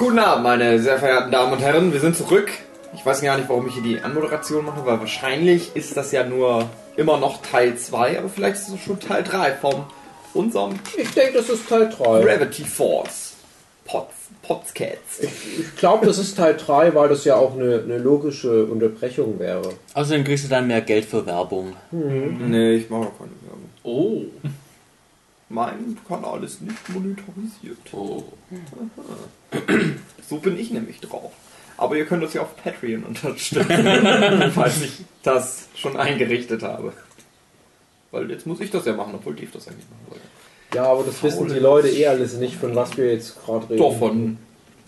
Guten Abend, meine sehr verehrten Damen und Herren. Wir sind zurück. Ich weiß gar nicht, warum ich hier die Anmoderation mache, weil wahrscheinlich ist das ja nur immer noch Teil 2, aber vielleicht ist es schon Teil 3 von unserem Ich denke, das ist Teil 3. Gravity Force Pods, Podscats. Ich glaube, das ist Teil 3, weil das ja auch eine, eine logische Unterbrechung wäre. Außerdem kriegst du dann mehr Geld für Werbung. Nee, ich mache noch keine Werbung. Oh. Mein Kanal ist nicht monetarisiert. Oh. So bin ich nämlich drauf. Aber ihr könnt uns ja auf Patreon unterstützen, falls ich das schon eingerichtet habe. Weil jetzt muss ich das ja machen, obwohl Dave das eigentlich machen wollte. Ja, aber das wissen die Leute eh alles nicht, von was wir jetzt gerade reden. Doch, von.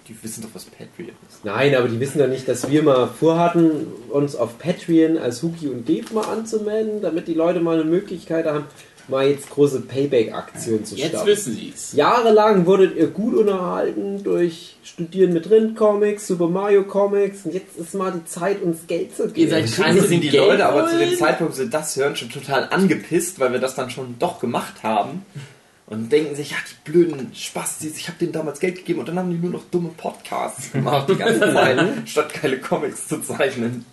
Die wissen doch, was Patreon ist. Nein, aber die wissen ja nicht, dass wir mal vorhatten, uns auf Patreon als Huki und Dave mal anzumelden, damit die Leute mal eine Möglichkeit haben, mal jetzt große Payback-Aktionen zu Jetzt starten. wissen sie's. Jahrelang wurdet ihr gut unterhalten durch Studieren mit Rind Comics, Super Mario Comics und jetzt ist mal die Zeit, uns Geld zu Ihr geben. seid Wahrscheinlich sind die Geld Leute aber zu dem? Zeitpunkt, wo sie das hören, schon total angepisst, weil wir das dann schon doch gemacht haben. Und denken sich, ja, die blöden Spastis, ich habe denen damals Geld gegeben und dann haben die nur noch dumme Podcasts gemacht die ganze Zeit, statt geile Comics zu zeichnen.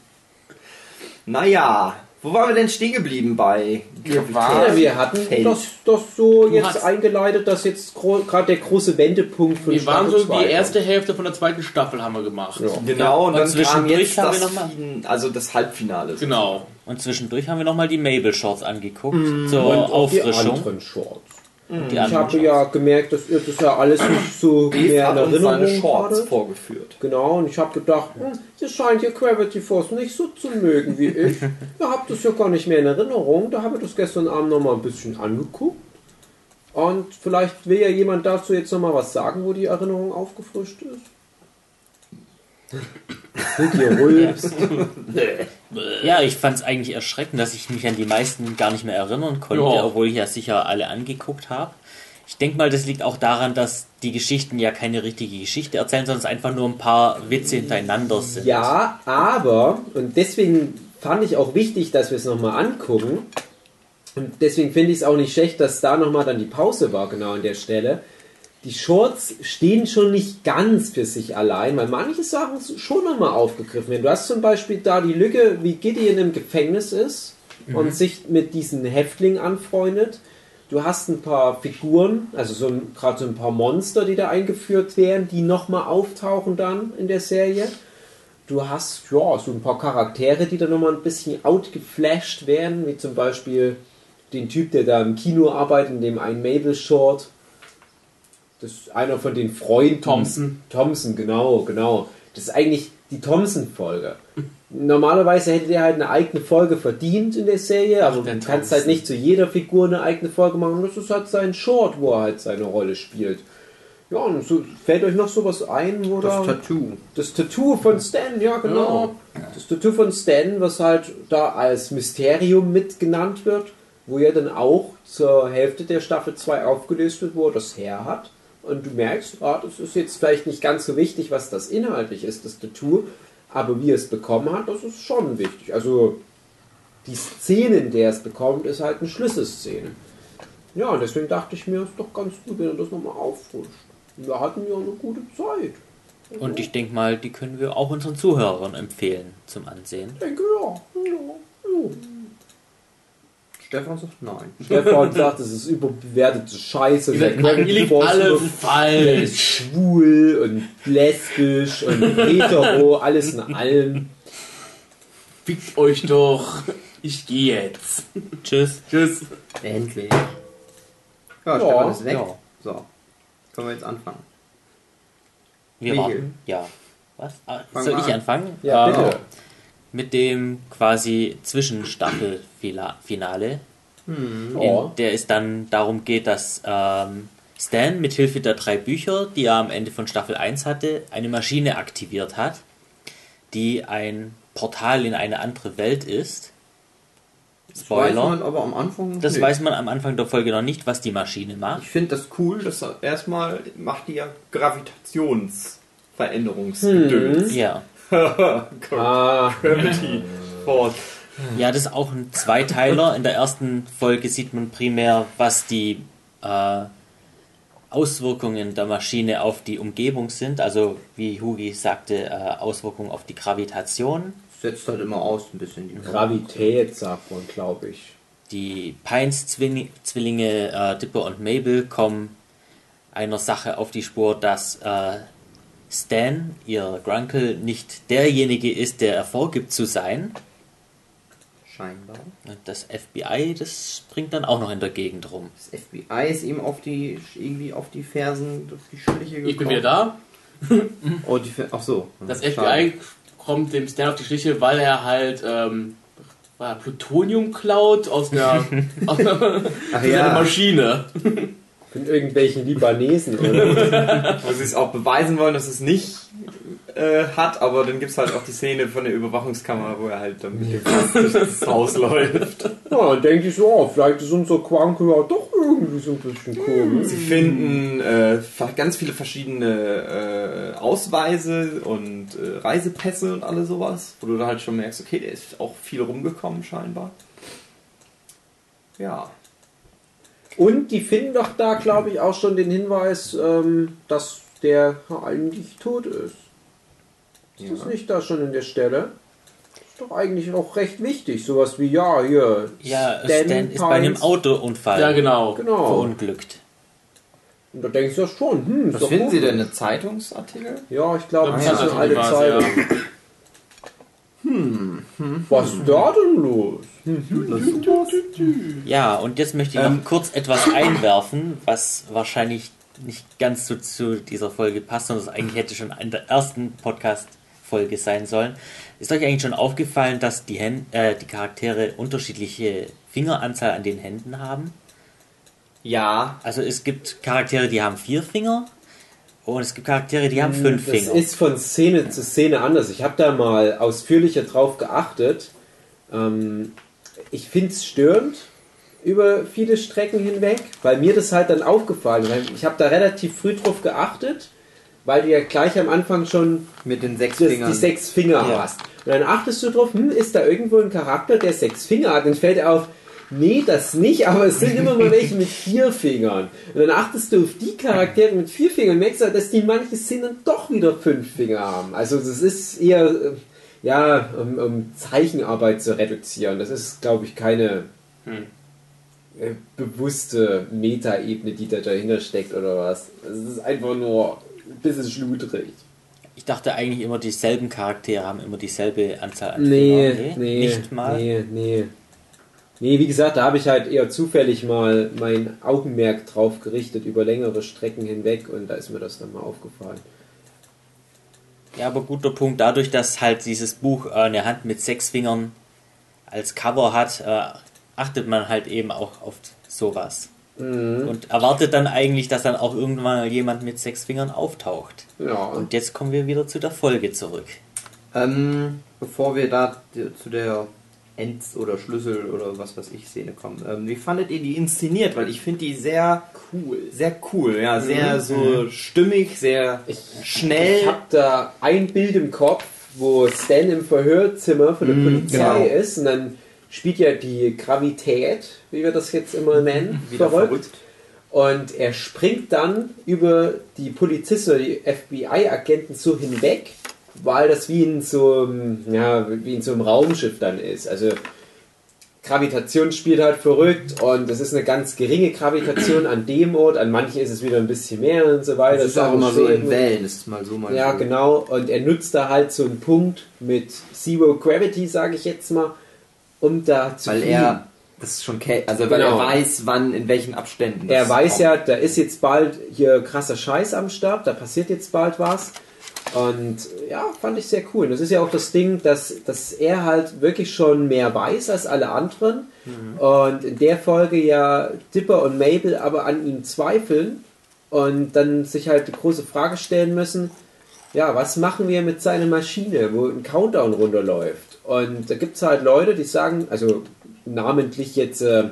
Naja, wo waren wir denn stehen geblieben bei Ja, wir hatten Feld. das, das so Du jetzt eingeleitet, dass jetzt gerade der große Wendepunkt von Wir waren so die erste. Hälfte von der zweiten Staffel haben wir gemacht. Ja. Genau, und Und dann kam zwischendurch jetzt haben das, wir noch mal- Fin- also das Halbfinale. Genau. Und zwischendurch haben wir nochmal die Mabel Shorts angeguckt zur Und auch die Auffrischung. anderen Shorts. Die Ich habe ja gemerkt, dass ihr das ja alles nicht so Dave mehr in uns seine Erinnerung Shorts hattet. vorgeführt. Genau, und ich habe gedacht, hm, ihr scheint hier Gravity Force nicht so zu mögen wie ich. ihr habt das ja gar nicht mehr in Erinnerung. Da habe ich das gestern Abend noch mal ein bisschen angeguckt. Und vielleicht will ja jemand dazu jetzt noch mal was sagen, wo die Erinnerung aufgefrischt ist. Guck, ihr rülpst. Ja, ich fand es eigentlich erschreckend, dass ich mich an die meisten gar nicht mehr erinnern konnte, Ja. obwohl ich ja sicher alle angeguckt habe. Ich denke mal, das liegt auch daran, dass die Geschichten ja keine richtige Geschichte erzählen, sondern es einfach nur ein paar Witze hintereinander sind. Ja, aber, und deswegen fand ich auch wichtig, dass wir es nochmal angucken. Und deswegen finde ich es auch nicht schlecht, dass da nochmal dann die Pause war, genau an der Stelle. Die Shorts stehen schon nicht ganz für sich allein, weil manche Sachen schon nochmal aufgegriffen werden. Du hast zum Beispiel da die Lücke, wie Gideon im Gefängnis ist und sich mit diesen Häftlingen anfreundet. Du hast ein paar Figuren, also so ein- gerade so ein paar Monster, die da eingeführt werden, die nochmal auftauchen dann in der Serie. Du hast ja so ein paar Charaktere, die dann nochmal ein bisschen outgeflasht werden, wie zum Beispiel den Typ, der da im Kino arbeitet, in dem einen Mabel Short. Das ist einer von den Freunden. Thompson. Thompson, genau, genau. Das ist eigentlich die Thompson-Folge. Normalerweise hätte der halt eine eigene Folge verdient in der Serie, aber du kannst halt nicht zu jeder Figur eine eigene Folge machen. Das ist halt sein Short, wo er halt seine Rolle spielt. Ja, und so, fällt euch noch sowas ein, wo da... Tattoo. Das Tattoo von Stan, ja genau. Das Tattoo von Stan, was halt da als Mysterium mit genannt wird, wo ja dann auch zur Hälfte der Staffel 2 aufgelöst wird, wo er das her hat. Und du merkst, ah, das ist jetzt vielleicht nicht ganz so wichtig, was das inhaltlich ist, das Tattoo, aber wie er es bekommen hat, das ist schon wichtig. Also die Szene, in der er es bekommt, ist halt eine Schlüsselszene. Ja, und deswegen dachte ich mir, ist doch ganz gut, wenn er das nochmal auffrischt. Wir hatten ja eine gute Zeit. Und ich denke mal, die können wir auch unseren Zuhörern empfehlen zum Ansehen. Ich denke, ja. ja, ja. Stefan sagt nein. Stefan sagt, es ist überbewertete Scheiße. Ihr Force alle ist falsch. schwul und lesbisch und hetero, alles in allem. Fickt euch doch. Ich gehe jetzt. Tschüss. Tschüss. Endlich. Ja, Ja, Stefan ist weg. ja. So. Können wir jetzt anfangen. Wir Michael. warten. Ja. Was? Ah, soll ich an. anfangen? Ja, Ähm, bitte. Mit dem quasi Zwischenstaffelfinale. Ja. in der es dann darum geht, dass ähm, Stan mit Hilfe der drei Bücher, die er am Ende von Staffel 1 hatte, eine Maschine aktiviert hat, die ein Portal in eine andere Welt ist. Weiß Spoiler. man aber am Anfang. Das nicht. weiß man am Anfang der Folge noch nicht, was die Maschine macht. Ich finde das cool, dass er erstmal macht die ja Gravitationsveränderungsgedöns. Ja. Ah, Gravity Force. Ja, das ist auch ein Zweiteiler. In der ersten Folge sieht man primär, was die, äh, Auswirkungen der Maschine auf die Umgebung sind. Also wie Hugi sagte, äh, Auswirkungen auf die Gravitation. Setzt halt immer aus ein bisschen die Gravität, sagt man, glaube ich. Die Pines-Zwillinge äh, Dipper und Mabel kommen einer Sache auf die Spur, dass äh, Stan, ihr Grunkel, nicht derjenige ist, der er vorgibt zu sein. Scheinbar. Und das FBI, das springt dann auch noch in der Gegend rum. Das FBI ist ihm auf die irgendwie auf die Fersen, auf die Schliche gekommen. Ich bin wieder da. Oh, die Ach so. Das Schade. FBI kommt dem Stan auf die Schliche, weil er halt ähm, Plutonium klaut aus einer, aus Ach ja, Maschine. Von irgendwelchen Libanesen, oder? wo sie es auch beweisen wollen, dass es nicht äh, hat, aber dann gibt es halt auch die Szene von der Überwachungskamera, wo er halt dann mit dem Fass durch das Haus läuft. ja, dann denke ich so, oh, vielleicht ist unser Quanko ja doch irgendwie so ein bisschen komisch. Sie finden äh, ganz viele verschiedene äh, Ausweise und äh, Reisepässe und alles sowas, wo du da halt schon merkst, okay, der ist auch viel rumgekommen scheinbar. Ja. Und die finden doch da, glaube ich, auch schon den Hinweis, ähm, dass der eigentlich tot ist. Ist das Ja. nicht da schon in der Stelle? Ist doch eigentlich auch recht wichtig. Sowas wie, ja, hier. Ja, Stan, ist bei einem. Autounfall Ja, genau. Genau. verunglückt. Und da denkst du ja schon, hm, Was finden gut. Sie denn? Eine Zeitungsartikel? Ja, ich glaube, das ist eine alte Zeitung. ja. Was ist da denn los? Ja, und jetzt möchte ich noch Ähm. kurz etwas einwerfen, was wahrscheinlich nicht ganz so zu dieser Folge passt, sondern es eigentlich hätte schon in der ersten Podcast-Folge sein sollen. Ist euch eigentlich schon aufgefallen, dass die, Hän äh, die Charaktere unterschiedliche Fingeranzahl an den Händen haben? Ja. Also es gibt Charaktere, die haben vier Finger und es gibt Charaktere, die haben fünf Das Finger. ist von Szene zu Szene anders. Ich habe da mal ausführlicher drauf geachtet. Ähm, ich finde es störend über viele Strecken hinweg, weil mir das halt dann aufgefallen ist. Ich habe da relativ früh drauf geachtet, weil du ja gleich am Anfang schon Mit den sechs das, Fingern. die sechs Finger Ja. hast. Und dann achtest du drauf, hm, ist da irgendwo ein Charakter, der sechs Finger hat? Dann fällt dir auf, nee, das nicht, aber es sind immer mal welche mit vier Fingern. Und dann achtest du auf die Charaktere mit vier Fingern und merkst, halt, dass die manche Szenen dann doch wieder fünf Finger haben. Also das ist eher, äh, ja, um, um Zeichenarbeit zu reduzieren. Das ist, glaube ich, keine Hm. äh, bewusste Metaebene, die da dahinter steckt oder was. Es ist einfach nur ein bisschen schludrig. Ich dachte eigentlich immer, dieselben Charaktere haben immer dieselbe Anzahl an Nee, Fingern. nee, nicht mal. Nee, nee. Nee, wie gesagt, da habe ich halt eher zufällig mal mein Augenmerk drauf gerichtet über längere Strecken hinweg und da ist mir das dann mal aufgefallen. Ja, aber guter Punkt. Dadurch, dass halt dieses Buch äh, eine Hand mit sechs Fingern als Cover hat, äh, achtet man halt eben auch auf sowas. Mhm. Und erwartet dann eigentlich, dass dann auch irgendwann jemand mit sechs Fingern auftaucht. Ja, Und jetzt kommen wir wieder zu der Folge zurück. Ähm, bevor wir da zu der Ends- oder Schlüssel oder was weiß ich Szene kommen, ähm, wie fandet ihr die inszeniert? Weil ich finde die sehr cool. Sehr cool, ja, sehr so stimmig, sehr ich, schnell. ich habe da ein Bild im Kopf, wo Stan im Verhörzimmer von der Mhm, Polizei genau. ist und dann spielt ja die Gravität, wie wir das jetzt immer nennen, Wieder verrückt. Und er springt dann über die Polizisten oder die FBI-Agenten so hinweg, weil das wie in so einem, ja, wie in so einem Raumschiff dann ist. Also Gravitation spielt halt verrückt und es ist eine ganz geringe Gravitation an dem Ort, an manchen ist es wieder ein bisschen mehr und so weiter. Das ist auch immer so in. Wellen, ist mal so mal Ja, so. genau. Und er nutzt da halt so einen Punkt mit Zero Gravity, sage ich jetzt mal, um da zu Weil fliegen. er das ist schon also weil Genau. er weiß, wann in welchen Abständen. das Er weiß kommt. ja, da ist jetzt bald hier krasser Scheiß am Start, da passiert jetzt bald was. Und ja, fand ich sehr cool. Das ist ja auch das Ding, dass, dass er halt wirklich schon mehr weiß als alle anderen. Und in der Folge ja Dipper und Mabel aber an ihm zweifeln und dann sich halt die große Frage stellen müssen, ja, was machen wir mit seiner Maschine, wo ein Countdown runterläuft? Und da gibt es halt Leute, die sagen, also namentlich jetzt äh,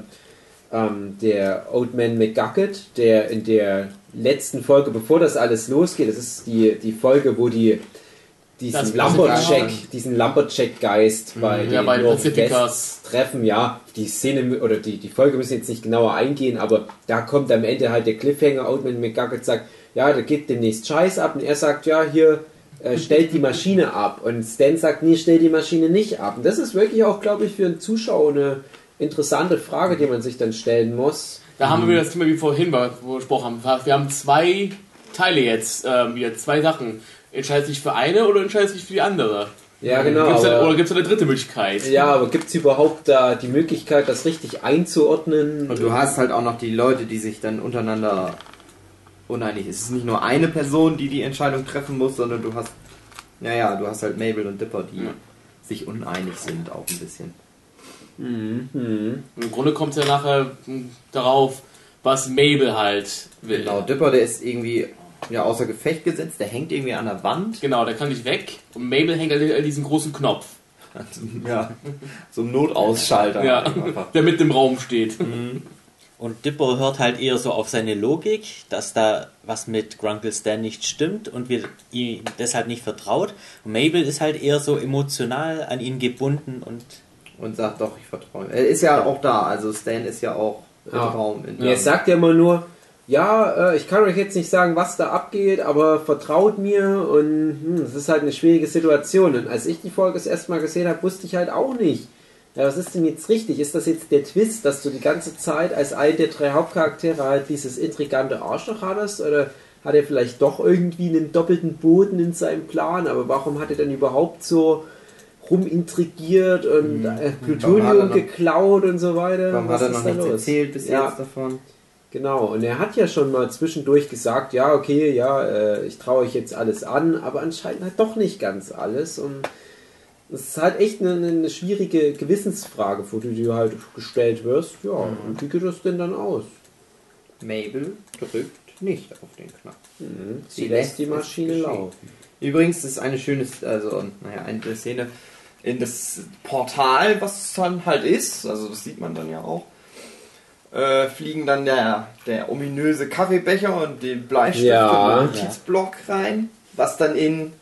ähm, der Old Man McGucket, der in der letzten Folge, bevor das alles losgeht, das ist die, die Folge, wo die diesen Lumberjack, diesen Lumberjack-Geist bei ja, den bei. Northwest treffen. Ja, die Szene oder die, die Folge müssen jetzt nicht genauer eingehen, aber da kommt am Ende halt der Cliffhanger. Outman McGucket sagt, ja, da geht demnächst Scheiß ab und er sagt, ja, hier äh, stellt die Maschine ab und Stan sagt, nee, stell die Maschine nicht ab. Und das ist wirklich auch, glaube ich, für einen Zuschauer eine interessante Frage, die man sich dann stellen muss. Da haben wir wieder das Thema wie vorhin, wo wir gesprochen haben. Wir haben zwei Teile jetzt, ähm, wieder zwei Sachen. Entscheidest du dich für eine oder entscheidest du dich für die andere? Ja, genau. Gibt's da, oder gibt es eine dritte Möglichkeit? Ja, aber gibt es überhaupt da die Möglichkeit, das richtig einzuordnen? Und du hast halt auch noch die Leute, die sich dann untereinander uneinig sind. Es ist nicht nur eine Person, die die Entscheidung treffen muss, sondern du hast, naja, du hast halt Mabel und Dipper, die Ja. sich uneinig sind auch ein bisschen. Mhm. Im Grunde kommt es ja nachher mh, darauf, was Mabel halt will. Genau, Dipper, der ist irgendwie ja, außer Gefecht gesetzt, der hängt irgendwie an der Wand. Genau, der kann nicht weg. Und Mabel hängt an diesem großen Knopf, ja, so ein Notausschalter. ja, der mit im Raum steht. Und Dipper hört halt eher so auf seine Logik, dass da was mit Grunkle Stan nicht stimmt und wir ihm deshalb nicht vertraut. Und Mabel ist halt eher so emotional an ihn gebunden und Und sagt doch, ich vertraue ihm. Er ist ja auch da, also Stan ist ja auch im Ja. Raum. In Er sagt ja immer nur, ja, äh, ich kann euch jetzt nicht sagen, was da abgeht, aber vertraut mir und hm, es ist halt eine schwierige Situation. Und als ich die Folge das erste Mal gesehen habe, wusste ich halt auch nicht. Ja, was ist denn jetzt richtig? Ist das jetzt der Twist, dass du die ganze Zeit als einen der drei Hauptcharaktere halt dieses intrigante Arschloch hattest? Oder hat er vielleicht doch irgendwie einen doppelten Boden in seinem Plan? Aber warum hat er dann überhaupt so rumintrigiert und äh, hat er Plutonium noch- geklaut und so weiter? Warum Was hat er ist noch nichts los? erzählt bis Ja. jetzt davon? Genau, und er hat ja schon mal zwischendurch gesagt, ja, okay, ja, äh, ich traue euch jetzt alles an, aber anscheinend halt doch nicht ganz alles. Und es ist halt echt eine, eine schwierige Gewissensfrage, wo du dir halt gestellt wirst. Ja, und wie geht das denn dann aus? Mabel drückt nicht auf den Knopf. Mhm. Sie, Sie lässt die lässt es Maschine laufen. Übrigens ist eine schöne, also, naja, eine Szene in das Portal, was es dann halt ist, also das sieht man dann ja auch, äh, fliegen dann der, der ominöse Kaffeebecher und den Bleistift Ja. und den Notizblock rein, was dann in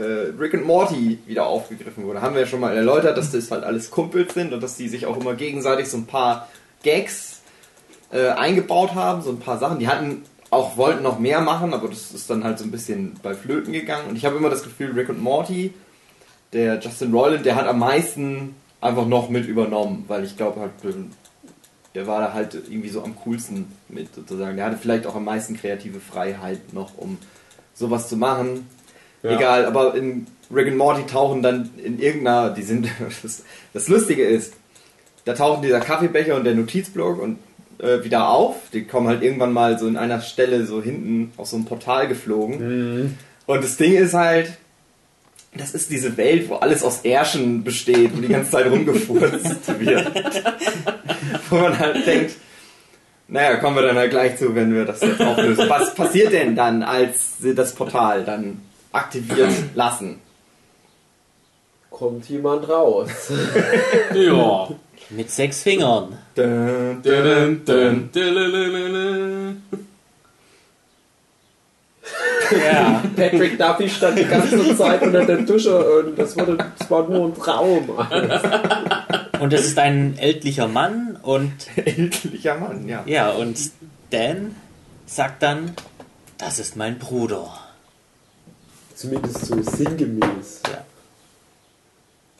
Rick and Morty wieder aufgegriffen wurde. Haben wir ja schon mal erläutert, dass das halt alles Kumpels sind und dass die sich auch immer gegenseitig so ein paar Gags äh, eingebaut haben, so ein paar Sachen. Die hatten auch, wollten noch mehr machen, aber das ist dann halt so ein bisschen bei Flöten gegangen. Und ich habe immer das Gefühl, Rick und Morty, der Justin Roiland, der hat am meisten einfach noch mit übernommen, weil ich glaube halt, der war da halt irgendwie so am coolsten mit sozusagen. Der hatte vielleicht auch am meisten kreative Freiheit noch, um sowas zu machen. Ja. Egal, aber in Rick and Morty tauchen dann in irgendeiner, die sind, das, Lustige ist, da tauchen dieser Kaffeebecher und der Notizblock und äh, wieder auf. Die kommen halt irgendwann mal so in einer Stelle so hinten aus so einem Portal geflogen. Und das Ding ist halt, das ist diese Welt, wo alles aus Ärschen besteht und die ganze Zeit rumgefurzt wird. wo man halt denkt, naja, kommen wir dann halt gleich zu, wenn wir das jetzt auflösen. Was passiert denn dann, als das Portal dann aktiviert lassen? Kommt jemand raus. Ja. mit sechs Fingern. Dun, Dun, dun, dun, Ja. Patrick Duffy stand die ganze Zeit unter der Dusche und das, wurde, das war nur ein Traum. Und es ist ein ältlicher Mann und Ältlicher Mann, ja. ja, und Dan sagt dann, das ist mein Bruder. Zumindest so sinngemäß.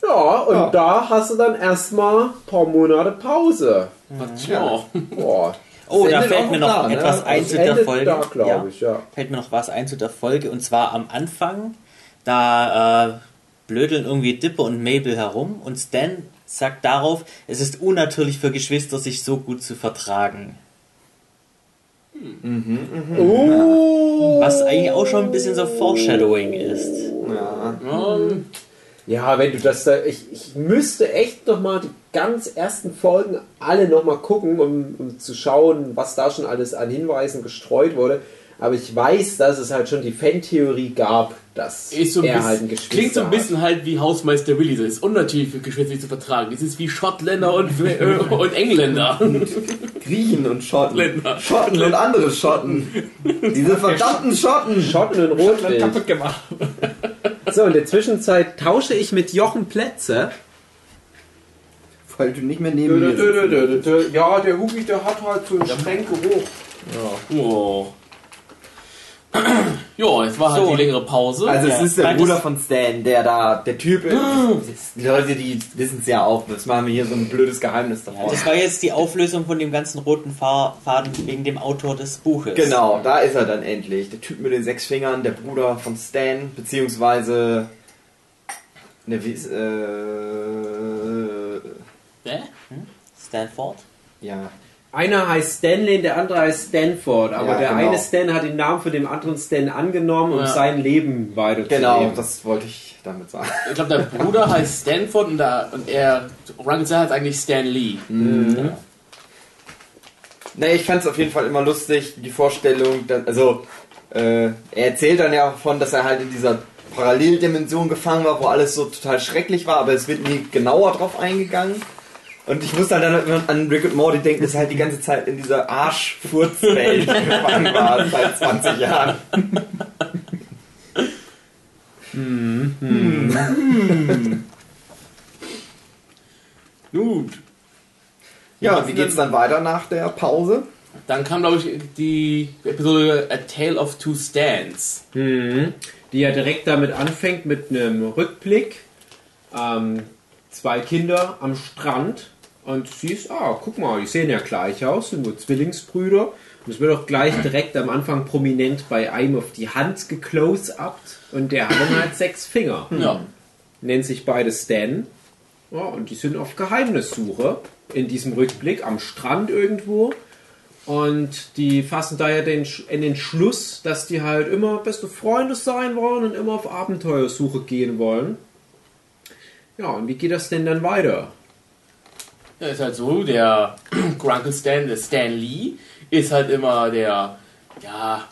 Ja. Ja, und Ja. da hast du dann erstmal ein paar Monate Pause. Was, ja. Boah. Oh, da fällt mir noch da, ne? etwas ein Das zu der Folge. da, glaube Ja. ich, ja. Fällt mir noch was ein zu der Folge und zwar am Anfang, da äh, blödeln irgendwie Dipper und Mabel herum und Stan sagt darauf, es ist unnatürlich für Geschwister, sich so gut zu vertragen. Oh. Was eigentlich auch schon ein bisschen so Foreshadowing ist. ja. Ja, Ja, wenn du das da. Ich, ich müsste echt nochmal die ganz ersten Folgen alle nochmal gucken, um, um zu schauen, was da schon alles an Hinweisen gestreut wurde. Aber ich weiß, dass es halt schon die Fan-Theorie gab, dass Ist so ein er bisschen, halt ein Geschwister klingt so ein hat. bisschen halt wie Hausmeister Willi. Das ist unnatürlich für Geschwister zu vertragen. Das ist wie Schottländer und, äh, und Engländer. Griechen und Schotten. Länder. Schotten und andere Schotten. Diese verdammten Schotten. Schotten und Rotwild. gemacht. So, in der Zwischenzeit tausche ich mit Jochen Plätze. Weil du nicht mehr neben mir. Ja, der Hugi, der hat halt so einen strengen Geruch. Oh. Ja, jetzt war halt So. die längere Pause. Also es Ja. ist der Weil Bruder von Stan, der da, der Typ ist. Die Leute, die wissen es ja auch. Das machen wir hier so ein blödes Geheimnis davon. Das war jetzt die Auflösung von dem ganzen roten Faden wegen dem Autor des Buches. Genau, da ist er dann endlich. Der Typ mit den sechs Fingern, der Bruder von Stan, beziehungsweise. Ne, wie ist. Äh, Hä? Stanford. ja. Einer heißt Stanley, der andere heißt Stanford, aber Ja, der genau. eine Stan hat den Namen von dem anderen Stan angenommen, um Ja. sein Leben weiterzuleben. Genau, das wollte ich damit sagen. Ich glaube, der Bruder heißt Stanford und, da, und er, Orangutan heißt eigentlich Stan Lee. Ne, ich fand es auf jeden Fall immer lustig, die Vorstellung, dass, also äh, er erzählt dann ja davon, dass er halt in dieser Paralleldimension gefangen war, wo alles so total schrecklich war, aber es wird nie genauer drauf eingegangen. Und ich muss dann, dann immer an Rick und Morty denken, dass er halt die ganze Zeit in dieser Arschfurzwelt gefangen war, seit 20 Jahren. Gut. Ja, und wie geht's dann weiter nach der Pause? Dann kam, glaube ich, die Episode A Tale of Two Stands. Mhm. Die ja direkt damit anfängt mit einem Rückblick. Ähm, zwei Kinder am Strand und siehst, ah, guck mal, die sehen ja gleich aus, sind nur Zwillingsbrüder. Und es wird auch gleich direkt am Anfang prominent bei einem auf die Hand geclose-upt und der hat dann halt sechs Finger. Ja. Nennt sich beide Stan. Ja, und die sind auf Geheimnissuche in diesem Rückblick am Strand irgendwo. Und die fassen daher den, in den Schluss, dass die halt immer beste Freunde sein wollen und immer auf Abenteuersuche gehen wollen. Ja, und wie geht das denn dann weiter? Ja, ist halt so, der Grunkle Stan, der Stan Lee, ist halt immer der, ja,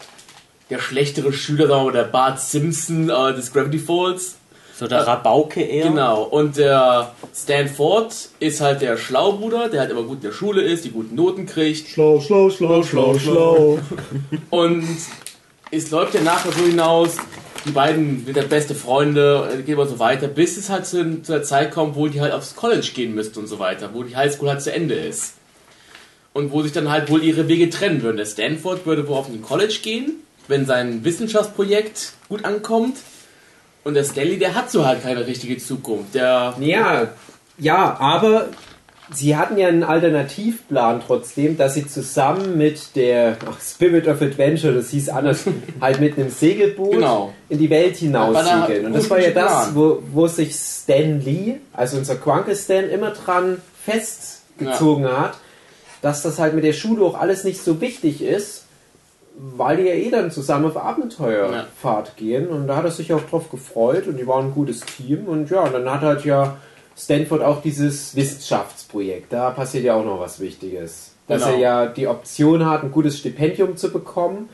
der schlechtere Schüler, sagen wir mal, der Bart Simpson äh, des Gravity Falls. So der Rabauke eher. Genau. Und der Stanford ist halt der Schlaubruder, der halt immer gut in der Schule ist, die guten Noten kriegt. Schlau, schlau, schlau, schlau, schlau. Und es läuft ja nachher so hinaus, die beiden sind der beste Freunde, äh, geht immer so weiter, bis es halt zu, zu der Zeit kommt, wo die halt aufs College gehen müsste und so weiter, wo die Highschool halt zu Ende ist. Und wo sich dann halt wohl ihre Wege trennen würden. Der Stanford würde wohl auf ein College gehen, wenn sein Wissenschaftsprojekt gut ankommt. Und der Stanley, der hat so halt keine richtige Zukunft. Der Ja, ja, aber sie hatten ja einen Alternativplan trotzdem, dass sie zusammen mit der ach, Spirit of Adventure, das hieß anders, halt mit einem Segelboot Genau. in die Welt hinaus segeln. Und das war ja das, wo, wo sich Stan Lee, also unser Quanke Stan, immer dran festgezogen hat, dass das halt mit der Schule auch alles nicht so wichtig ist, weil die ja eh dann zusammen auf Abenteuerfahrt gehen. Und da hat er sich auch drauf gefreut und die waren ein gutes Team. Und ja, und dann hat halt ja Stanford auch dieses Wissenschaftsprojekt, da passiert ja auch noch was Wichtiges. Dass Genau. er ja die Option hat, ein gutes Stipendium zu bekommen,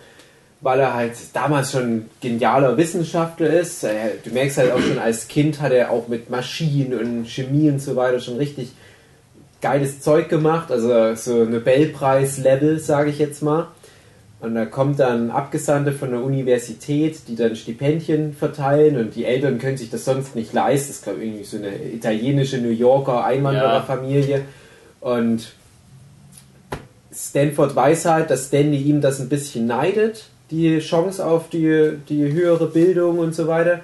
weil er halt damals schon ein genialer Wissenschaftler ist. Du merkst halt auch schon als Kind hat er auch mit Maschinen und Chemie und so weiter schon richtig geiles Zeug gemacht, also so Nobelpreis-Level, sage ich jetzt mal. Und da kommt dann Abgesandte von der Universität, die dann Stipendien verteilen und die Eltern können sich das sonst nicht leisten. Das ist, glaube ich, irgendwie so eine italienische New Yorker Einwandererfamilie. Und Stanford weiß halt, dass Stanley ihm das ein bisschen neidet, die Chance auf die, die höhere Bildung und so weiter.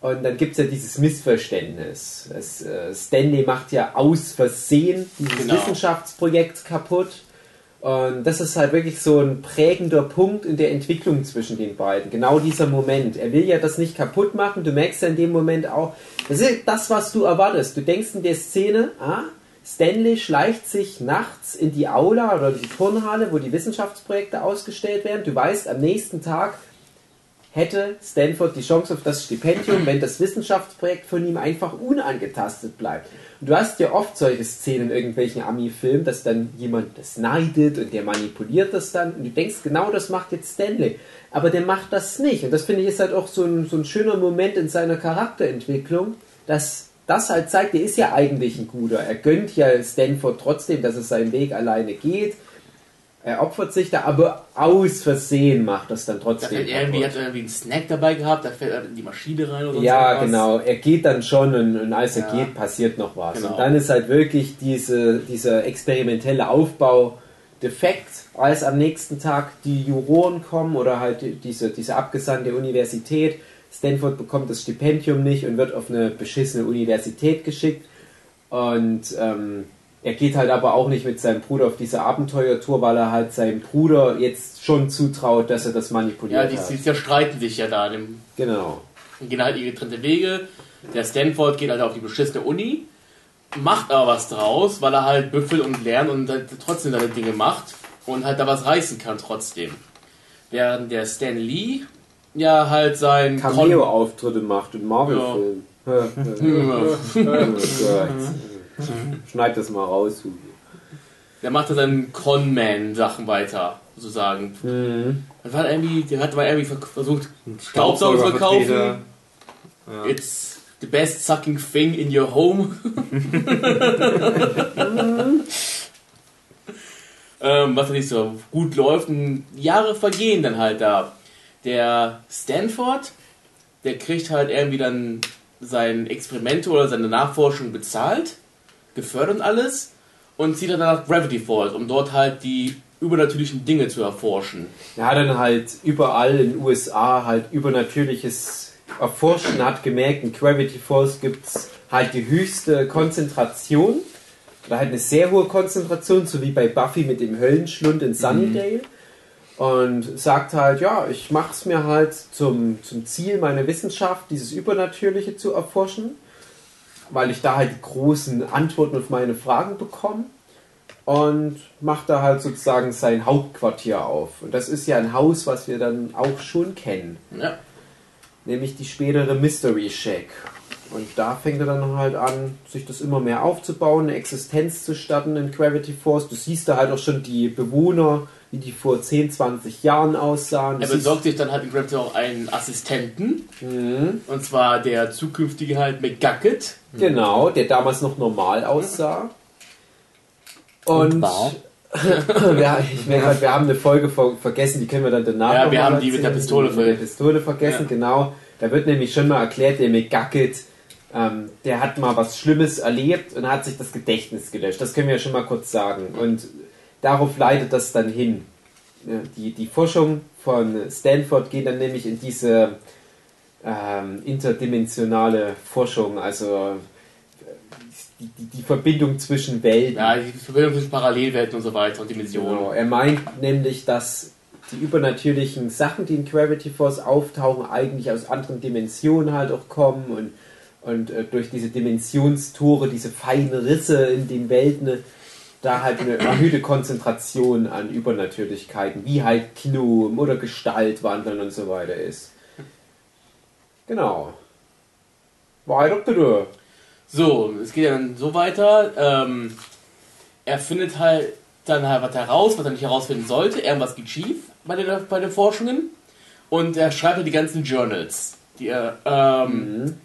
Und dann gibt es ja dieses Missverständnis. Es, äh, Stanley macht ja aus Versehen dieses Genau. Wissenschaftsprojekt kaputt. Und das ist halt wirklich so ein prägender Punkt in der Entwicklung zwischen den beiden. Genau dieser Moment. Er will ja das nicht kaputt machen. Du merkst ja in dem Moment auch, das ist das, was du erwartest. Du denkst in der Szene, ah, Stanley schleicht sich nachts in die Aula oder die Turnhalle, wo die Wissenschaftsprojekte ausgestellt werden. Du weißt, am nächsten Tag hätte Stanford die Chance auf das Stipendium, wenn das Wissenschaftsprojekt von ihm einfach unangetastet bleibt. Und du hast ja oft solche Szenen in irgendwelchen Ami-Filmen, dass dann jemand das neidet und der manipuliert das dann und du denkst, genau das macht jetzt Stanley. Aber der macht das nicht. Und das finde ich ist halt auch so ein, so ein schöner Moment in seiner Charakterentwicklung, dass das halt zeigt, er ist ja eigentlich ein Guter. Er gönnt ja Stanford trotzdem, dass er seinen Weg alleine geht. Er opfert sich da, aber aus Versehen macht das dann Da trotzdem. fällt irgendwie, kaputt. hat er irgendwie einen Snack dabei gehabt, da fällt er in die Maschine rein oder so. Ja, genau. Er geht dann schon und, und als er Ja. geht, passiert noch was. Genau. Und dann ist halt wirklich diese, dieser experimentelle Aufbau defekt, als am nächsten Tag die Juroren kommen oder halt die- diese, diese abgesandte Universität. Stanford bekommt das Stipendium nicht und wird auf eine beschissene Universität geschickt. Und ähm, er geht halt aber auch nicht mit seinem Bruder auf diese Abenteuertour, weil er halt seinem Bruder jetzt schon zutraut, dass er das Ja, manipuliert hat. die zerstreiten sich ja da. Dem, Genau. gehen halt ihre getrennte Wege. Der Stanford geht halt auf die beschissene Uni, macht aber was draus, weil er halt büffelt und lernt und halt trotzdem seine Dinge macht und halt da was reißen kann trotzdem. Während der Stan Lee ja halt sein Cameo-Auftritte macht in Marvel-Filmen. Gott. Schneid das mal raus. Der macht da seinen Conman-Sachen weiter, sozusagen. Mhm. War irgendwie, der hat mal irgendwie ver- versucht, Staubsauger zu verkaufen. Ja. It's the best sucking thing in your home. ähm, was nicht so gut läuft. Und Jahre vergehen dann halt da. Der Stanford, der kriegt halt irgendwie dann sein Experimente oder seine Nachforschung bezahlt, gefördert und alles, und zieht dann nach Gravity Falls, um dort halt die übernatürlichen Dinge zu erforschen. Er hat dann halt überall in den USA halt Übernatürliches erforscht und hat gemerkt, in Gravity Falls gibt es halt die höchste Konzentration. Oder halt eine sehr hohe Konzentration, so wie bei Buffy mit dem Höllenschlund in Sunnydale. Und sagt halt, ja, ich mache es mir halt zum, zum Ziel meiner Wissenschaft, dieses Übernatürliche zu erforschen, weil ich da halt die großen Antworten auf meine Fragen bekomme und macht da halt sozusagen sein Hauptquartier auf. Und das ist ja ein Haus, was wir dann auch schon kennen, Ja. nämlich die spätere Mystery Shack. Und da fängt er dann halt an, sich das immer mehr aufzubauen, eine Existenz zu starten in Gravity Force. Du siehst da halt auch schon die Bewohner, wie die vor 10, 20 Jahren aussahen. Du Er besorgt sich dann halt in Gravity auch einen Assistenten. Mhm. Und zwar der zukünftige halt McGucket. Genau, der damals noch normal aussah. Und, Und war. ja, ich merke halt, wir haben eine Folge ver vergessen, die können wir dann danach Ja, noch wir haben die mit der. Pistole Die mit der Pistole vergessen, Ja. genau. Da wird nämlich schon mal erklärt, der McGucket, ähm, der hat mal was Schlimmes erlebt und hat sich das Gedächtnis gelöscht. Das können wir ja schon mal kurz sagen. Und darauf leitet das dann hin. Die, die Forschung von Stanford geht dann nämlich in diese ähm, interdimensionale Forschung, also die, die, die Verbindung zwischen Welten. Ja, die Verbindung zwischen Parallelwelten und so weiter und Dimensionen. Genau. Er meint nämlich, dass die übernatürlichen Sachen, die in Gravity Force auftauchen, eigentlich aus anderen Dimensionen halt auch kommen und, und äh, durch diese Dimensionstore, diese feinen Risse in den Welten, äh, da halt eine erhöhte Konzentration an Übernatürlichkeiten, wie halt Gnome oder Gestaltwandeln und so weiter ist. Genau. Weiter bitte. So, es geht dann so weiter. Ähm, er findet halt dann halt was heraus, was er nicht herausfinden sollte. Irgendwas geht schief bei den, bei den Forschungen. Und er schreibt halt die ganzen Journals. Die er, ähm,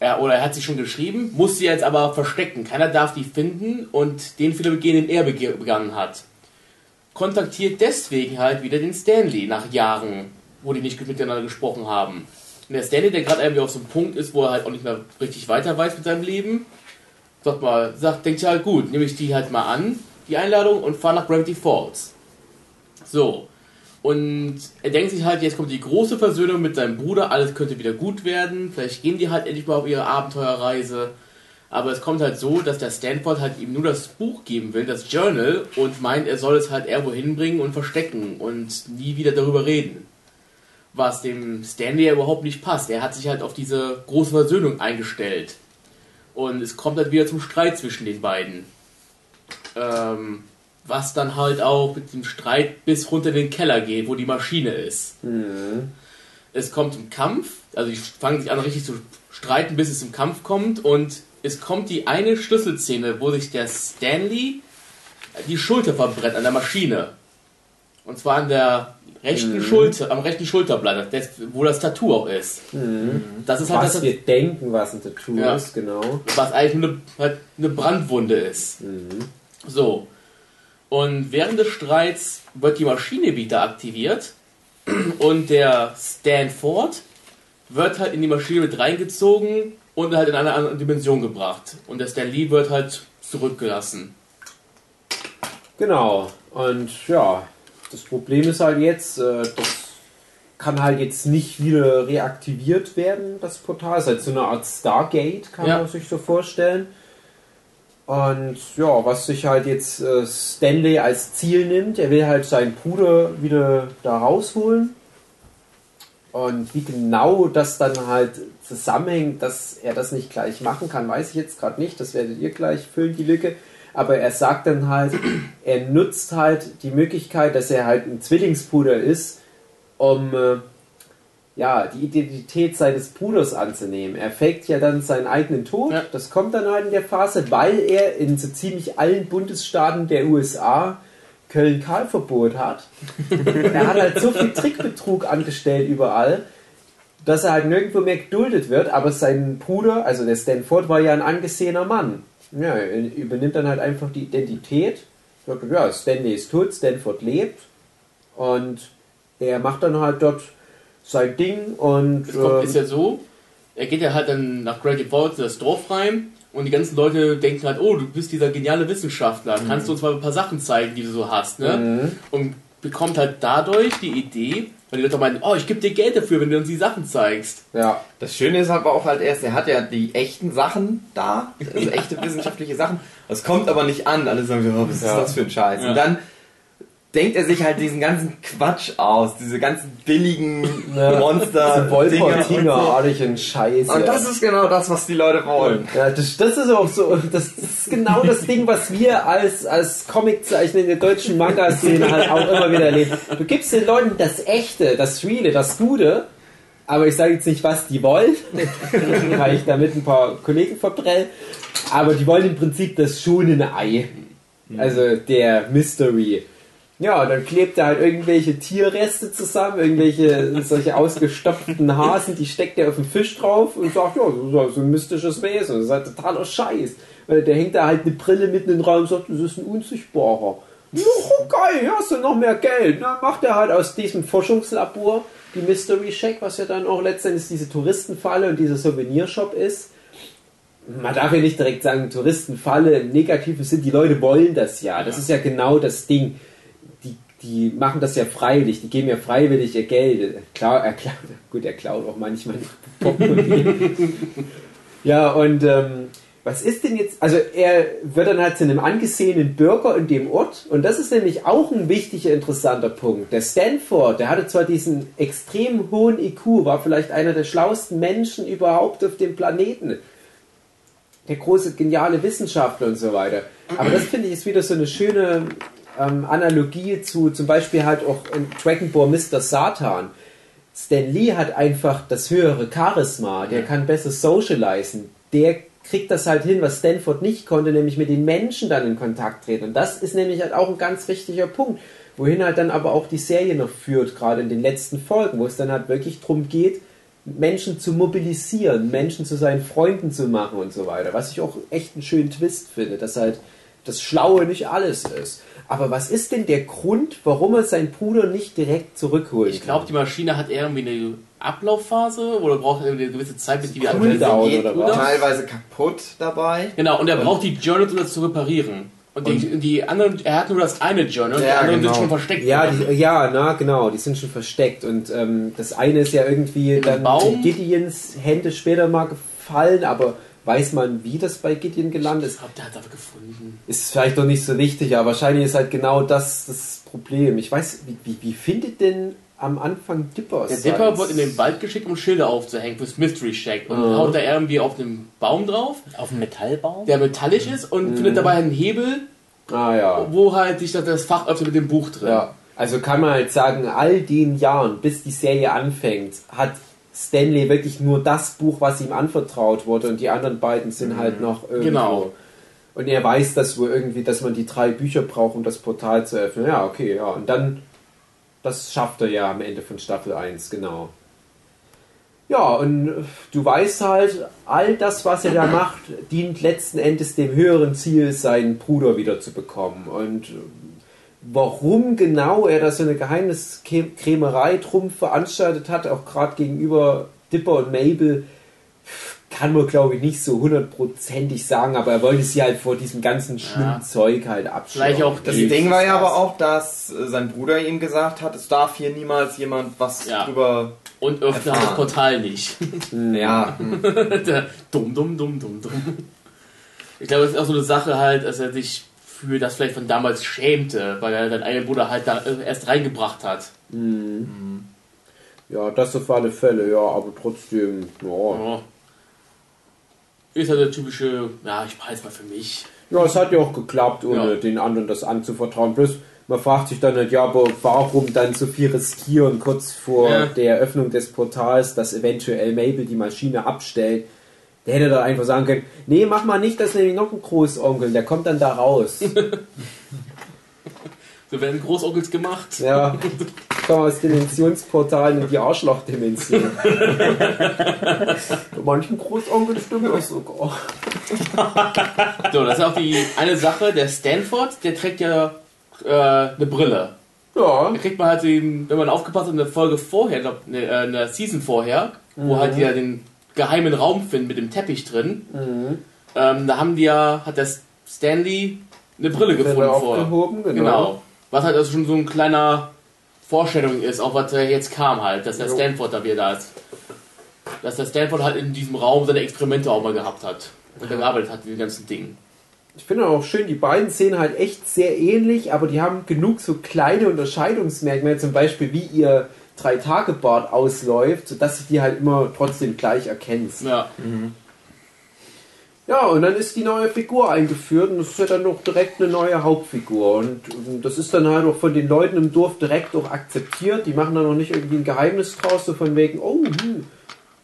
er, oder er hat sie schon geschrieben, muss sie jetzt aber verstecken. Keiner darf die finden und den Fehler begehen, den er begangen hat. Kontaktiert deswegen halt wieder den Stanley nach Jahren, wo die nicht miteinander gesprochen haben. Der Stanley, der gerade irgendwie auf so einem Punkt ist, wo er halt auch nicht mehr richtig weiter weiß mit seinem Leben, sagt mal, sagt, denkt ja halt gut, nehme ich die halt mal an, die Einladung, und fahre nach Gravity Falls. So. Und er denkt sich halt, jetzt kommt die große Versöhnung mit seinem Bruder, alles könnte wieder gut werden, vielleicht gehen die halt endlich mal auf ihre Abenteuerreise. Aber es kommt halt so, dass der Stanford halt ihm nur das Buch geben will, das Journal, und meint, er soll es halt irgendwo hinbringen und verstecken und nie wieder darüber reden. Was dem Stanley ja überhaupt nicht passt. Er hat sich halt auf diese große Versöhnung eingestellt. Und es kommt halt wieder zum Streit zwischen den beiden. Ähm, was dann halt auch mit dem Streit bis runter in den Keller geht, wo die Maschine ist. Es kommt zum Kampf, also die fangen sich an richtig zu streiten, bis es zum Kampf kommt und es kommt die eine Schlüsselszene, wo sich der Stanley die Schulter verbrennt an der Maschine. Und zwar an der rechten Schulter, am rechten Schulterblatt, das, wo das Tattoo auch ist. Das ist halt Was das, wir denken, was ein Tattoo Ja. ist, genau. was eigentlich nur eine, halt eine Brandwunde ist. So. Und während des Streits wird die Maschine wieder aktiviert und der Stanford wird halt in die Maschine mit reingezogen und halt in eine andere Dimension gebracht. Und der Stan Lee wird halt zurückgelassen. Genau. Und ja, das Problem ist halt jetzt, äh, das kann halt jetzt nicht wieder reaktiviert werden, das Portal. ist halt so eine Art Stargate, kann Ja. man sich so vorstellen. Und ja, was sich halt jetzt äh, Stanley als Ziel nimmt, er will halt seinen Bruder wieder da rausholen. Und wie genau das dann halt zusammenhängt, dass er das nicht gleich machen kann, weiß ich jetzt gerade nicht. Das werdet ihr gleich füllen, die Lücke. Aber er sagt dann halt, er nutzt halt die Möglichkeit, dass er halt ein Zwillingsbruder ist, um äh, ja, die Identität seines Bruders anzunehmen. Er faked ja dann seinen eigenen Tod. Ja. Das kommt dann halt in der Phase, weil er in so ziemlich allen Bundesstaaten der USA Köln-Karl-Verbot hat. er hat halt so viel Trickbetrug angestellt überall, dass er halt nirgendwo mehr geduldet wird, aber sein Bruder, also der Stanford, war ja ein angesehener Mann. Ja, er übernimmt dann halt einfach die Identität. Sagt, ja, Stanley ist tot, Stanford lebt. Und er macht dann halt dort sein Ding und Es kommt, ähm, ist ja so, er geht ja halt dann nach Gravity Falls in das Dorf rein und die ganzen Leute denken halt, oh, du bist dieser geniale Wissenschaftler, kannst du uns mal ein paar Sachen zeigen, die du so hast, ne? Und bekommt halt dadurch die Idee, weil die Leute meinen, oh, ich gebe dir Geld dafür, wenn du uns die Sachen zeigst. ja, Das Schöne ist aber auch halt erst, er hat ja die echten Sachen da, also echte wissenschaftliche Sachen. Das kommt aber nicht an. Alle sagen, so, oh, was ist Ja. das für ein Scheiß? Ja. Und dann denkt er sich halt diesen ganzen Quatsch aus, diese ganzen billigen Ja. Monster. Wolpertinger-artigen Scheiß. Und ja. das ist genau das, was die Leute wollen. Ja, das, das ist auch so, das, das ist genau das Ding, was wir als, als Comiczeichner in der deutschen Manga-Szene halt auch immer wieder erleben. Du gibst den Leuten das Echte, das Reale, das Gute, aber ich sage jetzt nicht, was die wollen, weil ich damit ein paar Kollegen verprell, aber die wollen im Prinzip das schonende Ei. Also der Mystery. Ja, und dann klebt er halt irgendwelche Tierreste zusammen, irgendwelche solche ausgestopften Hasen, die steckt er auf den Fisch drauf und sagt, ja, das ist so ein mystisches Wesen. Das ist halt totaler Scheiß. Weil der hängt da halt eine Brille mitten in den Raum und sagt, das ist ein Unsichtbarer. Ja, geil, hier hast du noch mehr Geld. Dann macht er halt aus diesem Forschungslabor die Mystery Shack, was ja dann auch letztendlich diese Touristenfalle und dieser Souvenirshop ist. Man darf ja nicht direkt sagen, Touristenfalle im negativen Sinn, die Leute wollen das ja. Das ist ja genau das Ding. Die, die machen das ja freiwillig, die geben ja freiwillig ihr Geld. Klar, er klaut, gut, er klaut auch manchmal ja, und ähm, was ist denn jetzt? Also er wird dann halt zu einem angesehenen Bürger in dem Ort und das ist nämlich auch ein wichtiger, interessanter Punkt. Der Stanford, der hatte zwar diesen extrem hohen IQ, war vielleicht einer der schlauesten Menschen überhaupt auf dem Planeten, der große geniale Wissenschaftler und so weiter. Aber das finde ich ist wieder so eine schöne ähm, Analogie zu zum Beispiel halt auch in Dragon Ball Mr. Satan. Stan Lee hat einfach das höhere Charisma, der kann besser socialisen, der kriegt das halt hin, was Stanford nicht konnte, nämlich mit den Menschen dann in Kontakt treten. Und das ist nämlich halt auch ein ganz wichtiger Punkt, wohin halt dann aber auch die Serie noch führt, gerade in den letzten Folgen, wo es dann halt wirklich darum geht, Menschen zu mobilisieren, Menschen zu seinen Freunden zu machen und so weiter. Was ich auch echt einen schönen Twist finde, dass halt das Schlaue nicht alles ist. Aber was ist denn der Grund, warum er seinen Bruder nicht direkt zurückholen Ich glaube, die Maschine hat irgendwie eine Ablaufphase oder braucht irgendwie eine gewisse Zeit, bis die wieder Cooldown aktualisiert oder was? Teilweise kaputt dabei. Genau, und er braucht die Journals, um das zu reparieren. Und, die, die anderen, er hat nur das eine Journal, die Ja, anderen genau. sind schon versteckt. Ja, die, ja, na genau, die sind schon versteckt. Und ähm, das eine ist ja irgendwie dann Baum. in Gideons Hände später mal gefallen, aber weiß man, wie das bei Gideon gelandet ich ist? glaube, der hat aber gefunden. Ist vielleicht doch nicht so wichtig, aber wahrscheinlich ist halt genau das das Problem. Ich weiß, wie, wie, wie findet denn am Anfang Dipper Der Dipper wird in den Wald geschickt, um Schilder aufzuhängen fürs Mystery Shack. Und haut da irgendwie auf den Baum drauf, Auf dem Metallbaum? der metallisch ist, und findet dabei einen Hebel, Ah ja. wo halt sich das, das Fach öffnet mit dem Buch drin. Ja, also kann man halt sagen, all den Jahren, bis die Serie anfängt, hat Stanley wirklich nur das Buch, was ihm anvertraut wurde und die anderen beiden sind halt noch irgendwo. Genau. Und er weiß das wohl irgendwie, dass man die drei Bücher braucht, um das Portal zu öffnen. Ja, okay, ja. Und dann, das schafft er ja am Ende von Staffel 1, genau. Ja, und äh, du weißt halt, all das, was er da macht, dient letzten Endes dem höheren Ziel, seinen Bruder wieder zu bekommen. Und äh, warum genau er da so eine Geheimniskrämerei drum veranstaltet hat, auch gerade gegenüber Dipper und Mabel, kann man glaube ich nicht so hundertprozentig sagen, aber er wollte sie halt vor diesem ganzen schlimmen Ja. Zeug halt. Vielleicht auch Das Ding war ja aber auch, dass äh, sein Bruder ihm gesagt hat, es darf hier niemals jemand was Ja. drüber. Und öffne Erfahren. das Portal nicht. Ja, hm. Der dumm, dumm, dumm, dumm, dumm. Ich glaube, es ist auch so eine Sache halt, dass er sich für das vielleicht von damals schämte, weil er seinen eigenen Bruder halt da äh, erst reingebracht hat. Ja, das auf alle Fälle, ja, aber trotzdem, ja. Ja. Ist halt der typische, ja, ich behalte es mal für mich. Ja, es hat ja auch geklappt, ohne Ja. den anderen das anzuvertrauen. Bloß, man fragt sich dann halt, ja, aber warum dann so viel riskieren kurz vor Ja. der Eröffnung des Portals, dass eventuell Mabel die Maschine abstellt? Der hätte da einfach sagen können, nee, mach mal nicht, das ist nämlich noch ein Großonkel, der kommt dann da raus. So werden Großonkels gemacht. ja, komm aus Dimensionsportalen in die Arschlochdimension. Bei manchen Großonkeln stimmt das sogar. So, das ist auch die eine Sache. Der Stanford, der trägt ja äh, eine Brille. Ja, Da kriegt man halt den, wenn man aufgepasst hat, eine Folge vorher, glaub, eine, äh, eine Season vorher, wo halt die ja den geheimen Raum finden mit dem Teppich drin. Ähm, da haben die ja, hat der Stanley eine Brille gefunden vorher. genau. Genau. Was halt also schon so ein kleiner Vorstellung ist, auch was jetzt kam halt, dass der Jo. Stanford da wieder da ist. Dass der Stanford halt in diesem Raum seine Experimente auch mal gehabt hat. Und da gearbeitet hat, mit den ganzen Dingen. Ich finde auch schön, die beiden sehen halt echt sehr ähnlich, aber die haben genug so kleine Unterscheidungsmerkmale, zum Beispiel wie ihr Drei-Tage-Bart ausläuft, sodass du die halt immer trotzdem gleich erkennst. Ja. Ja, und dann ist die neue Figur eingeführt und das ist ja dann noch direkt eine neue Hauptfigur. Und, und das ist dann halt auch von den Leuten im Dorf direkt auch akzeptiert. Die machen dann noch nicht irgendwie ein Geheimnis draus, so von wegen, oh, hm,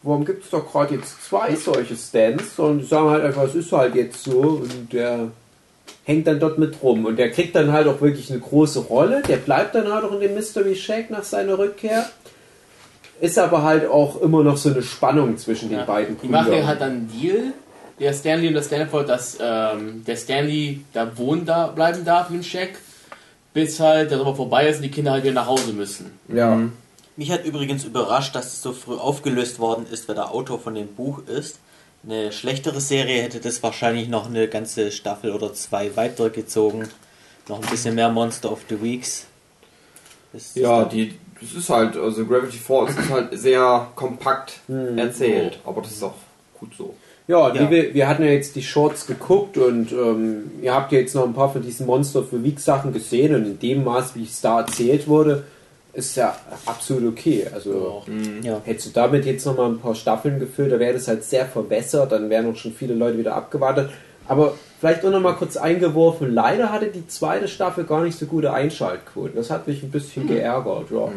warum gibt es doch gerade jetzt zwei solche Stands? Sondern die sagen halt einfach, es ist halt jetzt so und der hängt dann dort mit rum. Und der kriegt dann halt auch wirklich eine große Rolle. Der bleibt dann halt auch in dem Mystery Shack nach seiner Rückkehr. Ist aber halt auch immer noch so eine Spannung zwischen den Ja. beiden Die machen ja Brüdern. halt dann einen Deal, der Stanley und der Stanford, dass ähm, der Stanley da wohnen da bleiben darf im Shack, bis halt der Sommer vorbei ist und die Kinder halt wieder nach Hause müssen. Ja. Mich hat übrigens überrascht, dass es so früh aufgelöst worden ist, wer der Autor von dem Buch ist. Eine schlechtere Serie hätte das wahrscheinlich noch eine ganze Staffel oder zwei weitergezogen. Noch ein bisschen mehr Monster of the Weeks. Das ja, die, das ist halt, also Gravity Falls ist halt sehr kompakt erzählt, aber das ist auch gut so. Ja, Ja. Wir, wir hatten ja jetzt die Shorts geguckt und ähm, ihr habt ja jetzt noch ein paar von diesen Monster für Week Sachen gesehen und in dem Maß, wie es da erzählt wurde, ist ja absolut okay. Also Ja. hättest du damit jetzt noch mal ein paar Staffeln gefüllt, da wäre das halt sehr verbessert, dann wären auch schon viele Leute wieder abgewartet. Aber vielleicht auch noch mal kurz eingeworfen, leider hatte die zweite Staffel gar nicht so gute Einschaltquoten. Das hat mich ein bisschen geärgert, ja.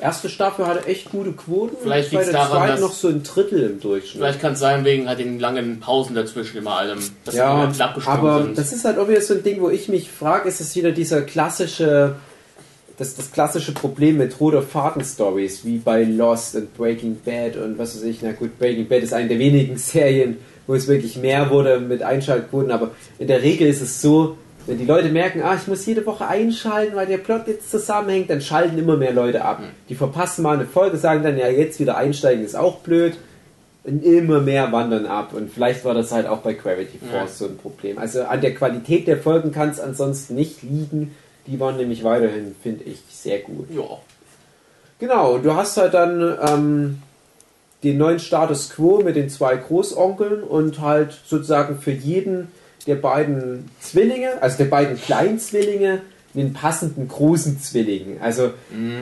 Erste Staffel hatte echt gute Quoten, Vielleicht bei liegt's der daran, dass- noch so ein Drittel im Durchschnitt. Vielleicht kann es sein, wegen halt den langen Pausen dazwischen immer allem, dass die Ja, knapp gesprungen aber sind. das ist halt auch wieder so ein Ding, wo ich mich frage, ist es wieder dieser klassische, das, das klassische Problem mit roter Faden-Stories, wie bei Lost und Breaking Bad und was weiß ich, na gut, Breaking Bad ist eine der wenigen Serien, wo es wirklich mehr wurde mit Einschaltquoten, aber in der Regel ist es so, wenn die Leute merken, ah, ich muss jede Woche einschalten, weil der Plot jetzt zusammenhängt, dann schalten immer mehr Leute ab. Die verpassen mal eine Folge, sagen dann, ja, jetzt wieder einsteigen ist auch blöd. Und immer mehr wandern ab. Und vielleicht war das halt auch bei Gravity Force so ein Problem. Also an der Qualität der Folgen kann es ansonsten nicht liegen. Die waren nämlich weiterhin, finde ich, sehr gut. ja. Genau, und du hast halt dann ähm, den neuen Status Quo mit den zwei Großonkeln und halt sozusagen für jeden der beiden Zwillinge, also der beiden kleinen Zwillinge, den passenden großen Zwilling. Also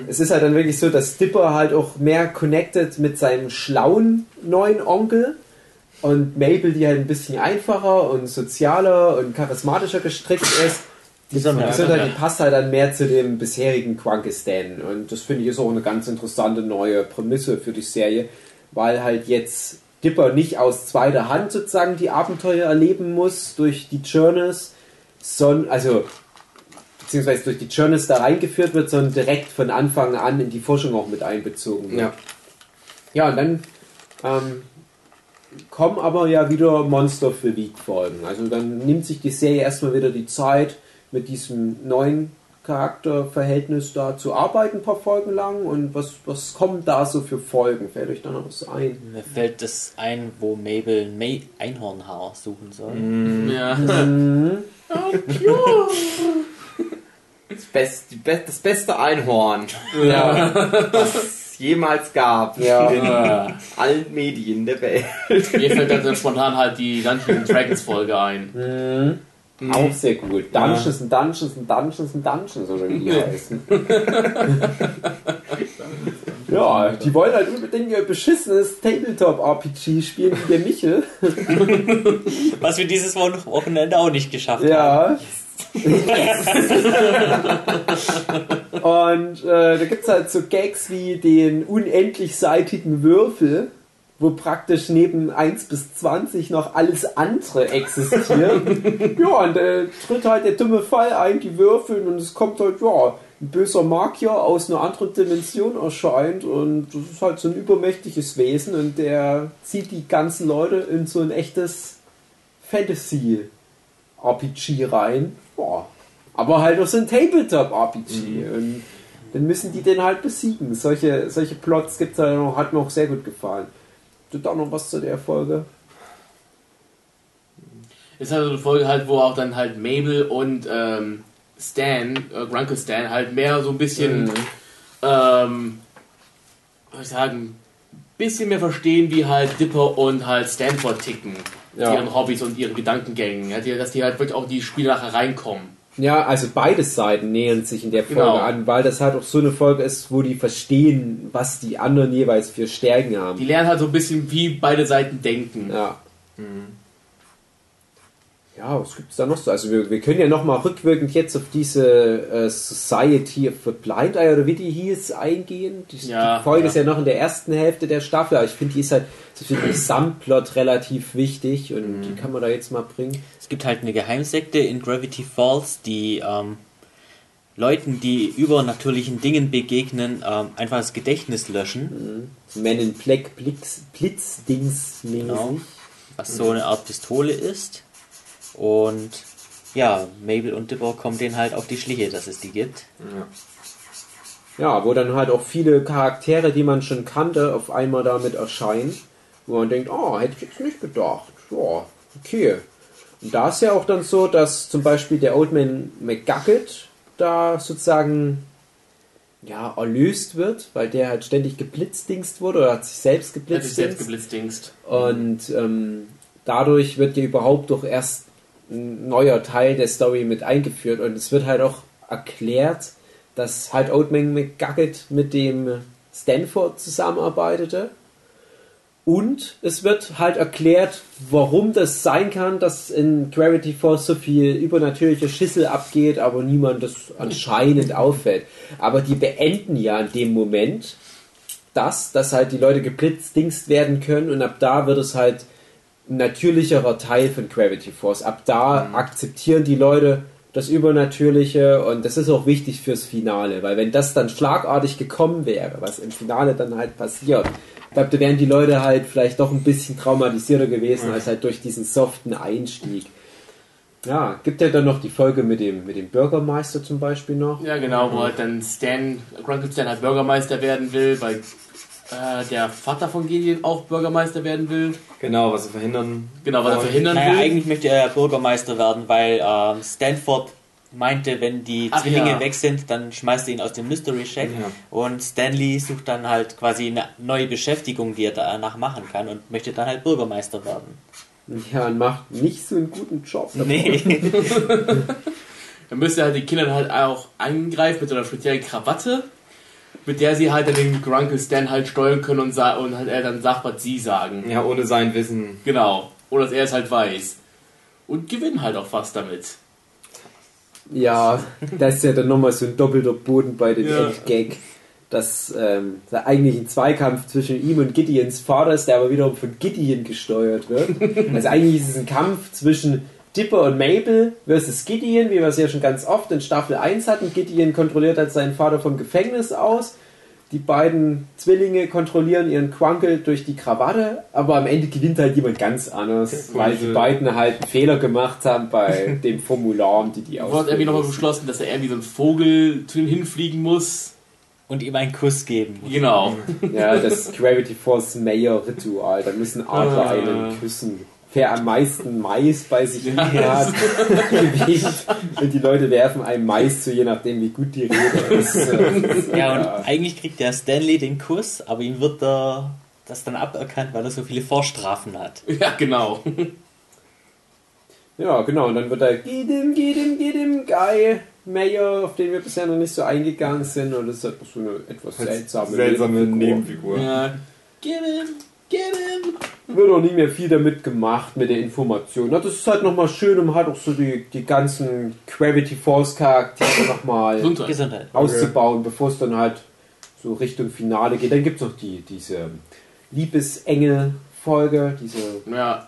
es ist halt dann wirklich so, dass Dipper halt auch mehr connected mit seinem schlauen neuen Onkel und Mabel, die halt ein bisschen einfacher und sozialer und charismatischer gestrickt ist. Die, sind halt, ja. die passt halt dann mehr zu dem bisherigen Quankistan. Und das finde ich ist auch eine ganz interessante neue Prämisse für die Serie, weil halt jetzt Dipper nicht aus zweiter Hand sozusagen die Abenteuer erleben muss durch die Journeys, sondern, also, beziehungsweise durch die Journeys da reingeführt wird, sondern direkt von Anfang an in die Forschung auch mit einbezogen wird. Ja. Ja, und dann ähm, kommen aber ja wieder Monster für Week Folgen. Also dann nimmt sich die Serie erstmal wieder die Zeit, mit diesem neuen Charakterverhältnis da zu arbeiten, ein paar Folgen lang? Und was, was kommen da so für Folgen? Fällt euch da noch was ein? Mir fällt das ein, wo Mabel ein May Einhornhaar suchen soll. Ja. Das, Best, die Be das beste Einhorn, das es jemals gab Ja. in allen Medien der Welt. Mir fällt dann spontan halt die Dungeons Dragons Folge ein. Auch sehr gut. Dungeons und Dungeons und Dungeons und Dungeons, oder wie die heißen. ja, die wollen halt unbedingt ihr beschissenes Tabletop-RPG spielen wie der Michel. Was wir dieses Wo- Wochenende auch nicht geschafft haben. Ja. Und äh, da gibt es halt so Gags wie den unendlichseitigen Würfel, wo praktisch neben 1 bis 20 noch alles andere existiert. ja, und äh, tritt halt der dumme Fall ein, die würfeln und es kommt halt, ja, ein böser Magier aus einer anderen Dimension erscheint und das ist halt so ein übermächtiges Wesen und der zieht die ganzen Leute in so ein echtes Fantasy RPG rein. Boah. Aber halt auch so ein Tabletop-RPG. Und dann müssen die den halt besiegen. Solche, solche Plots gibt's da noch, hat mir auch sehr gut gefallen. Du da noch was zu der Folge? Ist halt so eine Folge halt, wo auch dann halt Mabel und ähm, Stan, äh, Grunkle Stan, halt mehr so ein bisschen, Mhm. ähm, was soll ich sagen, bisschen mehr verstehen, wie halt Dipper und halt Stanford ticken. Ja. Ihren Hobbys und ihren Gedankengängen. Dass die halt wirklich auch die Spiele nachher reinkommen. Ja, also beide Seiten nähern sich in der Folge Genau. an, weil das halt auch so eine Folge ist, wo die verstehen, was die anderen jeweils für Stärken haben. Die lernen halt so ein bisschen, wie beide Seiten denken. Ja. Ja, was gibt's da noch so? Also wir, wir können ja nochmal rückwirkend jetzt auf diese äh, Society of the Blind Eye oder wie die hieß eingehen. Die, Ja, die Folge ja. ist ja noch in der ersten Hälfte der Staffel, aber ich finde, die ist halt so für den Gesamtplot relativ wichtig und die kann man da jetzt mal bringen. Es gibt halt eine Geheimsekte in Gravity Falls, die ähm, Leuten, die übernatürlichen Dingen begegnen, ähm, einfach das Gedächtnis löschen. Men in Black Blitz, Blitzdings mäßig. Genau. Was so eine Art Pistole ist. Und ja, Mabel und Dipper kommen denen halt auf die Schliche, dass es die gibt. Ja, wo dann halt auch viele Charaktere, die man schon kannte, auf einmal damit erscheinen. Wo man denkt, oh, hätte ich jetzt nicht gedacht. Ja, okay. Und da ist ja auch dann so, dass zum Beispiel der Old Man McGucket da sozusagen ja, erlöst wird, weil der halt ständig geblitzdingst wurde oder hat sich selbst Hätte ich geblitzdingst. selbst geblitzdingst. Und ähm, dadurch wird ja überhaupt doch erst ein neuer Teil der Story mit eingeführt. Und es wird halt auch erklärt, dass halt Oldman McGucket mit dem Stanford zusammenarbeitete. Und es wird halt erklärt, warum das sein kann, dass in Gravity Falls so viel übernatürlicher Schissel abgeht, aber niemand das anscheinend auffällt. Aber die beenden ja in dem Moment das, dass halt die Leute geblitzdingst werden können und ab da wird es halt natürlicherer Teil von Gravity Force. Ab da akzeptieren die Leute das Übernatürliche und das ist auch wichtig fürs Finale, weil wenn das dann schlagartig gekommen wäre, was im Finale dann halt passiert, ich glaube, da wären die Leute halt vielleicht doch ein bisschen traumatisierter gewesen als halt durch diesen soften Einstieg. Ja, gibt ja dann noch die Folge mit dem, mit dem Bürgermeister zum Beispiel noch. Ja, genau, wo halt dann Stan, Grunkle Stan halt Bürgermeister werden will, weil äh, der Vater von Gideon auch Bürgermeister werden will. Genau, was sie verhindern. Genau, was er verhindern Naja, will. eigentlich möchte er ja Bürgermeister werden, weil ähm, Stanford meinte, wenn die Ach Zwillinge ja. weg sind, dann schmeißt er ihn aus dem Mystery Shack. Ja. Und Stanley sucht dann halt quasi eine neue Beschäftigung, die er danach machen kann und möchte dann halt Bürgermeister werden. Ja, und macht nicht so einen guten Job. Nee. Dann müsste halt die Kinder halt auch eingreifen mit so einer speziellen Krawatte, mit der sie halt dann den Grunkle Stan halt steuern können und, und halt er dann sagt, was sie sagen. Ja, ohne sein Wissen. Genau. Oder dass er es halt weiß. Und gewinnen halt auch fast damit. Ja, das ist ja dann nochmal so ein doppelter Boden bei dem Ja. Endgag. Dass ähm, da eigentlich ein Zweikampf zwischen ihm und Gideons Vater ist, der aber wiederum von Gideon gesteuert wird. also eigentlich ist es ein Kampf zwischen Dipper und Mabel versus Gideon, wie wir es ja schon ganz oft in Staffel 1 hatten. Gideon kontrolliert halt seinen Vater vom Gefängnis aus. die beiden Zwillinge kontrollieren ihren Quankel durch die Krawatte, aber am Ende gewinnt halt jemand ganz anders, weil die beiden halt einen Fehler gemacht haben bei dem Formular, die die Wurde irgendwie ausfüllen nochmal beschlossen, dass er irgendwie so ein Vogel zu ihm hinfliegen muss. Und ihm einen Kuss geben. Genau. Ja, das Gravity Force Mayor Ritual. Da müssen Adler Ah. einen küssen. Wer am meisten Mais bei sich Ja, hat. Und die Leute werfen einem Mais zu, je nachdem wie gut die Rede ist. Ja, und eigentlich kriegt der Stanley den Kuss, aber ihm wird der, das dann aberkannt, weil er so viele Vorstrafen hat. Ja, genau. Ja, genau. Und dann wird er geht ihm, geht ihm, geht ihm, Guy Mayor, auf den wir bisher noch nicht so eingegangen sind. Und das ist halt so eine etwas seltsame, seltsame Nebenfigur. Nebenfigur. Ja. Get him! Get him! Wird auch nicht mehr viel damit gemacht mit der Information. Na, Das ist halt nochmal schön und hat auch so die, die ganzen Gravity Force Charaktere nochmal Gesundheit. Auszubauen, bevor es dann halt so Richtung Finale geht. Dann gibt es noch die, diese Liebesengel-Folge, diese Ja,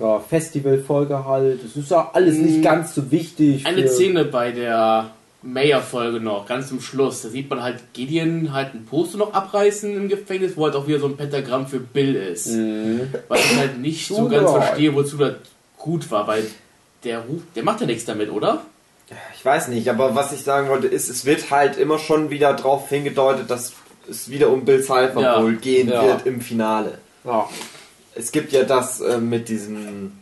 ja, Festival-Folge halt. Das ist ja alles nicht ganz so wichtig. eine Szene bei der Mayor-Folge noch, ganz zum Schluss. Da sieht man halt Gideon halt ein Poster noch abreißen im Gefängnis, wo halt auch wieder so ein Pentagramm für Bill ist. Mhm. Was ich halt nicht so ganz verstehe, wozu das gut war, weil der Ruf, der macht ja nichts damit, oder? Ich weiß nicht, aber was ich sagen wollte ist, es wird halt immer schon wieder darauf hingedeutet, dass es wieder um Bill Cipher Ja. wohl gehen Ja. wird im Finale. Ja. Es gibt ja das äh, mit diesem,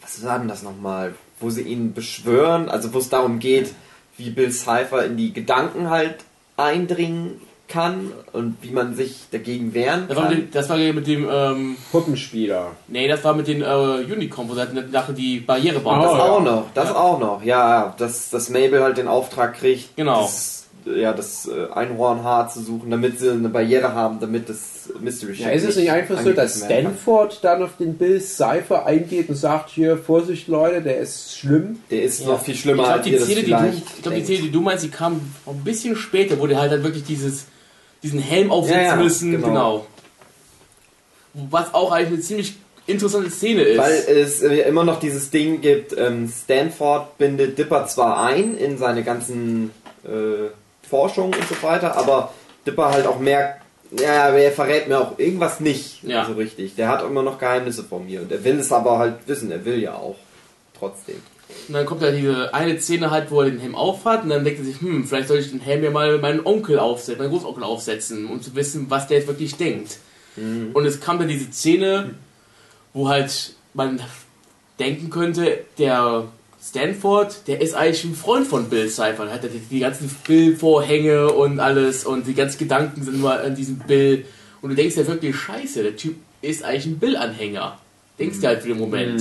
was war denn das nochmal, wo sie ihn beschwören, also wo es darum geht, wie Bill Cipher in die Gedanken halt eindringen kann und wie man sich dagegen wehren Das war mit kann. dem, das war ja mit dem ähm, Puppenspieler. nee, das war mit den äh, Unicorn, wo sie halt nachher die Barriere bauen. Das Oh, ja. auch noch, das auch noch, ja, ja, dass, dass Mabel halt den Auftrag kriegt, Genau. das, ja, das äh, Einhornhaar zu suchen, damit sie eine Barriere haben, damit das Mystery Ja, Shack ist es nicht einfach so, dass. Stanford dann auf den Bill Cipher eingeht und sagt, hier, Vorsicht Leute, der ist schlimm. Der ist Ja. noch viel Ich schlimmer, glaube, als die ihr das Szene, die du, ich glaub, die. Szene, die du meinst, die kam ein bisschen später, wo die halt dann wirklich dieses, diesen Helm aufsetzen Ja, ja, müssen. genau. Genau. Was auch eigentlich eine ziemlich interessante Szene ist. Weil es äh, immer noch dieses Ding gibt, ähm, Stanford bindet Dipper zwar ein in seine ganzen äh, Forschungen und so weiter, aber Dipper halt auch merkt, ja, er verrät mir auch irgendwas nicht Ja. so richtig. Der hat immer noch Geheimnisse von mir und er will es aber halt wissen, er will ja auch trotzdem. Und dann kommt da diese eine Szene halt, wo er den Helm aufhat und dann denkt er sich, hm, vielleicht soll ich den Helm ja mal meinen Onkel aufsetzen, meinen Großonkel aufsetzen, um zu wissen, was der jetzt wirklich denkt. Und es kam dann diese Szene, wo halt man denken könnte, der Stanford, der ist eigentlich ein Freund von Bill Cipher. Er hat die, ganzen Bill-Vorhänge und alles und die ganzen Gedanken sind nur an diesem Bill. Und du denkst ja wirklich, scheiße, der Typ ist eigentlich ein Bill-Anhänger. Denkst du halt für den Moment.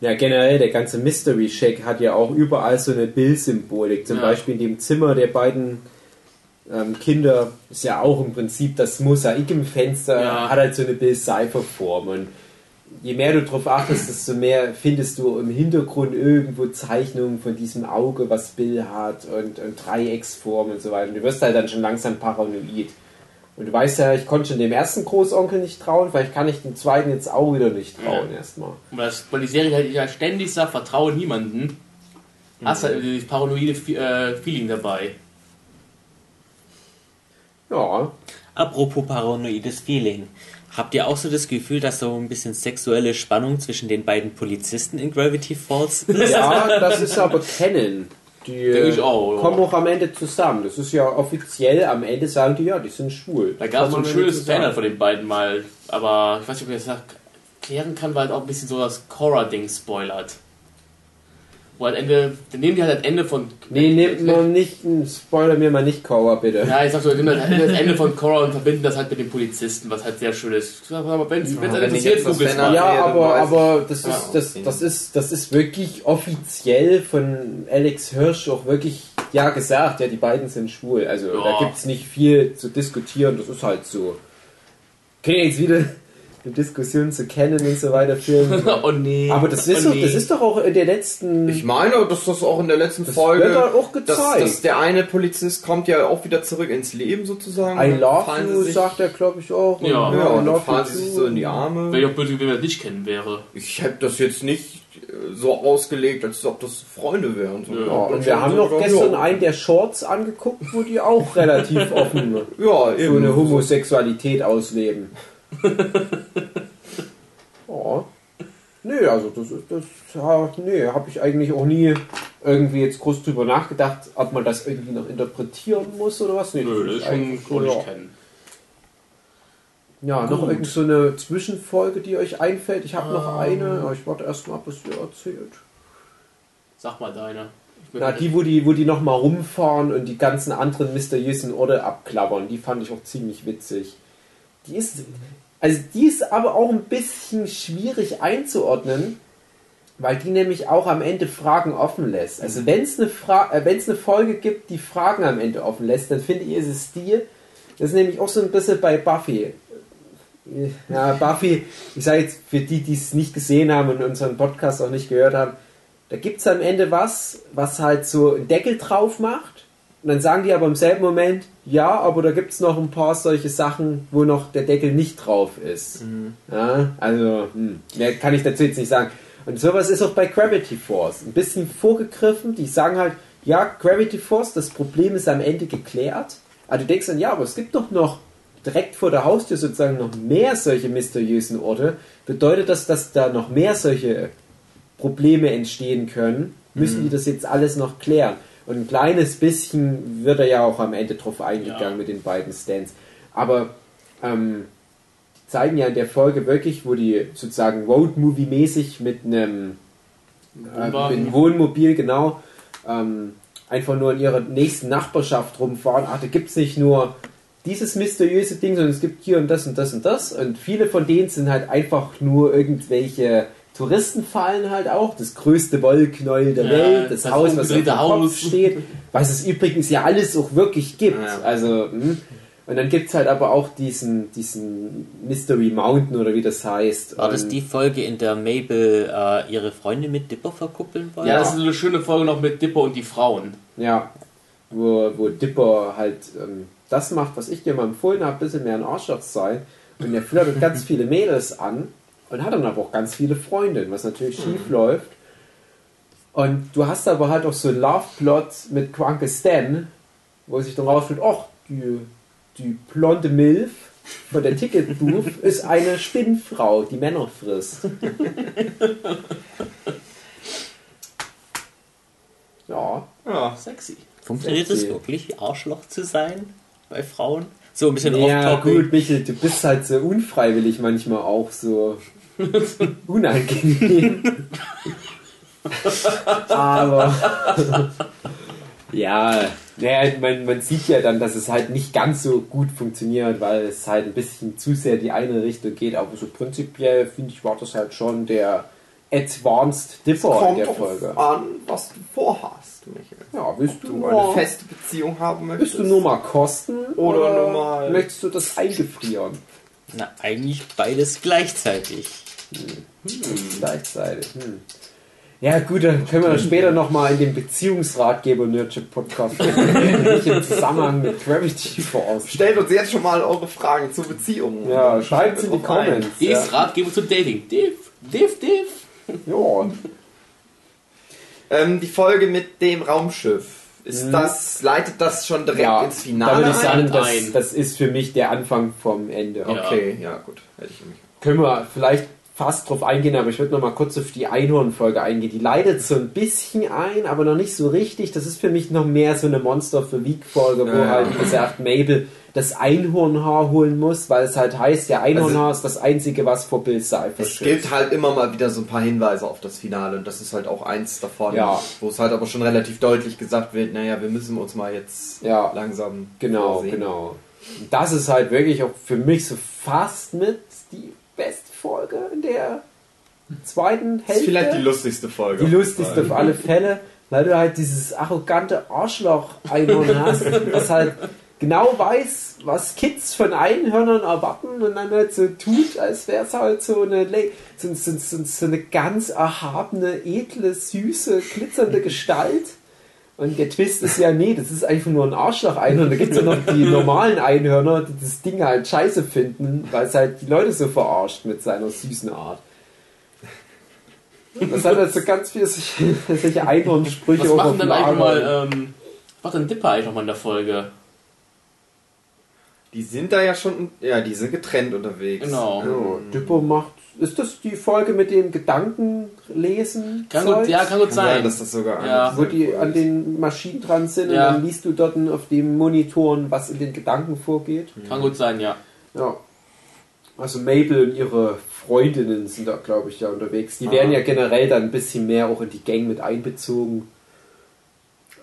Ja, generell, der ganze Mystery Shack hat ja auch überall so eine Bill-Symbolik. Zum Ja. Beispiel in dem Zimmer der beiden ähm, Kinder ist ja auch im Prinzip das Mosaik im Fenster, Ja. hat halt so eine Bill-Cipher-Form. Und je mehr du drauf achtest, desto mehr findest du im Hintergrund irgendwo Zeichnungen von diesem Auge, was Bill hat und, und Dreiecksform und so weiter. Und du wirst halt dann schon langsam paranoid. Und du weißt ja, ich konnte schon dem ersten Großonkel nicht trauen, vielleicht kann ich dem zweiten jetzt auch wieder nicht trauen erstmal. Weil, das, weil die Serie halt ja ständig sagt, vertraue niemanden. Hast halt dieses paranoide äh, Feeling dabei. Ja, Apropos paranoides Feeling. Habt ihr auch so das Gefühl, dass so ein bisschen sexuelle Spannung zwischen den beiden Polizisten in Gravity Falls ist? Ja, das ist aber Canon. Die ich auch, ja. kommen auch am Ende zusammen. Das ist ja offiziell, am Ende sagen die, ja, die sind schwul. Da gab es so ein schönes. Banner von den beiden mal. Aber ich weiß nicht, ob ich das erklären kann, weil halt auch ein bisschen so das Cora-Ding spoilert. Wo halt Ende, dann nehmen die halt das Ende von. Nee, nehmt mal nicht, spoiler mir mal nicht Cora, bitte. Ja, ich sag so, nehmen halt das Ende von Cora und verbinden das halt mit den Polizisten, was halt sehr schön ist. Aber wenn es wenn interessiert, googelt Banner- mal. Ja, Ja, aber, aber das, Ja, ist, das, das, ist, das ist wirklich offiziell von Alex Hirsch auch wirklich ja gesagt, ja, die beiden sind schwul. Also Ja. da gibt es nicht viel zu diskutieren, das ist halt so. Okay, jetzt wieder eine Diskussion zu kennen und so weiter führen. oh nee. Aber das ist, oh doch, das ist doch auch in der letzten. Ich meine, dass das auch in der letzten Das Folge, wird halt auch dass, gezeigt. dass der eine Polizist kommt ja auch wieder zurück ins Leben sozusagen. I love you, sich, sagt er, glaube ich, auch. Ja. Ja, I und dann fahren sie sich so in die Arme. Wäre ich auch böse, wenn er das nicht kennen wäre. Ich habe das jetzt nicht so ausgelegt, als ob das Freunde wären. So. Ja, Ja, und wir haben noch gestern einen der Shorts angeguckt, wo die auch relativ offen Ja, so eben. eine Homosexualität ausleben. ja. Nö, also das ist das. Nee, habe ich eigentlich auch nie irgendwie jetzt groß drüber nachgedacht, ob man das irgendwie noch interpretieren muss oder was. Nee, Nö, das ist schon cool, ja. ich kennen. Ja, noch Gut. irgend so eine Zwischenfolge, die euch einfällt. Ich habe noch Ähm. eine, aber ich warte erst mal ab, was ihr erzählt. Sag mal deine. Na, die, wo die, wo die nochmal rumfahren und die ganzen anderen mysteriösen Orte abklappern, die fand ich auch ziemlich witzig. Die ist, also die ist aber auch ein bisschen schwierig einzuordnen, weil die nämlich auch am Ende Fragen offen lässt. Also wenn es eine, Fra äh, eine Folge gibt, die Fragen am Ende offen lässt, dann finde ich, ist es die. Das ist nämlich auch so ein bisschen bei Buffy. Ja, Buffy, ich sage jetzt für die, die es nicht gesehen haben und unseren Podcast auch nicht gehört haben, da gibt es am Ende was, was halt so einen Deckel drauf macht. Und dann sagen die aber im selben Moment, ja, aber da gibt es noch ein paar solche Sachen, wo noch der Deckel nicht drauf ist. Ja, also, hm, mehr kann ich dazu jetzt nicht sagen. Und sowas ist auch bei Gravity Force. Ein bisschen vorgegriffen. Die sagen halt, ja, Gravity Force, das Problem ist am Ende geklärt. Aber du denkst dann, ja, aber es gibt doch noch direkt vor der Haustür sozusagen noch mehr solche mysteriösen Orte. Bedeutet das, dass da noch mehr solche Probleme entstehen können? Müssen die das jetzt alles noch klären? Und ein kleines bisschen wird er ja auch am Ende drauf eingegangen Ja. mit den beiden Stands. Aber ähm, die zeigen ja in der Folge wirklich, wo die sozusagen Road-Movie-mäßig mit einem äh, mit einem Wohnmobil, genau, ähm, einfach nur in ihrer nächsten Nachbarschaft rumfahren. Ach, da gibt es nicht nur dieses mysteriöse Ding, sondern es gibt hier und das und das und das. Und viele von denen sind halt einfach nur irgendwelche Touristenfallen halt auch. Das größte Wollknäuel der Ja, Welt, das, das Haus, was auf dem Kopf Haus. steht, was es übrigens ja alles auch wirklich gibt. Ja. Also, hm. und dann gibt es halt aber auch diesen, diesen Mystery Mountain oder wie das heißt. War das die Folge, in der Mabel äh, ihre Freunde mit Dipper verkuppeln wollte? Ja, das ist eine schöne Folge noch mit Dipper und die Frauen. Ja, wo, wo Dipper halt ähm, das macht, was ich dir mal empfohlen habe, ein bisschen mehr ein Arschloch sein. Und er flirtet ganz viele Mädels an und hat dann aber auch ganz viele Freundinnen, was natürlich schief läuft. Und du hast aber halt auch so einen Love-Plot mit Quanke Stan, wo sich dann rausfindet, ach, die, die blonde Milf von der Ticketbooth ist eine Spinnfrau, die Männer frisst. Ja, Ja. Sexy. Funktioniert es wirklich, Arschloch zu sein bei Frauen? So ein bisschen Ja, off-topic. gut, Michel, du bist halt so unfreiwillig manchmal auch so unangenehm. Aber ja, naja, man, man sieht ja dann, dass es halt nicht ganz so gut funktioniert, weil es halt ein bisschen zu sehr die eine Richtung geht. Aber so prinzipiell finde ich, war das halt schon der Advanced Differ der Folge. an, was du vorhast, Michael. Ja, willst Ob du, du eine feste Beziehung haben möchtest. willst du nur mal kosten Oder nur mal- möchtest du das eingefrieren? Na, eigentlich beides gleichzeitig. Gleichzeitig. Hm. Ja gut, dann können wir das später nochmal in dem Beziehungsratgeber Nurture Podcast nicht im Zusammenhang mit Gravity Force. Stellt uns jetzt schon mal eure Fragen zur Beziehung. Ja, schreibt es in die. Comments. Die Ja. ist Ratgeber zum Dating. Div, div, div. ja. Ähm, die Folge mit dem Raumschiff. Ist Mhm. das, leitet das schon direkt ja, ins da Finale würde ich ein? sagen, das, ein. das ist für mich der Anfang vom Ende. Ja. Okay, ja gut. Hätte ich mich. Können wir vielleicht fast drauf eingehen, aber ich würde noch mal kurz auf die Einhorn-Folge eingehen. Die leitet so ein bisschen ein, aber noch nicht so richtig. Das ist für mich noch mehr so eine Monster für Week-Folge, wo Ja. halt, wie gesagt, Mabel das Einhornhaar holen muss, weil es halt heißt, der Einhornhaar Also- ist das Einzige, was vor Bill Cipher Es gibt halt immer mal wieder so ein paar Hinweise auf das Finale und das ist halt auch eins davon, Ja. wo es halt aber schon relativ deutlich gesagt wird, naja, wir müssen uns mal jetzt Ja. langsam Genau, vorsehen. genau. Und Das ist halt wirklich auch für mich so fast mit die beste Folge in der zweiten Hälfte. vielleicht die lustigste Folge. Die lustigste auf alle Fälle, weil du halt dieses arrogante Arschloch Einhorn hast, das halt genau weiß, was Kids von Einhörnern erwarten und dann halt so tut, als wäre es halt so eine, so, so, so, so eine ganz erhabene, edle, süße, glitzernde Gestalt. Und der Twist ist ja, nee, das ist einfach nur ein Arschloch-Einhorn. Da gibt es ja noch die normalen Einhörner, die das Ding halt scheiße finden, weil es halt die Leute so verarscht mit seiner süßen Art. Das hat also ganz viele solche, Einhornsprüche Was machen dann Lager. mal, ähm, was macht denn Dipper eigentlich nochmal in der Folge? Die sind da ja schon, ja, die sind getrennt unterwegs. Genau. Ja, Dipper macht. Ist das die Folge mit dem Gedankenlesen? Kann gut, ja, kann gut sein, sein. dass das sogar Ja. Wo die an den Maschinen dran sind Ja. und dann liest du dort auf den Monitoren, was in den Gedanken vorgeht. Kann gut sein, ja. Ja. Also Mabel und ihre Freundinnen sind da, glaube ich, ja unterwegs. Die werden ja generell dann ein bisschen mehr auch in die Gang mit einbezogen.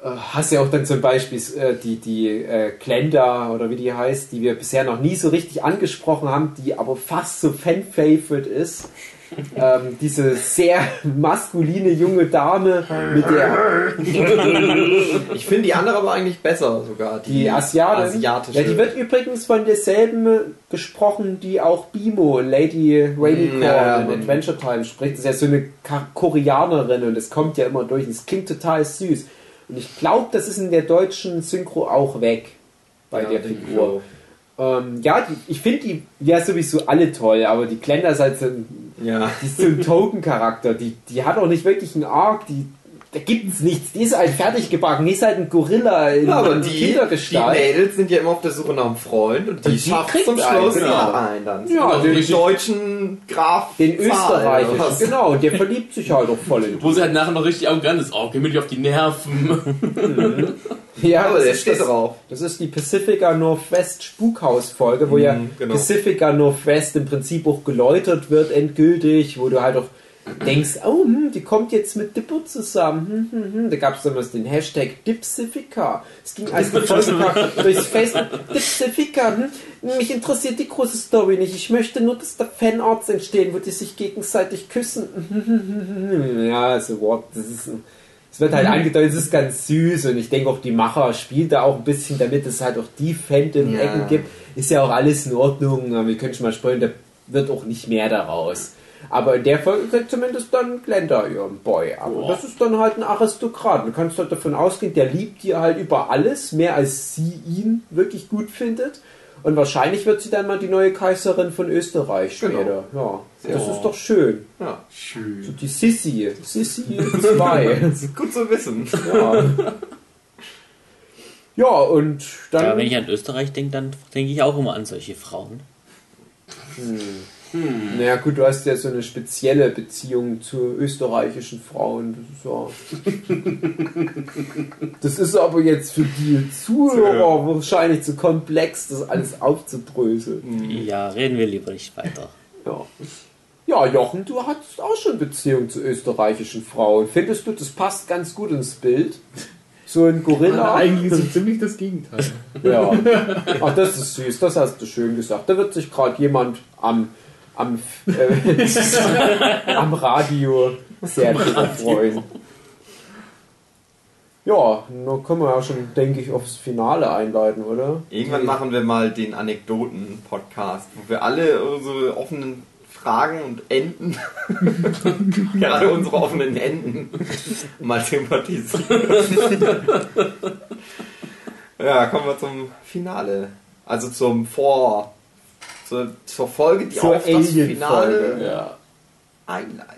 Äh, Hast ja auch dann zum Beispiel äh, die, die äh, Glenda oder wie die heißt, die wir bisher noch nie so richtig angesprochen haben, die aber fast so Fan-Favorite ist. ähm, diese sehr maskuline junge Dame mit der Ich finde die andere aber eigentlich besser sogar. Die Asiatin. asiatische. Ja, die wird übrigens von derselben gesprochen, die auch Bimo in Lady Rainicorn Mm, ja, in. Adventure Time spricht. Das ist ja so eine Koreanerin und es kommt ja immer durch und es klingt total süß. Und ich glaube, das ist in der deutschen Synchro auch weg bei Ja, der Figur. Ähm, ja, die, ich finde die ja sowieso alle toll, aber die Glenda ist halt so ein, ja. die ist so ein Token-Charakter. Die, die hat auch nicht wirklich einen Arc, die, da gibt es nichts. Die ist halt fertig gebacken. Die ist halt ein Gorilla in, Ja, aber die, die Kindergestalt. Mädels sind ja immer auf der Suche nach einem Freund und die, Und die schafft kriegt zum einen, Schluss genau. ja einen dann. Ja, Genau, den- den deutschen Graf. Den österreichischen, was? genau, und der verliebt sich halt auch voll in Wo sie halt nachher noch richtig arrogant ist. Oh, geh mir nicht auf die Nerven. Ja, Aber das der ist steht das, drauf. das ist die Pacifica Northwest Spukhaus-Folge, wo ja Mhm, genau. Pacifica Northwest im Prinzip auch geläutert wird, endgültig, wo du halt auch denkst, oh, hm, die kommt jetzt mit Dippo zusammen. Hm, hm, hm. Da gab es damals den Hashtag Dipsifica. Es ging als Folge durchs Facebook. Dipsifica, hm. mich interessiert die große Story nicht. Ich möchte nur, dass da Fanarts entstehen, wo die sich gegenseitig küssen. Ja, also what, das ist ein es wird halt angedeutet, es ist ganz süß und ich denke auch, die Macher spielen da auch ein bisschen damit, dass es halt auch die Fandom-Ecken Ja. gibt. Ist ja auch alles in Ordnung, aber wir können schon mal sprechen, da wird auch nicht mehr daraus. Aber in der Folge kriegt zumindest dann Glenda ihren Boy. Aber Boah. das ist dann halt ein Aristokrat. Du kannst halt davon ausgehen, der liebt die halt über alles, mehr als sie ihn wirklich gut findet. Und wahrscheinlich wird sie dann mal die neue Kaiserin von Österreich Genau. später. Ja, das Ja. ist doch schön. Ja. So die Sissi. Sissi 2. Das ist gut zu wissen. Ja. ja, und dann. Ja, wenn ich an Österreich denke, dann denke ich auch immer an solche Frauen. Naja, gut, du hast ja so eine spezielle Beziehung zu österreichischen Frauen. Das ist, ja das ist aber jetzt für die Zuhörer wahrscheinlich zu komplex, das alles aufzudröseln. Ja, reden wir lieber nicht weiter. Ja. Ja, Jochen, du hattest auch schon Beziehung zu österreichischen Frauen. Findest du, das passt ganz gut ins Bild? So ein Gorilla? Eigentlich ist es ziemlich das Gegenteil. Ja. Ach, das ist süß, das hast du schön gesagt. Da wird sich gerade jemand am, am, äh, am Radio sehr drüber freuen. Ja, dann können wir ja schon, denke ich, aufs Finale einleiten, oder? Irgendwann machen wir mal den Anekdoten-Podcast, wo wir alle unsere offenen Fragen und Enden, gerade unsere offenen Enden, mal thematisieren. ja, kommen wir zum Finale. Also zum Vor... Zur, zur Folge, die Zur auf das Finale ja. einleitet.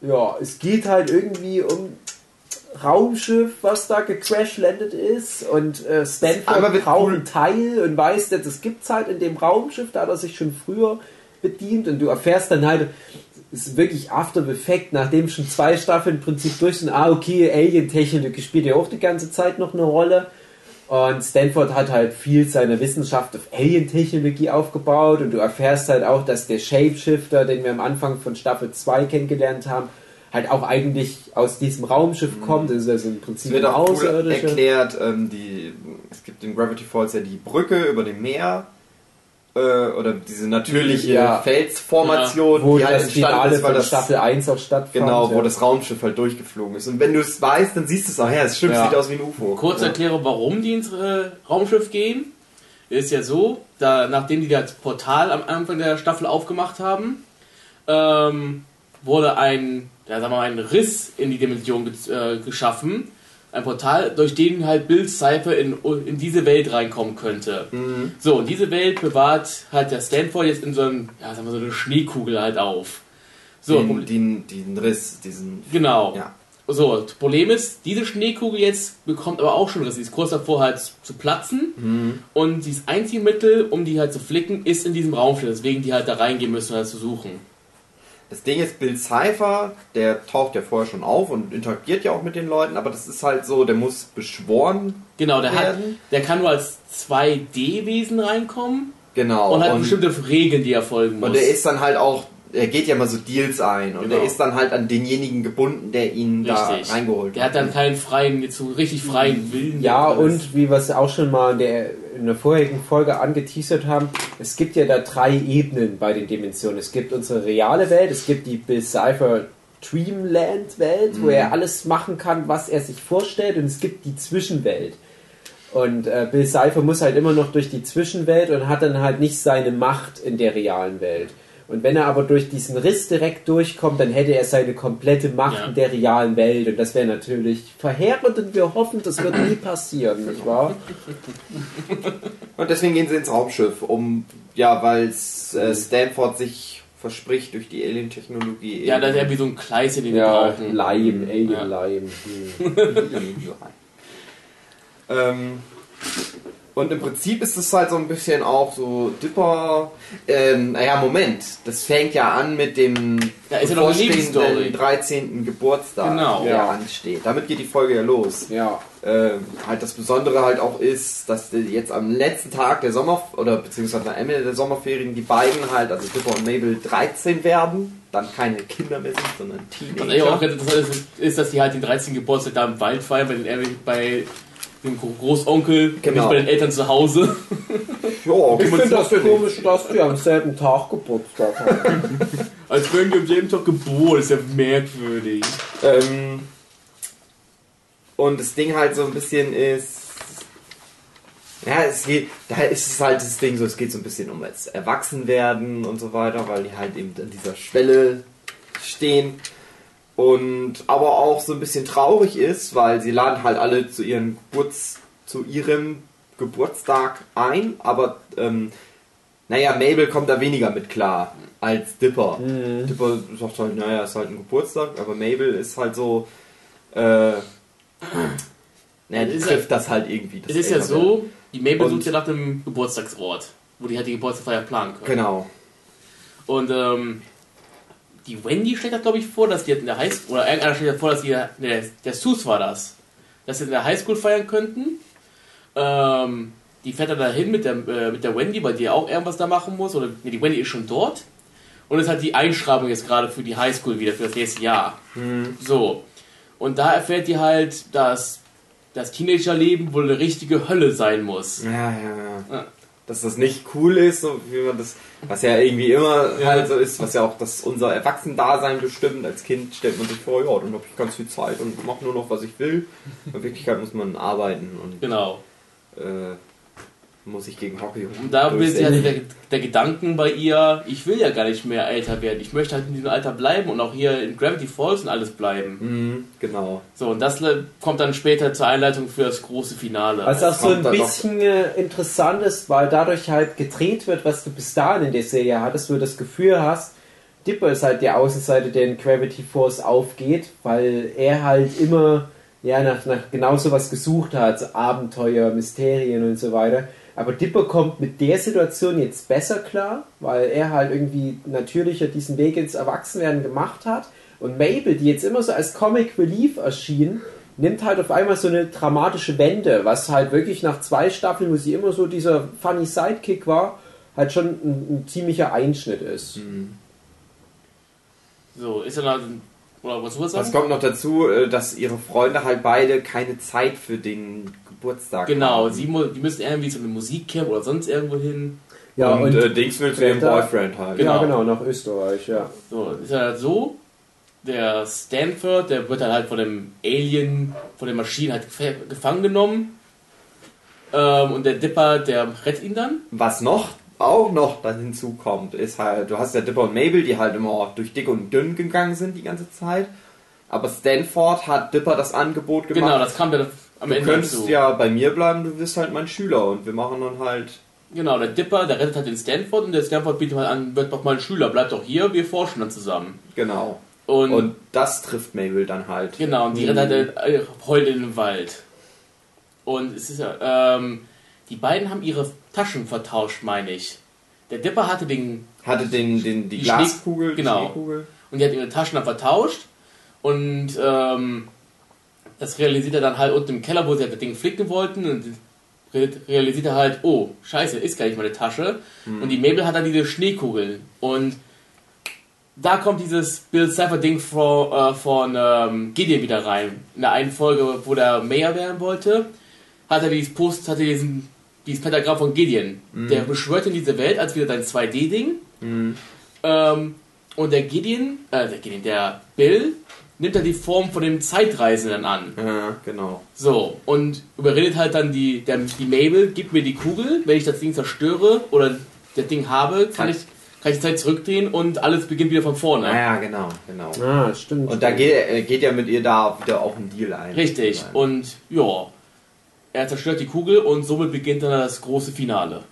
Ja, es geht halt irgendwie um Raumschiff, was da gecrashlandet ist und äh, Stanford braucht einen Teil und weiß, dass das gibt's halt in dem Raumschiff, da hat er sich schon früher bedient und du erfährst dann halt, es ist wirklich After Effect, nachdem schon zwei Staffeln im Prinzip durch sind, ah okay, Alien-Technologie spielt ja auch die ganze Zeit noch eine Rolle und Stanford hat halt viel seiner Wissenschaft auf Alien-Technologie aufgebaut und du erfährst halt auch, dass der Shapeshifter, den wir am Anfang von Staffel 2 kennengelernt haben, halt auch eigentlich aus diesem Raumschiff kommt. Das ist also im Es Prinzip wird ein auch cool erklärt, ähm, die, es gibt in Gravity Falls ja die Brücke über dem Meer äh, oder diese natürliche Ja. Felsformation, wo die halt das entstanden Finale ist, weil das Staffel 1 auch stattfand. genau, wo ja. das Raumschiff halt durchgeflogen ist. Und wenn du es weißt, dann siehst du es auch. Ja, das Schiff Ja. sieht aus wie ein UFO. Kurz Erklärung, warum die ins äh, Raumschiff gehen. Ist ja so, da, nachdem die das Portal am Anfang der Staffel aufgemacht haben, ähm, wurde ein, ja, sagen wir mal, ein Riss in die Dimension ge äh, geschaffen. Ein Portal, durch den halt Bill Cipher in, in diese Welt reinkommen könnte. Mhm. So, und diese Welt bewahrt halt der Stanford jetzt in so, einem, ja, sagen wir so eine Schneekugel halt auf. So, den, den, diesen Riss, diesen. genau. Ja. So, das Problem ist, diese Schneekugel jetzt bekommt aber auch schon Riss. Sie ist kurz davor halt zu platzen. Mhm. Und das einzige Mittel, um die halt zu flicken, ist in diesem Raumschiff. Deswegen die halt da reingehen müssen, um halt zu suchen. Das Ding ist, Bill Cipher, der taucht ja vorher schon auf und interagiert ja auch mit den Leuten, aber das ist halt so, der muss beschworen Genau, der, hat, der kann nur als 2D-Wesen reinkommen Genau. und hat bestimmte Regeln, die er folgen muss. und der ist dann halt auch, er geht ja mal so Deals ein und Genau. er ist dann halt an denjenigen gebunden, der ihn Richtig. da reingeholt Der hat dann keinen freien, jetzt so richtig freien Willen. Ja, und wie wir es auch schon mal in der, in der vorherigen Folge angeteasert haben, es gibt ja da drei Ebenen bei den Dimensionen. Es gibt unsere reale Welt, es gibt die Bill Cipher Dreamland Welt, wo er alles machen kann, was er sich vorstellt, und es gibt die Zwischenwelt. Und äh, Bill Cipher muss halt immer noch durch die Zwischenwelt und hat dann halt nicht seine Macht in der realen Welt. Und wenn er aber durch diesen Riss direkt durchkommt, dann hätte er seine komplette Macht Ja. in der realen Welt. Und das wäre natürlich verheerend und wir hoffen, das wird nie passieren, nicht wahr? Und deswegen gehen sie ins Raumschiff, um, ja, weil äh, Stanford sich verspricht durch die Alien-Technologie. Ja, das ist ja wie so ein Kleis, den wir Ja, brauchen. Leim, Alien Ja. Leim. Hm. ähm, und im Prinzip ist es halt so ein bisschen auch so Dipper. Ähm, naja, Moment. Das fängt ja an mit dem ist ja bevorstehenden 13. Geburtstag, Genau. der Ja. ansteht. Damit geht die Folge ja los. Ja. Ähm, halt das Besondere halt auch ist, dass jetzt am letzten Tag der Sommer oder beziehungsweise am Ende der Sommerferien die beiden halt, also Dipper und Mabel 13 werden, dann keine Kinder mehr sind, sondern Was eigentlich auch Teenager. ganz interessant ist, ist, dass die halt den 13. Geburtstag da im Wald feiern, bei, den, bei dem Großonkel, Genau. nicht bei den Eltern zu Hause. Ja, okay, Ich finde das komisch, dass die am selben Tag Geburtstag haben. Als wären die am selben Tag geboren, ist ja merkwürdig. Ähm, und das Ding halt so ein bisschen ist. Ja, es geht, da ist es halt das Ding so, es geht so ein bisschen um das Erwachsenwerden und so weiter, weil die halt eben an dieser Schwelle stehen. Und aber auch so ein bisschen traurig ist, weil sie laden halt alle zu ihren Geburts, zu ihrem Geburtstag ein, aber ähm, naja, Mabel kommt da weniger mit klar als Dipper. Dipper sagt halt, naja, ist halt ein Geburtstag, aber Mabel ist halt so, äh, naja, die ist trifft das halt irgendwie. das Es ist ja so, die Mabel Und- sucht ja nach dem Geburtstagsort, wo die halt die Geburtstagsfeier planen können. Genau. Und ähm, die Wendy schlägt das, glaube ich, vor, dass die in der Highschool, oder irgendeiner schlägt das vor, dass die, ne, der Sus war das, dass sie in der Highschool feiern könnten. Ähm, die fährt dann dahin mit der, äh, mit der Wendy, weil die auch irgendwas da machen muss, oder nee, die Wendy ist schon dort. Und es hat die Einschreibung jetzt gerade für die Highschool wieder, für das nächste Jahr. So. Und da erfährt die halt, dass das Teenagerleben wohl eine richtige Hölle sein muss. Ja, ja, ja. Ja. Dass das nicht cool ist, so wie man das, was ja irgendwie immer Ja. halt so ist, was ja auch das unser Erwachsendasein bestimmt. Als Kind stellt man sich vor, ja, dann habe ich ganz viel Zeit und mache nur noch, was ich will. In Wirklichkeit muss man arbeiten und Genau. äh, muss sich gegen Hockey Und da durchsetzen. halt der, der Gedanken bei ihr, ich will ja gar nicht mehr älter werden. Ich möchte halt in diesem Alter bleiben und auch hier in Gravity Falls und alles bleiben. Mhm, genau. So, und das le- kommt dann später zur Einleitung für das große Finale. Was auch so ein bisschen äh, interessant ist, weil dadurch halt gedreht wird, was du bis dahin in der Serie hattest, wo du das Gefühl hast, Dipper ist halt der Außenseiter, der in Gravity Force aufgeht, weil er halt immer ja, nach, nach genau sowas gesucht hat, so Abenteuer, Mysterien und so weiter. Aber Dipper kommt mit der Situation jetzt besser klar, weil er halt irgendwie natürlicher diesen Weg ins Erwachsenwerden gemacht hat. Und Mabel, die jetzt immer so als Comic Relief erschien, nimmt halt auf einmal so eine dramatische Wende, was halt wirklich nach zwei Staffeln, wo sie immer so dieser funny Sidekick war, halt schon ein, ein ziemlicher Einschnitt ist. so, ist ja noch, oder was du was Es sagen? kommt noch dazu, äh, dass ihre Freunde halt beide keine Zeit für den Geburtstag Genau, haben. sie mu die müssen irgendwie zu einem Musikcamp oder sonst irgendwo hin. Ja, und, und, äh, Dings will zu ihrem Boyfriend halt. ja, genau. genau, nach Österreich, ja. So, ist ja halt so, der Stanford, der wird dann halt von dem Alien, von der Maschine halt gef- gefangen genommen. Ähm, und der Dipper, der rettet ihn dann. Was noch, auch noch dann hinzukommt, ist halt, du hast ja Dipper und Mabel, die halt immer durch dick und dünn gegangen sind die ganze Zeit. Aber Stanford hat Dipper das Angebot gemacht. Genau, das kam dann am du Ende könntest dazu. ja bei mir bleiben, du wirst halt mein Schüler und wir machen dann halt Genau, der Dipper, der rettet halt den Stanford und der Stanford bietet mal an, wird doch mal ein Schüler, bleibt doch hier, wir forschen dann zusammen. Genau. Und, Und das trifft Mabel dann halt. genau, und die rettet halt äh, heult in den Wald. Und es ist ja, ähm, die beiden haben ihre Taschen vertauscht, meine ich. Der Dipper hatte den Hatte den, den, die, Die Glaskugel, genau. die Schneekugel. und die hat ihre Taschen dann vertauscht und ähm, das realisiert er dann halt unten im Keller, wo sie halt das Ding flicken wollten und re- realisiert er halt, oh, scheiße, ist gar nicht meine Tasche und die Mabel hat dann diese Schneekugeln und da kommt dieses Bill Cipher Ding von, äh, von ähm, Gideon wieder rein. In der einen Folge, wo der Mayor werden wollte, hat er dieses Post, hat er diesen, dieses Pentagramm von Gideon. Der beschwört in diese Welt als wieder sein 2D-Ding. Ähm, und der Gideon, äh, der Gideon, der Bill nimmt dann die Form von dem Zeitreisenden an. Ja, genau. So, und überredet halt dann die, der, die Mabel, gib mir die Kugel, wenn ich das Ding zerstöre oder das Ding habe, kann ich, kann ich die Zeit zurückdrehen und alles beginnt wieder von vorne. Ja, genau, genau. Ah, stimmt. Und da geht, er geht ja mit ihr da wieder auch ein Deal ein. Richtig, und ja, er zerstört die Kugel und somit beginnt dann das große Finale.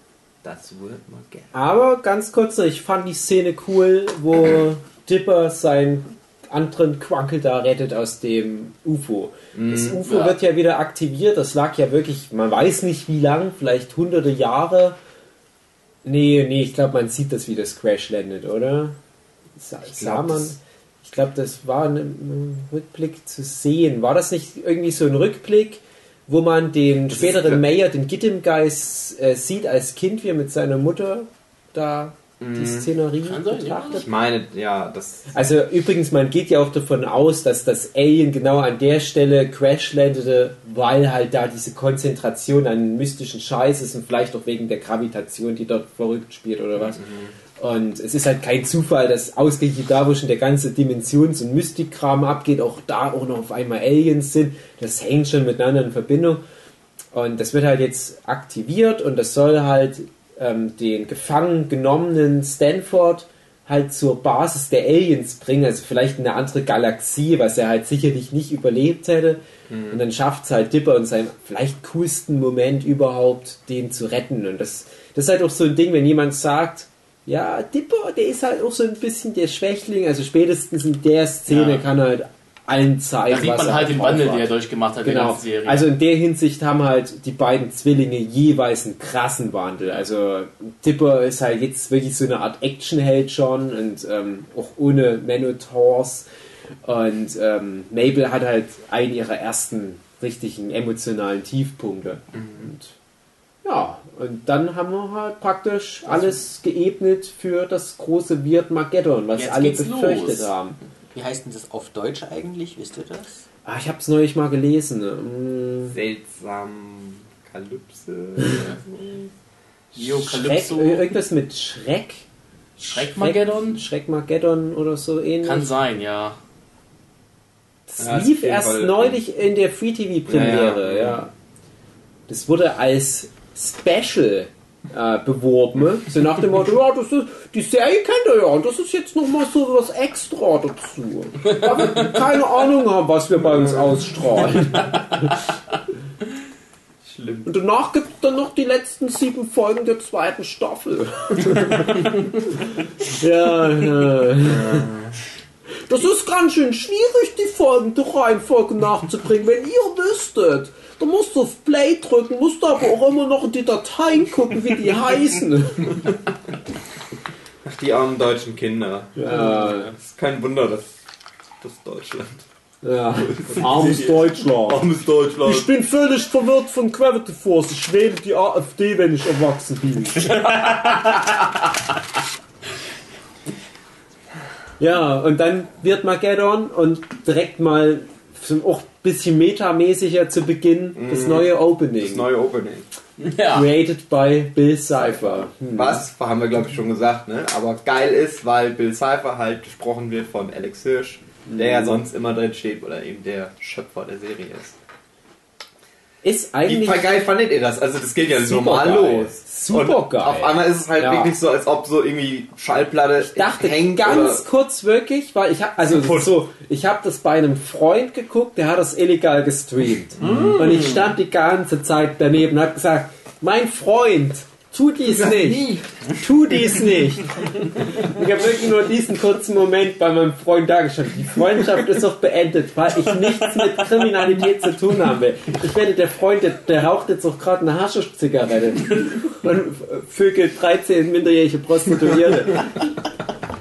Das wird mal gerne. Aber ganz kurz, ich fand die Szene cool, wo Dipper seinen anderen Quankel da rettet aus dem UFO. Das UFO ja. wird ja wieder aktiviert, das lag ja wirklich, man weiß nicht wie lang, vielleicht hunderte Jahre. Nee, nee, ich glaube, man sieht das, wie das Crash landet, oder? Sa sah glaub, man. Ich glaube, das war in einem Rückblick zu sehen. War das nicht irgendwie so ein Rückblick, wo man den ist späteren. Mayor, den Gittim-Geist, äh, sieht als Kind, wie er mit seiner Mutter da die Szenerie Kann sein, betrachtet? Ich meine, ja, das. Also übrigens, man geht ja auch davon aus, dass das Alien genau an der Stelle crash landete, weil halt da diese Konzentration an mystischen Scheiß ist und vielleicht auch wegen der Gravitation, die dort verrückt spielt oder was. Und es ist halt kein Zufall, dass ausgerechnet da, wo schon der ganze Dimensions- und Mystikkram abgeht, auch da auch noch auf einmal Aliens sind. Das hängt schon miteinander in Verbindung. Und das wird halt jetzt aktiviert und das soll halt ähm, den gefangen genommenen Stanford halt zur Basis der Aliens bringen, also vielleicht in eine andere Galaxie, was er halt sicherlich nicht überlebt hätte. Und dann schafft es halt Dipper in seinem vielleicht coolsten Moment überhaupt, den zu retten. Und das, das ist halt auch so ein Ding, wenn jemand sagt, ja, Dipper, der ist halt auch so ein bisschen der Schwächling, also spätestens in der Szene Ja. kann er halt allen zeigen, Da sieht man halt den Wandel, den er durchgemacht hat in der Genau. Serie. Also in der Hinsicht haben halt die beiden Zwillinge jeweils einen krassen Wandel. Also Tipper ist halt jetzt wirklich so eine Art Actionheld schon und ähm, auch ohne Minotaurs. Und ähm, Mabel hat halt einen ihrer ersten richtigen emotionalen Tiefpunkte. Und ja, und dann haben wir halt praktisch alles geebnet für das große Weird Mageddon, was alle befürchtet los. haben. Wie heißt denn das auf Deutsch eigentlich? Wisst ihr das? Ah, ich habe es neulich mal gelesen. Mm. Seltsam. Kalypse. Yo, Schreck, irgendwas mit Schreck? Schreckmageddon? Schreckmageddon oder so ähnlich. Kann sein, ja. Das Ja, lief erst neulich in der Free TV Premiere, Ja, ja, ja. Das wurde als Special äh, beworben, so nach dem Motto, ja, das ist, die Serie kennt ihr ja und das ist jetzt nochmal so was extra dazu. Weil wir keine Ahnung haben, was wir bei uns ausstrahlen. Schlimm. Und danach gibt es dann noch die letzten sieben Folgen der zweiten Staffel. ja, ja. Das ist ganz schön schwierig, die Folgen der Reihenfolge nachzubringen. Wenn ihr wüsstet, dann musst du auf Play drücken, musst du aber auch immer noch in die Dateien gucken, wie die heißen. Ach, die armen deutschen Kinder. Ja, Es ist kein Wunder, dass das Deutschland. ja. Armes Deutschland. Armes Deutschland. Ich bin völlig verwirrt von Gravity Force. Ich wähle die AfD, wenn ich erwachsen bin. ja, und dann wird Mageddon und direkt mal so auch ein bisschen metamäßiger zu Beginn das neue Opening. Das neue Opening. Ja. Created by Bill Cipher. Hm. Was, haben wir glaube ich schon gesagt, ne? Aber geil ist, weil Bill Cipher halt gesprochen wird von Alex Hirsch, der ja sonst immer drin steht oder eben der Schöpfer der Serie ist. Ist Wie eigentlich geil fandet ihr das? Also das geht ja Super normal geil. los. Super Und geil. Auf einmal ist es halt Ja. wirklich so, als ob so irgendwie Schallplatte Ich dachte hängt ganz kurz wirklich, weil ich habe also so, ich habe das bei einem Freund geguckt, der hat das illegal gestreamt Mm. und ich stand die ganze Zeit daneben und habe gesagt, mein Freund Tu dies nicht. Tu dies nicht. Ich habe wirklich nur diesen kurzen Moment bei meinem Freund dargestellt. Die Freundschaft ist doch beendet, weil ich nichts mit Kriminalität zu tun habe. Ich werde der Freund, der, der raucht jetzt auch gerade eine Haschisch-Zigarette und vögelt 13 minderjährige Prostituierte.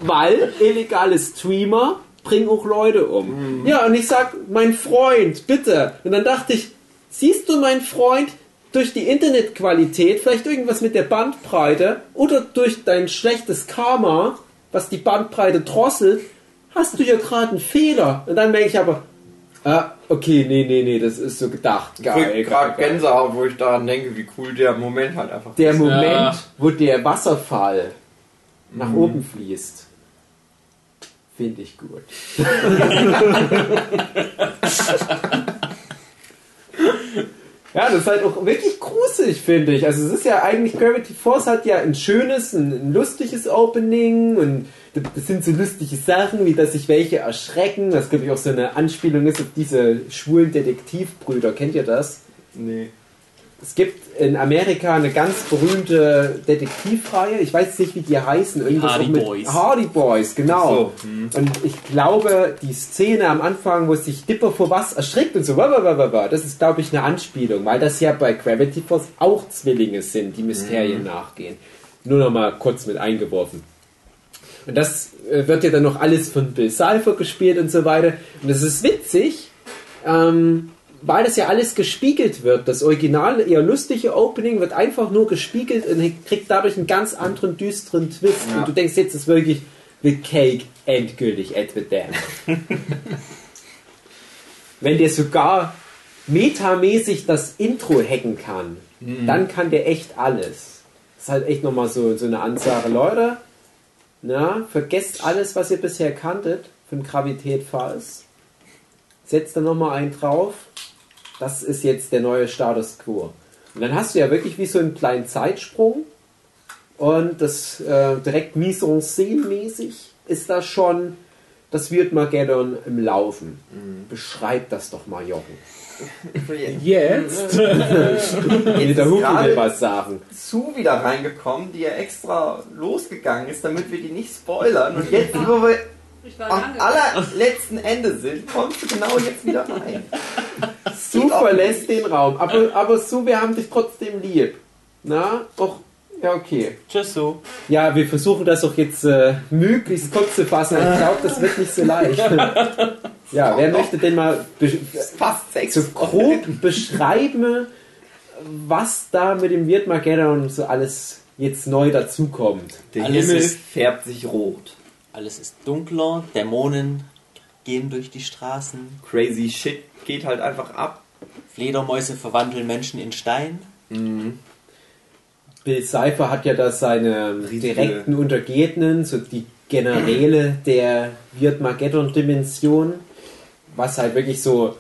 Weil illegale Streamer bringen auch Leute um. Ja, und ich sag, mein Freund, bitte. Und dann dachte ich, siehst du, mein Freund, durch die Internetqualität, vielleicht irgendwas mit der Bandbreite oder durch dein schlechtes Karma, was die Bandbreite drosselt, hast du hier gerade einen Fehler. Und dann merke ich aber, ah, okay, nee, nee, nee, das ist so gedacht. Ich Geil, grad geil. Gänsehaut, wo ich daran denke, wie cool der Moment halt einfach Der ist. Moment, Ja. wo der Wasserfall nach oben fließt, finde ich gut. ja, das ist halt auch wirklich gruselig, finde ich. Also es ist ja eigentlich, Gravity Force hat ja ein schönes, ein, ein lustiges Opening und das sind so lustige Sachen, wie dass sich welche erschrecken, was glaube ich auch so eine Anspielung ist auf diese schwulen Detektivbrüder. Kennt ihr das? Nee. Es gibt in Amerika eine ganz berühmte Detektivreihe. Ich weiß nicht, wie die heißen. Irgendwas Hardy mit Boys. Hardy Boys, genau. So, hm. Und ich glaube, die Szene am Anfang, wo sich Dipper vor was erschrickt und so, das ist, glaube ich, eine Anspielung, weil das ja bei Gravity Force auch Zwillinge sind, die Mysterien nachgehen. Nur noch mal kurz mit eingeworfen. Und das äh, wird ja dann noch alles von Bill Cipher gespielt und so weiter. Und das ist witzig, ähm, weil das ja alles gespiegelt wird. Das original eher lustige Opening wird einfach nur gespiegelt und kriegt dadurch einen ganz anderen düsteren Twist. Ja. Und du denkst, jetzt ist wirklich The Cake endgültig at the Dam. Wenn der sogar metamäßig das Intro hacken kann, dann kann der echt alles. Das ist halt echt nochmal so, so eine Ansage. Leute, na, vergesst alles, was ihr bisher kanntet von Gravität Falls. Setzt da nochmal einen drauf. Das ist jetzt der neue Status Quo. Und dann hast du ja wirklich wie so einen kleinen Zeitsprung. Und das äh, direkt mise en scène mäßig ist da schon das wird Mageddon im Laufen. Beschreib das doch mal, Jochen. Jetzt? Der Hugo was sagen. zu wieder reingekommen, die ja extra losgegangen ist, damit wir die nicht spoilern. Und jetzt, wo wir am allerletzten Ende sind, kommst du genau jetzt wieder rein. Su verlässt den Raum. Aber, aber Su, wir haben dich trotzdem lieb. Na? Doch. Ja, okay. Tschüss, so. Ja, wir versuchen das auch jetzt äh, möglichst kurz zu fassen. Ich glaube, das wird nicht so leicht. ja, wer möchte denn mal Fast sechs so grob beschreiben, was da mit dem Wirtmageddon so alles jetzt neu dazukommt? Der Alles Himmel ist- färbt sich rot. Alles ist dunkler, Dämonen gehen durch die Straßen, Crazy shit geht halt einfach ab. Fledermäuse verwandeln Menschen in Stein. Bill Cipher hat ja da seine Riesige- direkten Untergebenen, so die Generäle der Wirtmageddon-Dimension, was halt wirklich so,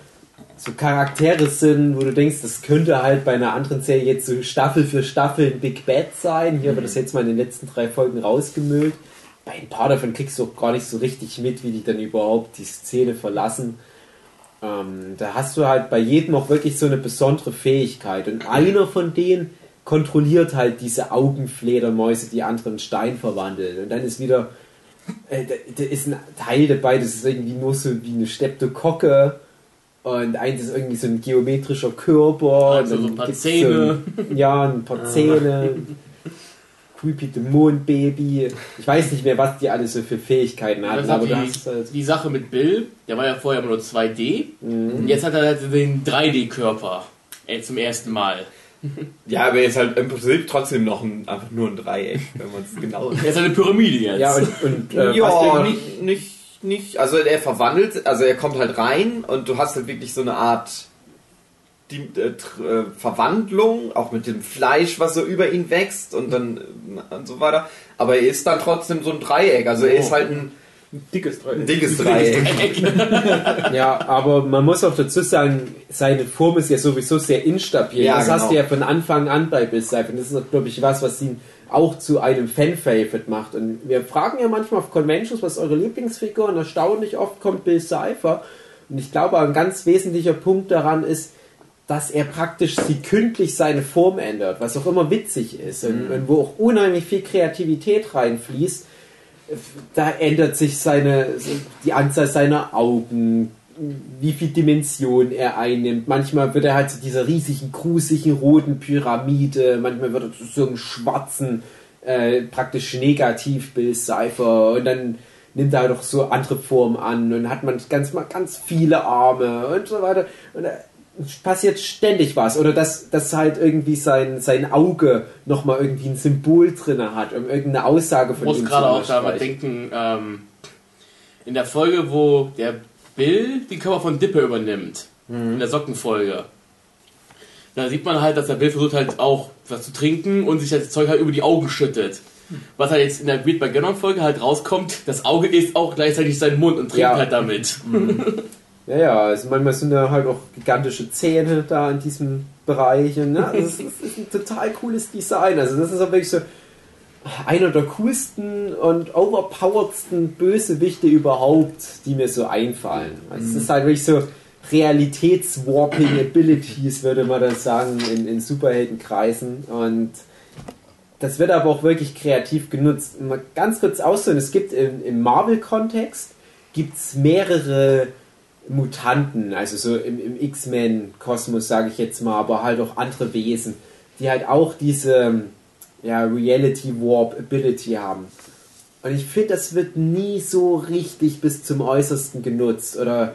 so Charaktere sind, wo du denkst, das könnte halt bei einer anderen Serie jetzt so Staffel für Staffel ein Big Bad sein. Hier wird das jetzt mal in den letzten drei Folgen rausgemüllt. Bei ein paar davon kriegst du auch gar nicht so richtig mit, wie die dann überhaupt die Szene verlassen. Ähm, da hast du halt bei jedem auch wirklich so eine besondere Fähigkeit. Und einer von denen kontrolliert halt diese Augenfledermäuse, die anderen Stein verwandeln. Und dann ist wieder, äh, da, da ist ein Teil dabei, das ist irgendwie nur so wie eine Steptokocke. Und eins ist irgendwie so ein geometrischer Körper. Also und so ein paar Zähne. So ein, ja, ein paar Zähne. Creepy Dämonenbaby. Ich weiß nicht mehr, was die alle so für Fähigkeiten hatten, hat aber die, halt die Sache mit Bill, der war ja vorher immer nur 2D. Mhm. Und jetzt hat er halt den 3D-Körper. Äh, zum ersten Mal. Ja, aber er ist halt im Prinzip trotzdem noch ein, einfach nur ein Dreieck, wenn man es genau Er ist eine Pyramide jetzt. Ja, und, und äh, ja, nicht, nicht, nicht, also er verwandelt, also er kommt halt rein und du hast halt wirklich so eine Art die, äh, äh, Verwandlung, auch mit dem Fleisch, was so über ihn wächst und dann äh, und so weiter. Aber er ist dann trotzdem so ein Dreieck, also er ist halt ein, Dickes Dreieck. ein dickes Dreieck. Ja, aber man muss auch dazu sagen, seine Form ist ja sowieso sehr instabil. Ja, das hast genau. du ja von Anfang an bei Bill Cipher. Das ist, glaube ich, was, was ihn auch zu einem Fan-Favorite macht. Und wir fragen ja manchmal auf Conventions, was eure Lieblingsfigur? Und erstaunlich oft kommt Bill Cipher. Und ich glaube, ein ganz wesentlicher Punkt daran ist, dass er praktisch sekündlich seine Form ändert, was auch immer witzig ist und, und wo auch unheimlich viel Kreativität reinfließt. Da ändert sich seine, die Anzahl seiner Augen, wie viel Dimension er einnimmt. Manchmal wird er halt zu dieser riesigen, grusigen, roten Pyramide, manchmal wird er zu so einem schwarzen, äh, praktisch Negativbild Cypher und dann nimmt er halt auch so andere Formen an und hat man ganz, ganz viele Arme und so weiter. Und da passiert ständig was. Oder dass, dass halt irgendwie sein, sein Auge nochmal irgendwie ein Symbol drin hat, um irgendeine Aussage von Ich muss ihm gerade auch zu daran denken, ähm, in der Folge, wo der Bill den Körper von Dipper übernimmt, in der Sockenfolge, da sieht man halt, dass der Bill versucht halt auch was zu trinken und sich das Zeug halt über die Augen schüttet. Was halt jetzt in der Weird by Ganon Folge halt rauskommt, das Auge ist auch gleichzeitig sein Mund und trinkt Ja. halt damit. Ja, ja, also manchmal sind da halt auch gigantische Zähne da in diesem Bereich. Und, ne, also das, ist, das ist ein total cooles Design. Also das ist auch wirklich so einer der coolsten und overpoweredsten Bösewichte überhaupt, die mir so einfallen. Also es ist halt wirklich so Realitätswarping Abilities, würde man das sagen, in, in Superheldenkreisen. Und das wird aber auch wirklich kreativ genutzt. Mal ganz kurz auszuholen, es gibt im, im Marvel-Kontext gibt's mehrere Mutanten, also so im, im X-Men-Kosmos, sage ich jetzt mal, aber halt auch andere Wesen, die halt auch diese ja, Reality Warp Ability haben. Und ich finde, das wird nie so richtig bis zum Äußersten genutzt. Oder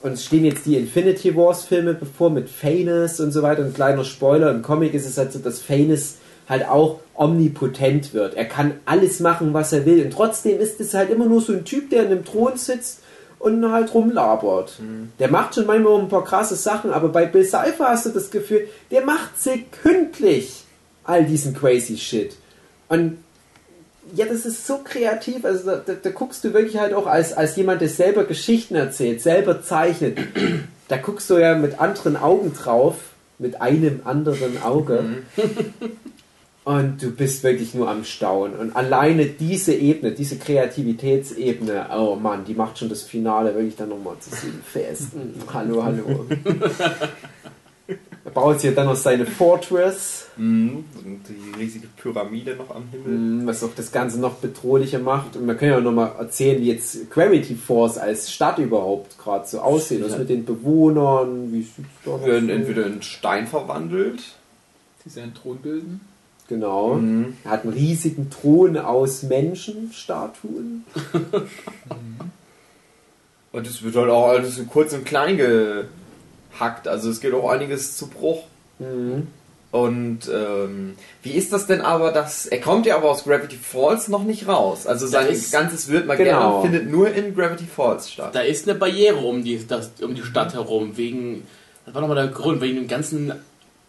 uns stehen jetzt die Infinity Wars Filme bevor mit Phanes und so weiter. Ein kleiner Spoiler, im Comic ist es halt so, dass Phanes halt auch omnipotent wird. Er kann alles machen, was er will. Und trotzdem ist es halt immer nur so ein Typ, der in einem Thron sitzt und halt rumlabert. Der macht schon manchmal ein paar krasse Sachen, aber bei Bill Cipher hast du das Gefühl, der macht sekündlich all diesen crazy Shit. Und ja, das ist so kreativ. Also da, da, da guckst du wirklich halt auch als, als jemand, der selber Geschichten erzählt, selber zeichnet. Da guckst du ja mit anderen Augen drauf, mit einem anderen Auge. Und du bist wirklich nur am Staunen. Und alleine diese Ebene, diese Kreativitätsebene, oh Mann, die macht schon das Finale wirklich dann nochmal zu sieben fest. Mm, hallo, hallo. er baut sich dann noch seine Fortress. Mhm. Und die riesige Pyramide noch am Himmel. Mm, was auch das Ganze noch bedrohlicher macht. Und wir können ja noch mal erzählen, wie jetzt Gravity Force als Stadt überhaupt gerade so aussieht. Was mit den Bewohnern, wie sieht's da noch Werden so? entweder in Stein verwandelt. Die seinen Thron bilden. Genau. Mhm. Er hat einen riesigen Thron aus Menschenstatuen. Und es wird halt auch alles so kurz und klein gehackt. Also es geht auch einiges zu Bruch. Mhm. Und ähm, wie ist das denn aber, dass er kommt ja aber aus Gravity Falls noch nicht raus. Also sein ist- ganzes Wirt mal Genau. findet nur in Gravity Falls statt. Da ist eine Barriere um die, das, um die Stadt herum, wegen, das war nochmal der Grund, wegen dem ganzen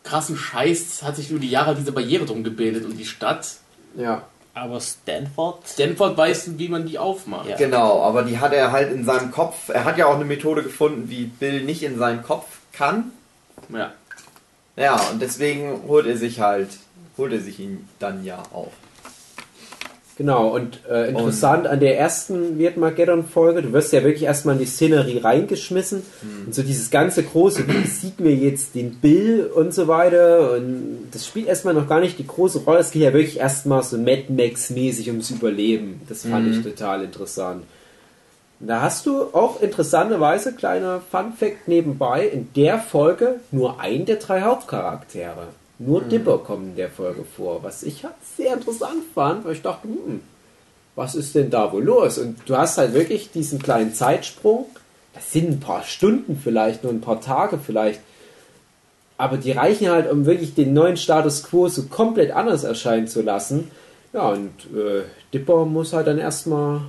krassen Scheiß hat sich über die Jahre diese Barriere drum gebildet und die Stadt, Ja. Aber Stanford, Stanford weiß, wie man die aufmacht. Ja. Genau, aber die hat er halt in seinem Kopf. Er hat ja auch eine Methode gefunden, wie Bill nicht in seinen Kopf kann. Ja. Ja, und deswegen holt er sich halt, holt er sich ihn dann ja auch. Genau, und äh, interessant an der ersten Vietmageddon-Folge, du wirst ja wirklich erstmal in die Szenerie reingeschmissen und so dieses ganze große, wie sieht mir jetzt den Bill und so weiter und das spielt erstmal noch gar nicht die große Rolle, es geht ja wirklich erstmal so Mad Max-mäßig ums Überleben. Das fand ich total interessant. Und Da hast du auch interessanterweise, kleiner Fun-Fact nebenbei, in der Folge nur einen der drei Hauptcharaktere. Nur Dipper kommen in der Folge vor, was ich halt sehr interessant fand, weil ich dachte, hm, was ist denn da wohl los? Und du hast halt wirklich diesen kleinen Zeitsprung, das sind ein paar Stunden vielleicht, nur ein paar Tage vielleicht, aber die reichen halt, um wirklich den neuen Status quo so komplett anders erscheinen zu lassen. Ja, und äh, Dipper muss halt dann erstmal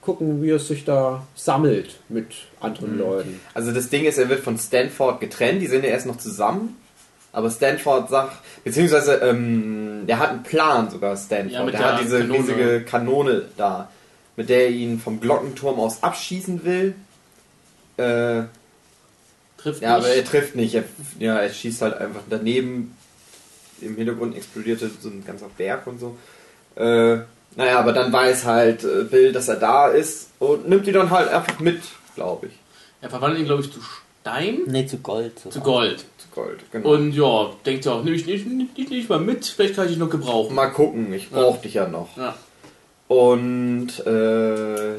gucken, wie er sich da sammelt mit anderen Leuten. Also das Ding ist, er wird von Stanford getrennt, die sind ja erst noch zusammen. Aber Stanford sagt, beziehungsweise ähm, der hat einen Plan sogar, Stanford. Ja, mit der hat der diese Kanone. riesige Kanone da, mit der er ihn vom Glockenturm aus abschießen will. Äh, Trifft ja, nicht. aber er trifft nicht. Er, ja, er schießt halt einfach daneben. Im Hintergrund explodierte so ein ganzer Berg und so. Äh, naja, aber dann weiß halt äh, Bill, dass er da ist und nimmt ihn dann halt einfach mit, glaube ich. er verwandelt ihn, glaube ich, zu Dime Nee, zu Gold. sogar. zu Gold. Zu Gold, genau. Und ja, denkt ja auch, nehme ich nicht, nicht, nicht, nicht mal mit, vielleicht kann ich dich noch gebrauchen. Mal gucken, ich brauch dich ja noch. Ja. Und äh,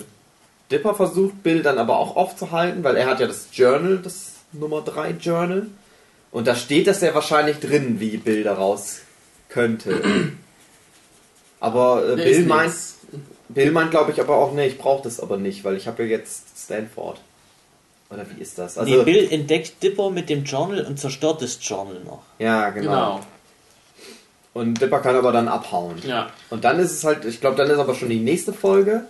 Dipper versucht Bill dann aber auch aufzuhalten, weil er hat ja das Journal, das Nummer 3 Journal. Und da steht das ja wahrscheinlich drin, wie Bill daraus könnte. aber äh, Bill meint. Bill meint glaube ich aber auch, nee, ich brauche das aber nicht, weil ich habe ja jetzt Stanford. Oder wie ist das? Also, nee, Bill entdeckt Dipper mit dem Journal und zerstört das Journal noch. ja, genau. Genau. Und Dipper kann aber dann abhauen. Ja. Und dann ist es halt, ich glaube, dann ist aber schon die nächste Folge.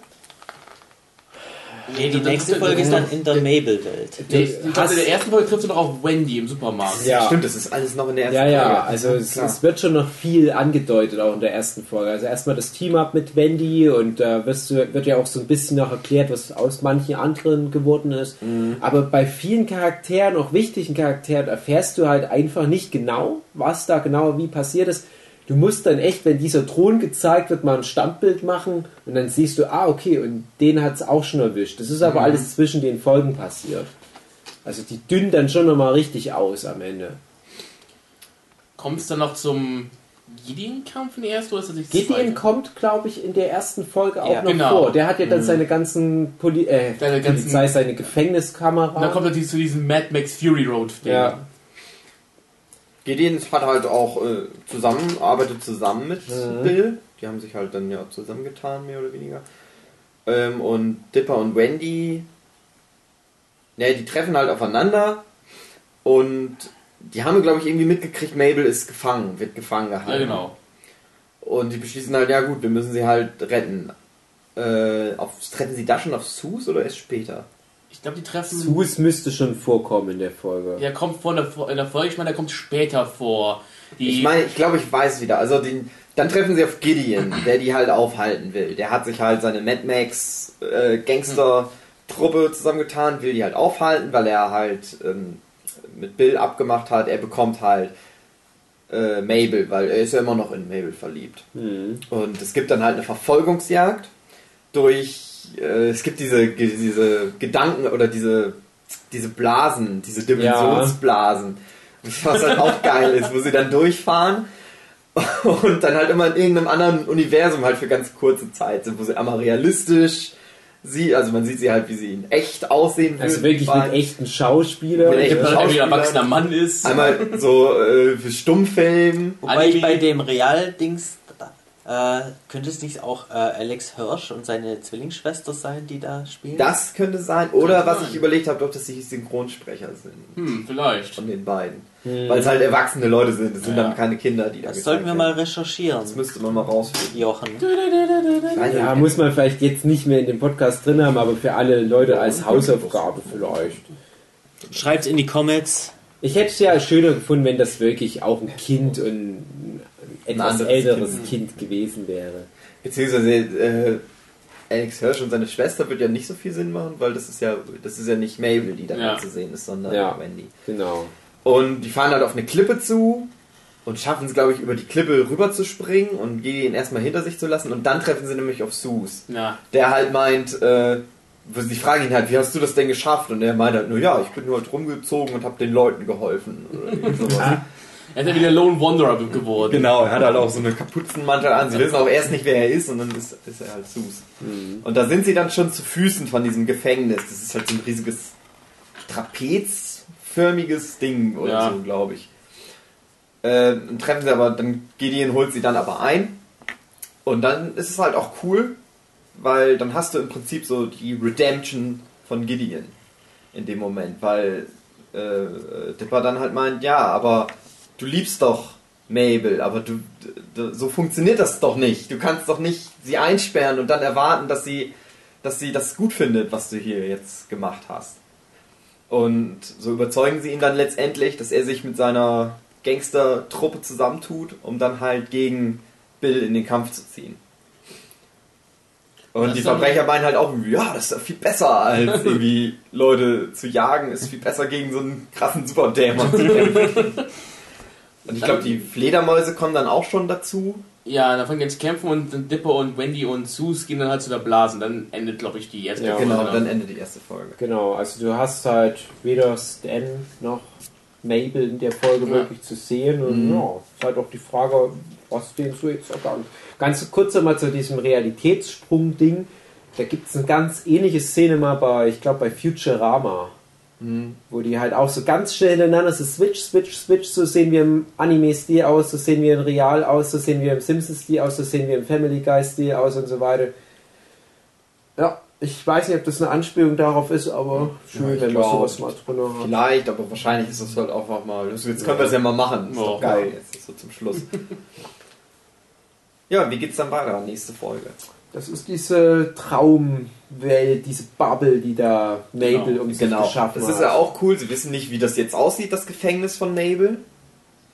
Nee, die Dann- nächste Folge ist dann in der Mabel-Welt. Ich glaube, in der ersten Folge triffst du noch auf Wendy im Supermarkt. Ja. Stimmt, das ist alles noch in der ersten Ja, ja, Folge. also es, es wird schon noch viel angedeutet, auch in der ersten Folge. Also erstmal das Team-Up mit Wendy und da wirst du, wird ja auch so ein bisschen noch erklärt, was aus manchen anderen geworden ist. Aber bei vielen Charakteren, auch wichtigen Charakteren, erfährst du halt einfach nicht genau, was da genau wie passiert ist. Du musst dann echt, wenn dieser Thron gezeigt wird, mal ein Standbild machen und dann siehst du, ah, okay, und den hat es auch schon erwischt. Das ist aber alles zwischen den Folgen passiert. Also die dünnen dann schon nochmal richtig aus am Ende. Kommt es dann noch zum Gideon-Kampf in der ersten oder ist das nicht Gideon kommt, glaube ich, in der ersten Folge auch Ja, noch genau. vor. Der hat ja dann seine ganzen, Poli äh, Seine ganzen- Polizei, seine Gefängniskamera. Und dann kommt er zu diesem Mad Max Fury Road. -Ding. ja. Gideon hat halt auch äh, zusammen, arbeitet zusammen mit Mhm. Bill. Die haben sich halt dann ja zusammengetan, mehr oder weniger. Ähm, und Dipper und Wendy, ja, die treffen halt aufeinander und die haben, glaube ich, irgendwie mitgekriegt, Mabel ist gefangen, wird gefangen gehalten. Ja, genau. Und die beschließen halt, ja gut, wir müssen sie halt retten. Äh, auf, treffen sie da schon auf Sus oder erst später? Ich glaube, die treffen. Sus müsste schon vorkommen in der Folge. Der kommt vor in der, in der Folge, ich meine, der kommt später vor. Die, Ich meine, ich glaube, ich weiß wieder. Also den, dann treffen sie auf Gideon, der die halt aufhalten will. Der hat sich halt seine Mad Max äh, Gangster-Truppe zusammengetan, will die halt aufhalten, weil er halt ähm, mit Bill abgemacht hat, er bekommt halt äh, Mabel, weil er ist ja immer noch in Mabel verliebt. Mhm. Und es gibt dann halt eine Verfolgungsjagd durch, äh, es gibt diese, diese Gedanken oder diese, diese Blasen, diese Dimensionsblasen, was halt auch geil ist, wo sie dann durchfahren und dann halt immer in irgendeinem anderen Universum halt für ganz kurze Zeit sind, wo sie einmal realistisch sie, also man sieht sie halt, wie sie in echt aussehen Also würden, wirklich mit echten Schauspielern. Mit der echten dann irgendwie ein erwachsener Mann ist. Einmal so äh, für Stummfilm. Wobei Anime. ich bei dem Real-Dings, äh, könnte es nicht auch äh, Alex Hirsch und seine Zwillingsschwester sein, die da spielen? Das könnte sein. Oder Könnte was sein. ich überlegt habe, doch, dass sie Synchronsprecher sind. Hm, vielleicht. Von den beiden. Weil es halt erwachsene Leute sind. Es sind Ja. dann keine Kinder, die da das sollten wir mal recherchieren, Das müsste man mal rausfinden. Jochen. Weiß Ja, muss man vielleicht jetzt nicht mehr in dem Podcast drin haben, aber für alle Leute als Hausaufgabe vielleicht. Schreibt in die Comments. Ich hätte es ja schöner gefunden, wenn das wirklich auch ein Kind und ein etwas anderes älteres Kind. kind gewesen wäre. Beziehungsweise äh, Alex Hirsch und seine Schwester wird ja nicht so viel Sinn machen, weil das ist ja das ist ja nicht Mabel, die da Ja. zu sehen ist, sondern Ja. Wendy. Genau. Und die fahren halt auf eine Klippe zu und schaffen es, glaube ich, über die Klippe rüber zu springen und Gideon erstmal hinter sich zu lassen. Und dann treffen sie nämlich auf Sus. Ja. der halt meint, äh, sie fragen ihn halt, wie hast du das denn geschafft? Und er meint halt nur, ja, ich bin nur halt rumgezogen und habe den Leuten geholfen. Oder sowas. Er ist ja wieder Lone Wanderer geworden. genau, er hat halt auch so eine Kapuzenmantel an. Sie wissen auch erst nicht, wer er ist und dann ist, ist er halt Sus. Und da sind sie dann schon zu Füßen von diesem Gefängnis. Das ist halt so ein riesiges trapezförmiges Ding oder Ja. so, glaube ich. Äh, treffen sie aber, dann Gideon holt sie dann aber ein. Und dann ist es halt auch cool, weil dann hast du im Prinzip so die Redemption von Gideon in dem Moment, weil äh, Dipper dann halt meint, ja, aber du liebst doch Mabel, aber du, du so funktioniert das doch nicht. Du kannst doch nicht sie einsperren und dann erwarten, dass sie dass sie das gut findet, was du hier jetzt gemacht hast. Und so überzeugen sie ihn dann letztendlich, dass er sich mit seiner Gangster-Truppe zusammentut, um dann halt gegen Bill in den Kampf zu ziehen. Und Das die Verbrecher meinen halt auch, ja, das ist ja viel besser, als irgendwie Leute zu jagen, ist viel besser gegen so einen krassen Superdämon zu kämpfen. Und ich glaube, die Fledermäuse kommen dann auch schon dazu. Ja, dann fangen die an zu kämpfen und dann Dipper und Wendy und Sus gehen dann halt zu der Blase. Und dann endet, glaube ich, die erste Ja, Folge. Genau, dann endet die erste Folge. Genau, also du hast halt weder Stan noch Mabel in der Folge Ja. wirklich zu sehen. Und Mhm. ja, ist halt auch die Frage, was denen so jetzt ergangen. Ganz kurz einmal zu diesem Realitätssprung-Ding. Da gibt es eine ganz ähnliche Szene mal bei, ich glaube, bei Futurama. Mhm. Wo die halt auch so ganz schnell hintereinander so switch, switch, switch, so sehen wir im Anime-Stil aus, so sehen wir im Real aus, so sehen wir im Simpsons-Stil aus, so sehen wir im Family Guy-Stil aus und so weiter. Ja, ich weiß nicht, ob das eine Anspielung darauf ist, aber schön, Ja, wenn man sowas mal drin hat. Vielleicht, aber wahrscheinlich ist es halt einfach mal. Jetzt können wir es ja mal machen. Ist doch Ja. geil. Jetzt ist so zum Schluss. ja, wie geht's dann weiter? Nächste Folge. Das ist diese Traumwelt, diese Bubble, die da Mabel Genau, um sich Genau. geschaffen Das hat. ist ja auch cool. Sie wissen nicht, wie das jetzt aussieht, das Gefängnis von Mabel.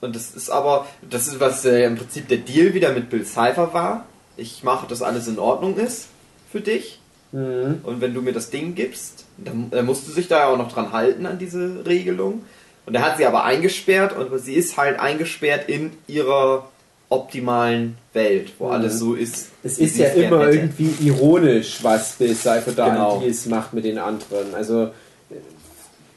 Und das ist aber, das ist was äh, im Prinzip der Deal wieder mit Bill Cipher war. Ich mache, dass alles in Ordnung ist für dich. Mhm. Und wenn du mir das Ding gibst, dann äh, musst du sich da ja auch noch dran halten an diese Regelung. Und er hat sie aber eingesperrt und sie ist halt eingesperrt in ihrer optimalen Welt, wo Mhm. alles so ist. Es ist ja immer hätte. irgendwie ironisch, was Bill Cipher da Genau. an Deals macht mit den anderen. Also äh,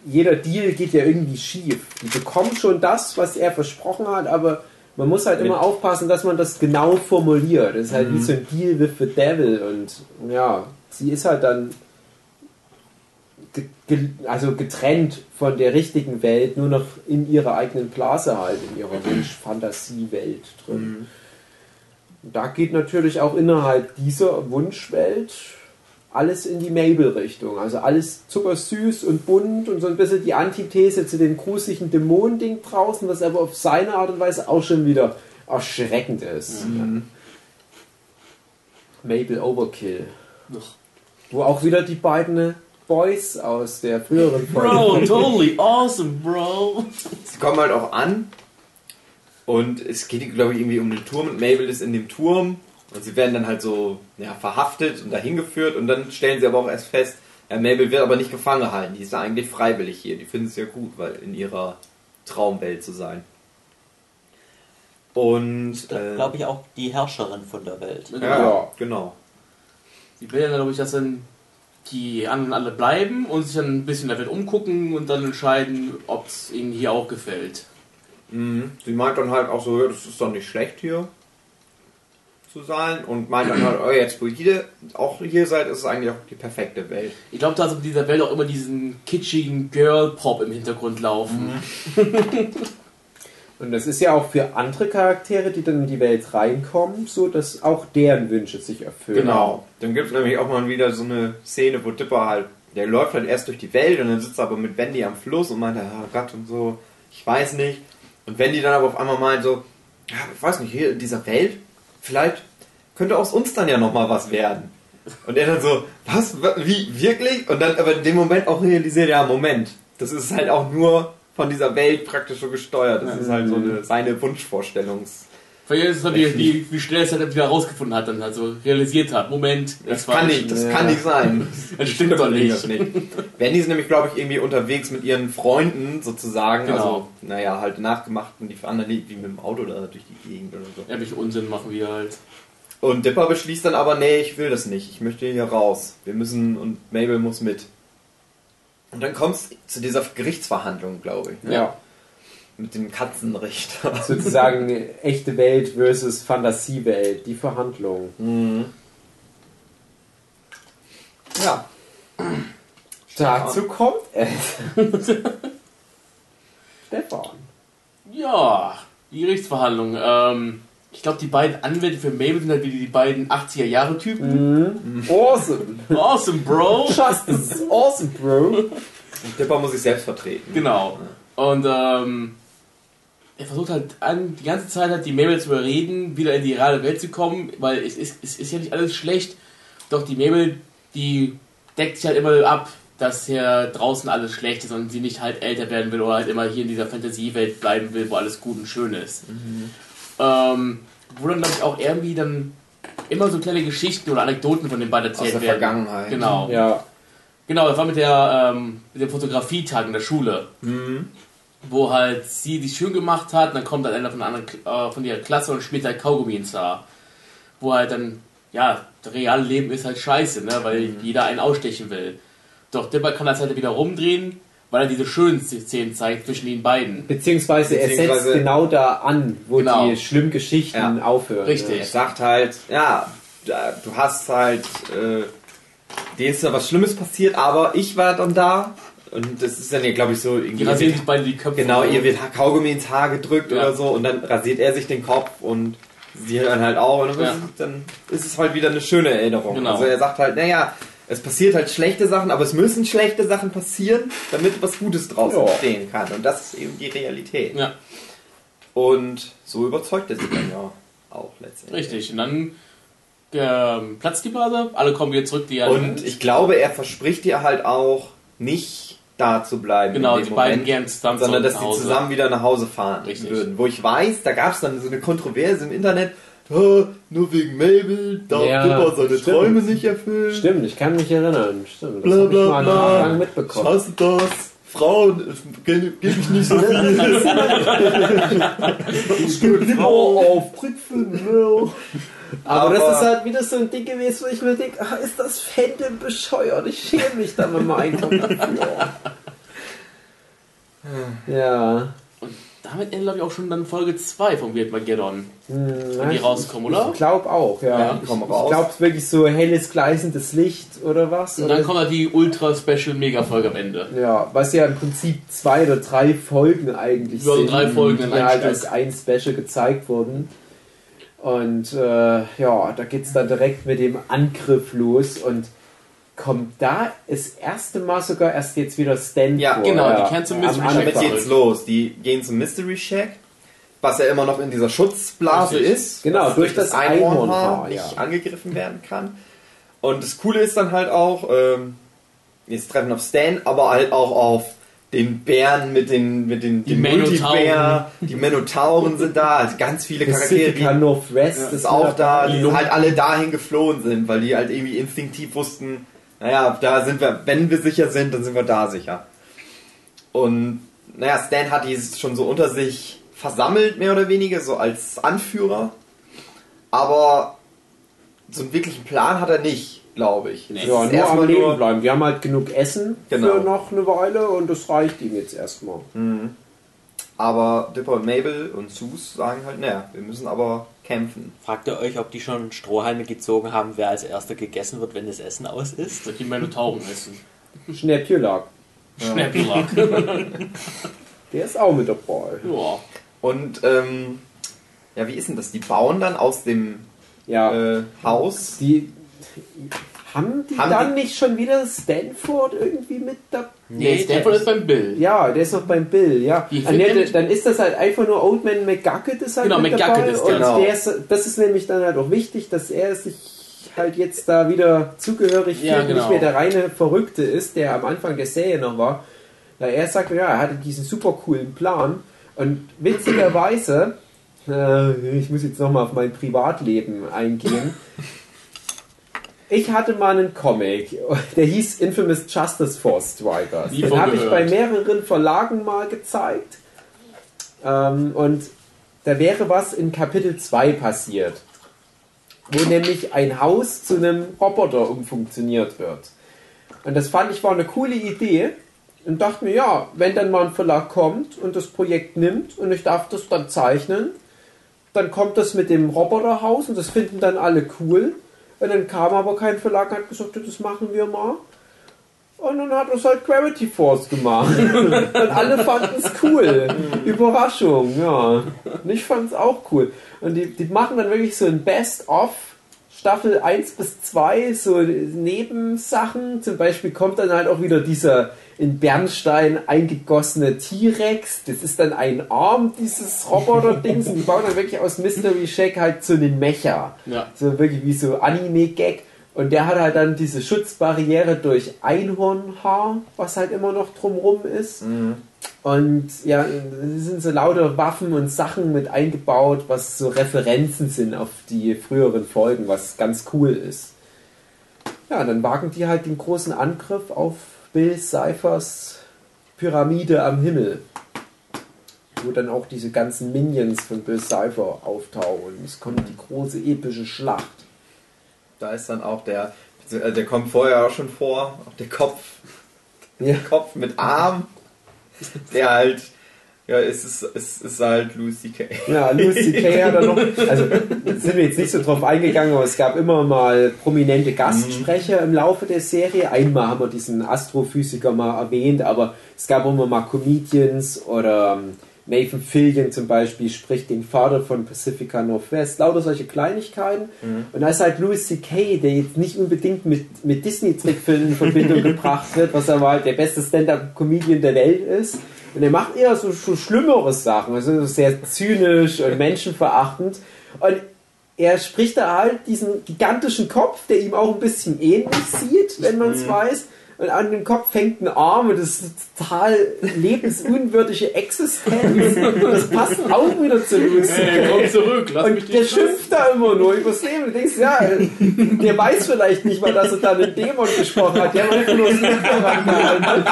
jeder Deal geht ja irgendwie schief. Die bekommen schon das, was er versprochen hat, aber man muss halt immer Mit- aufpassen, dass man das genau formuliert. Das ist halt Mhm. wie so ein Deal with the Devil und ja, sie ist halt dann also getrennt von der richtigen Welt, nur noch in ihrer eigenen Blase halt, in ihrer Wunsch-Fantasiewelt drin. Mhm. Da geht natürlich auch innerhalb dieser Wunschwelt alles in die Mabel-Richtung. Also alles zuckersüß und bunt und so ein bisschen die Antithese zu dem gruseligen Dämonending draußen, was aber auf seine Art und Weise auch schon wieder erschreckend ist. Mhm. Mabel Overkill. Ach. Wo auch wieder die beiden Boys aus der früheren Bro, Folge. totally awesome, bro. Sie kommen halt auch an und es geht, glaube ich, irgendwie um den Turm und Mabel ist in dem Turm und sie werden dann halt so ja, verhaftet und dahin geführt und dann stellen sie aber auch erst fest, ja, Mabel wird aber nicht gefangen gehalten, die ist ja eigentlich freiwillig hier, die finden es ja gut, weil in ihrer Traumwelt zu sein. Und äh, glaube ich, auch die Herrscherin von der Welt. ja, Ja. genau. Die will dann, glaube ich, dass dann die anderen alle bleiben und sich dann ein bisschen in der Welt umgucken und dann entscheiden, ob es ihnen hier auch gefällt. Mhm. Sie meint dann halt auch so, das ist doch nicht schlecht hier zu sein und meint dann halt, oh, jetzt wo ihr auch hier seid, ist es eigentlich auch die perfekte Welt. Ich glaube, da ist in dieser Welt auch immer diesen kitschigen Girl-Pop im Hintergrund laufen. Und das ist ja auch für andere Charaktere, die dann in die Welt reinkommen, so, dass auch deren Wünsche sich erfüllen. Genau. Dann gibt es nämlich auch mal wieder so eine Szene, wo Dipper halt, der läuft halt erst durch die Welt und dann sitzt er aber mit Wendy am Fluss und meint, oh Gott und so, ich weiß nicht. Und Wendy dann aber auf einmal meint so, ja, ich weiß nicht, hier in dieser Welt, vielleicht könnte aus uns dann ja nochmal was werden. Und er dann so, was, Wa- wie, wirklich? Und dann aber in dem Moment auch realisiert, ja, Moment, das ist halt auch nur von dieser Welt praktisch so gesteuert. Das ist halt so eine, seine Wunschvorstellungs... Vielleicht ist es dann wie, wie, wie schnell es halt wieder rausgefunden hat, dann also realisiert hat. Moment, Das war kann nicht, das Ja. kann nicht sein. Das stimmt doch nicht. Das nicht. Wendy ist nämlich, glaube ich, irgendwie unterwegs mit ihren Freunden sozusagen. Genau. Also, naja, halt nachgemacht und die anderen wie mit dem Auto da durch die Gegend oder so. Ja, welchen Unsinn machen wir halt. Und Dipper beschließt dann aber, nee, ich will das nicht. Ich möchte hier raus. Wir müssen und Mabel muss mit. Und dann kommt es zu dieser Gerichtsverhandlung, glaube ich. Ne? Ja. Mit dem Katzenrichter. Sozusagen echte Welt versus Fantasiewelt, die Verhandlung. Mhm. Ja. Dazu kommt es. Stefan. Ja, die Gerichtsverhandlung. Ähm, ich glaube, die beiden Anwälte für Mabel sind halt wie die beiden 80er-Jahre-Typen. Mhm. Awesome. Awesome, Bro! Justice. Awesome, Bro. Und Dipper muss sich selbst vertreten. Genau. Und ähm, er versucht halt an, die ganze Zeit halt die Mabel zu überreden, wieder in die reale Welt zu kommen, weil es ist, es ist ja nicht alles schlecht. Doch die Mabel, die deckt sich halt immer ab, dass hier draußen alles schlecht ist und sie nicht halt älter werden will oder halt immer hier in dieser Fantasiewelt bleiben will, wo alles gut und schön ist. Ähm, wo dann, glaube ich, auch irgendwie dann immer so kleine Geschichten oder Anekdoten von den beiden Aus erzählt der werden. Vergangenheit. Genau. Ja. Genau, das war mit der, ähm, mit dem Fotografietag in der Schule. Mhm. wo halt sie die schön gemacht hat, und dann kommt dann einer von, einer anderen, äh, von ihrer Klasse und schmiert halt Kaugummi ins Haar. Wo halt dann, ja, das reale Leben ist halt scheiße, ne, weil Mhm. jeder einen ausstechen will. Doch Dipper kann das halt wieder rumdrehen, weil er diese schönen Szenen zeigt zwischen den beiden. Beziehungsweise, er setzt Beziehungsweise- genau da an, wo Genau. die schlimmen Geschichten Ja. aufhören. Richtig. Er sagt halt, ja, du hast halt, äh, dir ist da was Schlimmes passiert, aber ich war dann da. Und das ist dann ja, glaube ich, so Die irgendwie. rasieren sich beide die Köpfe. Genau, ihr wird Kaugummi ins Haar gedrückt Ja. oder so und dann rasiert er sich den Kopf und sie dann halt auch. Und dann, Ja. ist, es- dann ist es halt wieder eine schöne Erinnerung. Genau. Also er sagt halt, naja, es passiert halt schlechte Sachen, aber es müssen schlechte Sachen passieren, damit was Gutes draus Ja. entstehen kann. Und das ist eben die Realität. Ja, Und so überzeugt er sich dann ja auch letztendlich. richtig. Und dann ähm, platzt die Blase, alle kommen wieder zurück, die Und ich glaube, er verspricht dir halt auch, nicht da zu bleiben. Genau, die dem beiden Moment, gern zusammen Sondern dass die Hause. zusammen wieder nach Hause fahren Richtig. würden. Wo ich weiß, da gab es dann so eine Kontroverse im Internet, "Ah, nur wegen Mabel darf Ja, Dipper seine stimmt. Träume nicht erfüllen. Stimmt, ich kann mich erinnern. Stimmt, das Bla habe ich bla mal bla. nachher mitbekommen. Ich hasse das. Frauen, gebe geb ich nicht so viel. ich gebe lieber auf Brickfilm. Aber, Aber- das ist halt wieder so ein Ding gewesen, wo ich mir denke, ah, ist das Fandom bescheuert? Ich schäme mich da, wenn man einkauft. ja. Damit endet, glaube ich, auch schon dann Folge 2 von Weird Mageddon. Wenn die rauskommen, oder? Ich glaube auch, ja. Ja, ich ich glaube es wirklich so helles, gleißendes Licht oder was. Und oder? dann kommt halt die Ultra-Special-Mega-Folge am Ende. Ja, was ja im Prinzip zwei oder drei Folgen eigentlich Ja, sind, drei Folgen in die ein halt als ein Special gezeigt wurden. Und äh, ja, da geht's dann direkt mit dem Angriff los und kommt da das erste Mal sogar erst jetzt wieder Stan Ja, vor. genau, die kehren zum Mystery Shack Damit geht's los. Die gehen zum Mystery Shack, was ja immer noch in dieser Schutzblase Richtig. ist. Genau, was durch das Einhornhaar, nicht ja. angegriffen werden kann. Und das Coole ist dann halt auch, ähm, jetzt treffen auf Stan, aber halt auch auf den Bären mit den, mit den, Die den Menotauren. Multibär, die Menotauren sind da, also ganz viele Charaktere, die Northwest ist auch da, die halt alle dahin geflohen sind, weil die halt irgendwie instinktiv wussten, naja, da sind wir, wenn wir sicher sind, dann sind wir da sicher. Und naja, Stan hat die schon so unter sich versammelt, mehr oder weniger, so als Anführer. Aber so einen wirklichen Plan hat er nicht, glaube ich. Nee. Ja, nur am erstmal Leben nur- bleiben. Wir haben halt genug Essen Genau. für noch eine Weile und das reicht ihm jetzt erstmal. Aber Dipper und Mabel und Sus sagen halt, naja, wir müssen aber kämpfen. Fragt ihr euch, ob die schon Strohhalme gezogen haben, wer als erster gegessen wird, wenn das Essen aus ist? Wird die Menotauren essen. Schnäppchenlag. Schnäppelack. Der ist auch mit dabei. ja. Und ähm, ja, wie ist denn das? Die bauen dann aus dem Ja, äh, Haus. die haben die Haben dann nicht schon wieder Stanford irgendwie mit dabei? Nee, Stanford ist beim Bill. Ja, der ist noch beim Bill, ja. Die Ah, nee, dann ist das halt einfach nur Old Man McGucket ist halt Genau, mit McGucket dabei. ist und genau. der ist, das ist nämlich dann halt auch wichtig, dass er sich halt jetzt da wieder zugehörig fühlt, Ja, und genau. nicht mehr der reine Verrückte ist, der am Anfang der Serie noch war. Ja, er sagt, ja, er hatte diesen super coolen Plan und witzigerweise, äh, ich muss jetzt nochmal auf mein Privatleben eingehen. Ich hatte mal einen Comic, der hieß Infamous Justice Force Strikers. Nie Den habe ich bei mehreren Verlagen mal gezeigt. Ähm, und da wäre was in Kapitel 2 passiert, wo nämlich ein Haus zu einem Roboter umfunktioniert wird. Und das fand ich war eine coole Idee und dachte mir, ja, wenn dann mal ein Verlag kommt und das Projekt nimmt und ich darf das dann zeichnen, dann kommt das mit dem Roboterhaus und das finden dann alle cool. Und dann kam aber kein Verlag und hat gesagt, das machen wir mal. Und dann hat es halt Gravity Force gemacht. und alle fanden es cool. Überraschung, ja. Und ich fand es auch cool. Und die, die machen dann wirklich so ein Best-of. Staffel 1 bis 2, so Nebensachen. Zum Beispiel kommt dann halt auch wieder dieser in Bernstein eingegossene T-Rex. Das ist dann ein Arm dieses Roboter-Dings. Und die bauen dann wirklich aus Mystery Shack halt so einen Mecha. Ja. So wirklich wie so Anime-Gag. Und der hat halt dann diese Schutzbarriere durch Einhornhaar, was halt immer noch drumrum ist. Und ja, es sind so lauter Waffen und Sachen mit eingebaut, was so Referenzen sind auf die früheren Folgen, was ganz cool ist. Ja, dann wagen die halt den großen Angriff auf Bill Cyphers Pyramide am Himmel. wo dann auch diese ganzen Minions von Bill Cipher auftauchen. Es kommt die große epische Schlacht. Da ist dann auch der, also der kommt vorher auch schon vor, auch der Kopf, Ja. Kopf mit Arm, der halt, ja, es ist, es ist halt Louis C.K. Ja, Lucy Kay hat er noch. Also sind wir jetzt nicht so drauf eingegangen, aber es gab immer mal prominente Gastsprecher im Laufe der Serie. Einmal haben wir diesen Astrophysiker mal erwähnt, aber es gab immer mal Comedians oder ähm, Nathan Fillion zum Beispiel spricht den Vater von Pacifica Northwest. Lauter solche Kleinigkeiten. Und da ist halt Louis C.K., der jetzt nicht unbedingt mit, mit Disney-Trickfilmen in Verbindung gebracht wird, was aber halt der beste Stand-Up-Comedian der Welt ist. Und er macht eher so, so schlimmere Sachen, also sehr zynisch und menschenverachtend. Und er spricht da halt diesen gigantischen Kopf, der ihm auch ein bisschen ähnlich sieht, wenn man es weiß. Und an dem Kopf hängt ein Arm und das ist eine total lebensunwürdige Existenz. Das passt auch wieder zu Lucy. Hey, komm zurück, lass mich Und der nicht schimpft da immer nur übers Leben. Du denkst, ja, der weiß vielleicht nicht mal, dass er da einen Dämon gesprochen hat. Der hat einfach nur das rangehalten.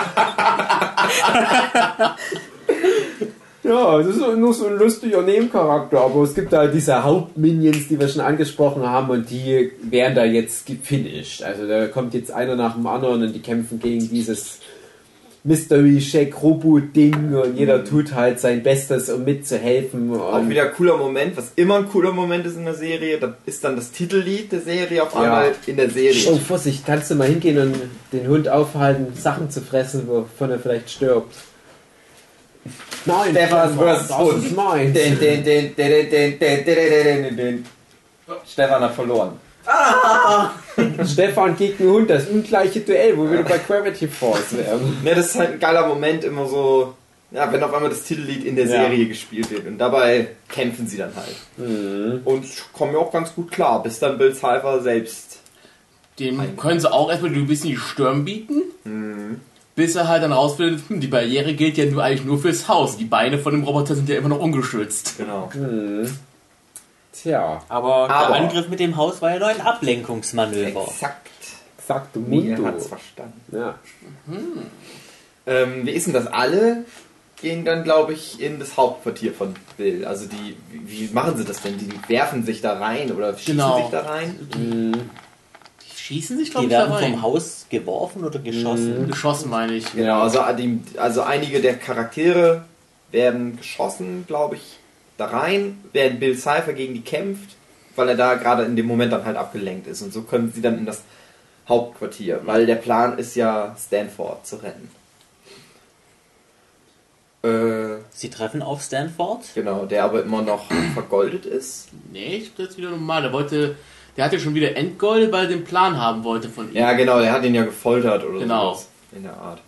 Ja, das ist nur so ein lustiger Nebencharakter, aber es gibt da diese Hauptminions, die wir schon angesprochen haben und die werden da jetzt gefinisht. Also da kommt jetzt einer nach dem anderen und die kämpfen gegen dieses Mystery Shack Robot Ding und jeder tut halt sein Bestes, um mitzuhelfen. Auch wieder ein cooler Moment, was immer ein cooler Moment ist in der Serie, da ist dann das Titellied der Serie auf Ja. einmal in der Serie. Oh, Vorsicht, kannst du mal hingehen und den Hund aufhalten, Sachen zu fressen, wovon er vielleicht stirbt? Nein, Stefan vs. Hund. Stefan hat verloren. Ah! Stefan gegen Hund, das ungleiche Duell, wo wir bei Gravity Falls wären. Ja, das ist halt ein geiler Moment, immer so, ja, wenn auf einmal das Titellied in der ja. Serie gespielt wird und dabei kämpfen sie dann halt. Mhm. Und kommen ja auch ganz gut klar, bis dann Bill Cipher selbst. Dem können sie auch erstmal ein bisschen die Stirn bieten. Mhm. Bis er halt dann rausfindet, hm, die Barriere gilt ja nur eigentlich nur fürs Haus. Die Beine von dem Roboter sind ja immer noch ungeschützt. Genau. Tja, Aber, Aber- der Angriff mit dem Haus war ja nur ein Ablenkungsmanöver. Exakt. sagt du Mundo. hat's verstanden. Ja. Ähm, wie ist denn das? Alle gehen dann, glaube ich, in das Hauptquartier von Bill. Also die, wie, wie machen sie das denn? Die werfen sich da rein oder schießen Genau. sich da rein? Die schießen sich, glaube Die ich, da werden rein. vom Haus geworfen oder geschossen. Geschossen, meine ich. Genau, also, die, also einige der Charaktere werden geschossen, glaube ich, da rein, während Bill Cipher gegen die kämpft, weil er da gerade in dem Moment dann halt abgelenkt ist. Und so können sie dann in das Hauptquartier, weil der Plan ist ja, Stanford zu retten. Äh, Sie treffen auf Stanford. genau, der aber immer noch vergoldet ist. Nee, ich bin jetzt wieder normal. Der wollte, der hatte schon wieder Endgold, weil er den Plan haben wollte von ihm. Ja, genau, der hat ihn ja gefoltert oder Genau. sowas in der Art.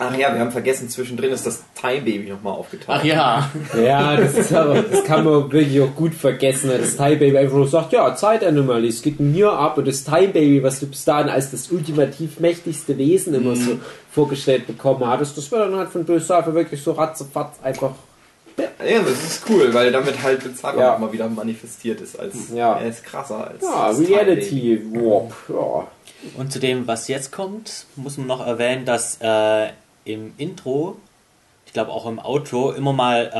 Ach ja, wir haben vergessen, zwischendrin ist das Time Baby nochmal aufgetaucht. Ach ja. Ja, das ist aber, das kann man wirklich auch gut vergessen, weil das Time Baby einfach nur sagt, ja, Zeitanomalie, es geht mir ab und das Time Baby, was du bis dahin als das ultimativ mächtigste Wesen immer so vorgestellt bekommen hattest, das war dann halt von Cipher wirklich so ratzefatz einfach, Ja, das ist cool, weil damit halt Cipher Ja. auch mal wieder manifestiert ist. Als, Ja. Er ist krasser als ja. Reality Warp, ja. Und zu dem, was jetzt kommt, muss man noch erwähnen, dass äh, im Intro, ich glaube auch im Outro, immer mal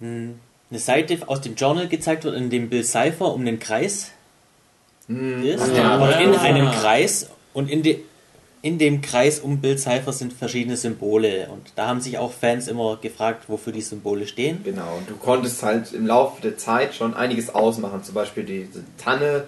ähm, eine Seite aus dem Journal gezeigt wird, in dem Bill Cipher um den Kreis ist. ja, und in einem Kreis und in, de, in dem Kreis um Bill Cipher sind verschiedene Symbole. Und da haben sich auch Fans immer gefragt, wofür die Symbole stehen. Genau, und du konntest halt im Laufe der Zeit schon einiges ausmachen. Zum Beispiel diese Tanne,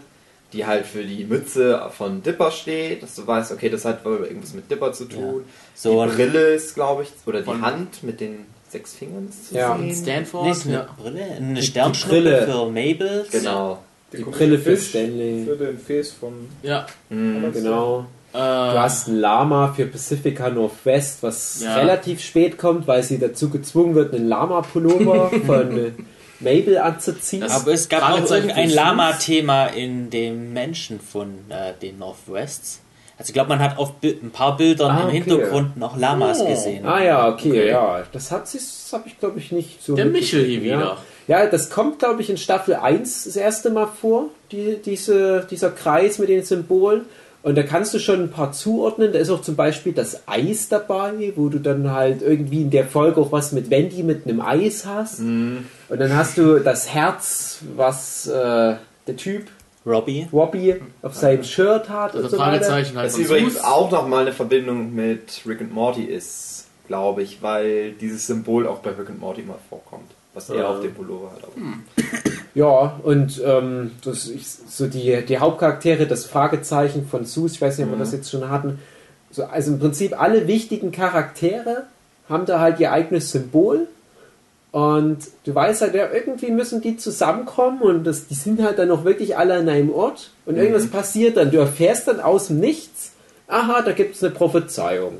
die halt für die Mütze von Dipper steht, dass du weißt, okay, das hat wohl irgendwas mit Dipper zu tun. So die Brille ist, glaube ich, oder die Von- Hand mit den sechs Fingern ist zu Ja. sehen. Stanford. Nee, ist eine ja. Brille, eine Brille. Sternschnuppe für Mabel. Genau. Die komische Brille für Stanley. Für den Fes vom. Ja. Mhm. Genau. Äh, Du hast ein Lama für Pacifica Northwest, was Ja. relativ spät kommt, weil sie dazu gezwungen wird, einen Lama-Pullover von Mabel anzuziehen. Das- Aber es gab auch irgendein für Lama-Thema in dem Menschen von äh, den Northwests. Also ich glaube, man hat auf ein paar Bildern Ah, im okay. Hintergrund noch Lamas Oh. gesehen. Ah ja, okay, Okay. ja. Das hat das habe ich glaube ich nicht so. Der Michel hier mitgekriegt, wieder. Ja. ja, das kommt glaube ich in Staffel 1 das erste Mal vor, die, diese, dieser Kreis mit den Symbolen. Und da kannst du schon ein paar zuordnen. Da ist auch zum Beispiel das Eis dabei, wo du dann halt irgendwie in der Folge auch was mit Wendy mit einem Eis hast. Mhm. Und dann hast du das Herz, was äh, der Typ Robbie. Robbie auf seinem Shirt hat Also und so weiter. Halt übrigens auch nochmal eine Verbindung mit Rick and Morty ist, glaube ich, weil dieses Symbol auch bei Rick and Morty mal vorkommt. Was er Ja. auf dem Pullover hat. Aber Ja, und ähm, das, ich, so die, die Hauptcharaktere, das Fragezeichen von Sus, ich weiß nicht, ob wir das jetzt schon hatten. So, also im Prinzip alle wichtigen Charaktere haben da halt ihr eigenes Symbol. Und du weißt halt, ja, irgendwie müssen die zusammenkommen und das, die sind halt dann auch wirklich alle an einem Ort und irgendwas passiert dann. Du erfährst dann aus dem Nichts, aha, da gibt es eine Prophezeiung.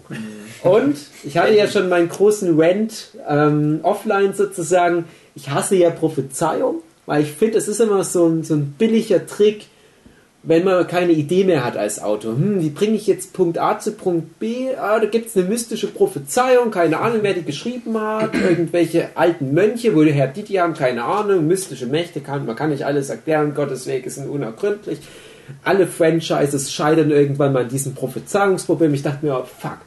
Und ich hatte ja schon meinen großen Rant ähm, offline sozusagen. Ich hasse ja Prophezeiung, weil ich finde, es ist immer so ein, so ein billiger Trick, wenn man keine Idee mehr hat als Autor. Hm, wie bringe ich jetzt Punkt A zu Punkt B? Ah, da gibt es eine mystische Prophezeiung, keine Ahnung, wer die geschrieben hat. Irgendwelche alten Mönche, woher die die haben, keine Ahnung. Mystische Mächte, kann, man kann nicht alles erklären. Gottes Wege sind unergründlich. Alle Franchises scheitern irgendwann mal an diesem Prophezeiungsproblem. Ich dachte mir, oh, fuck,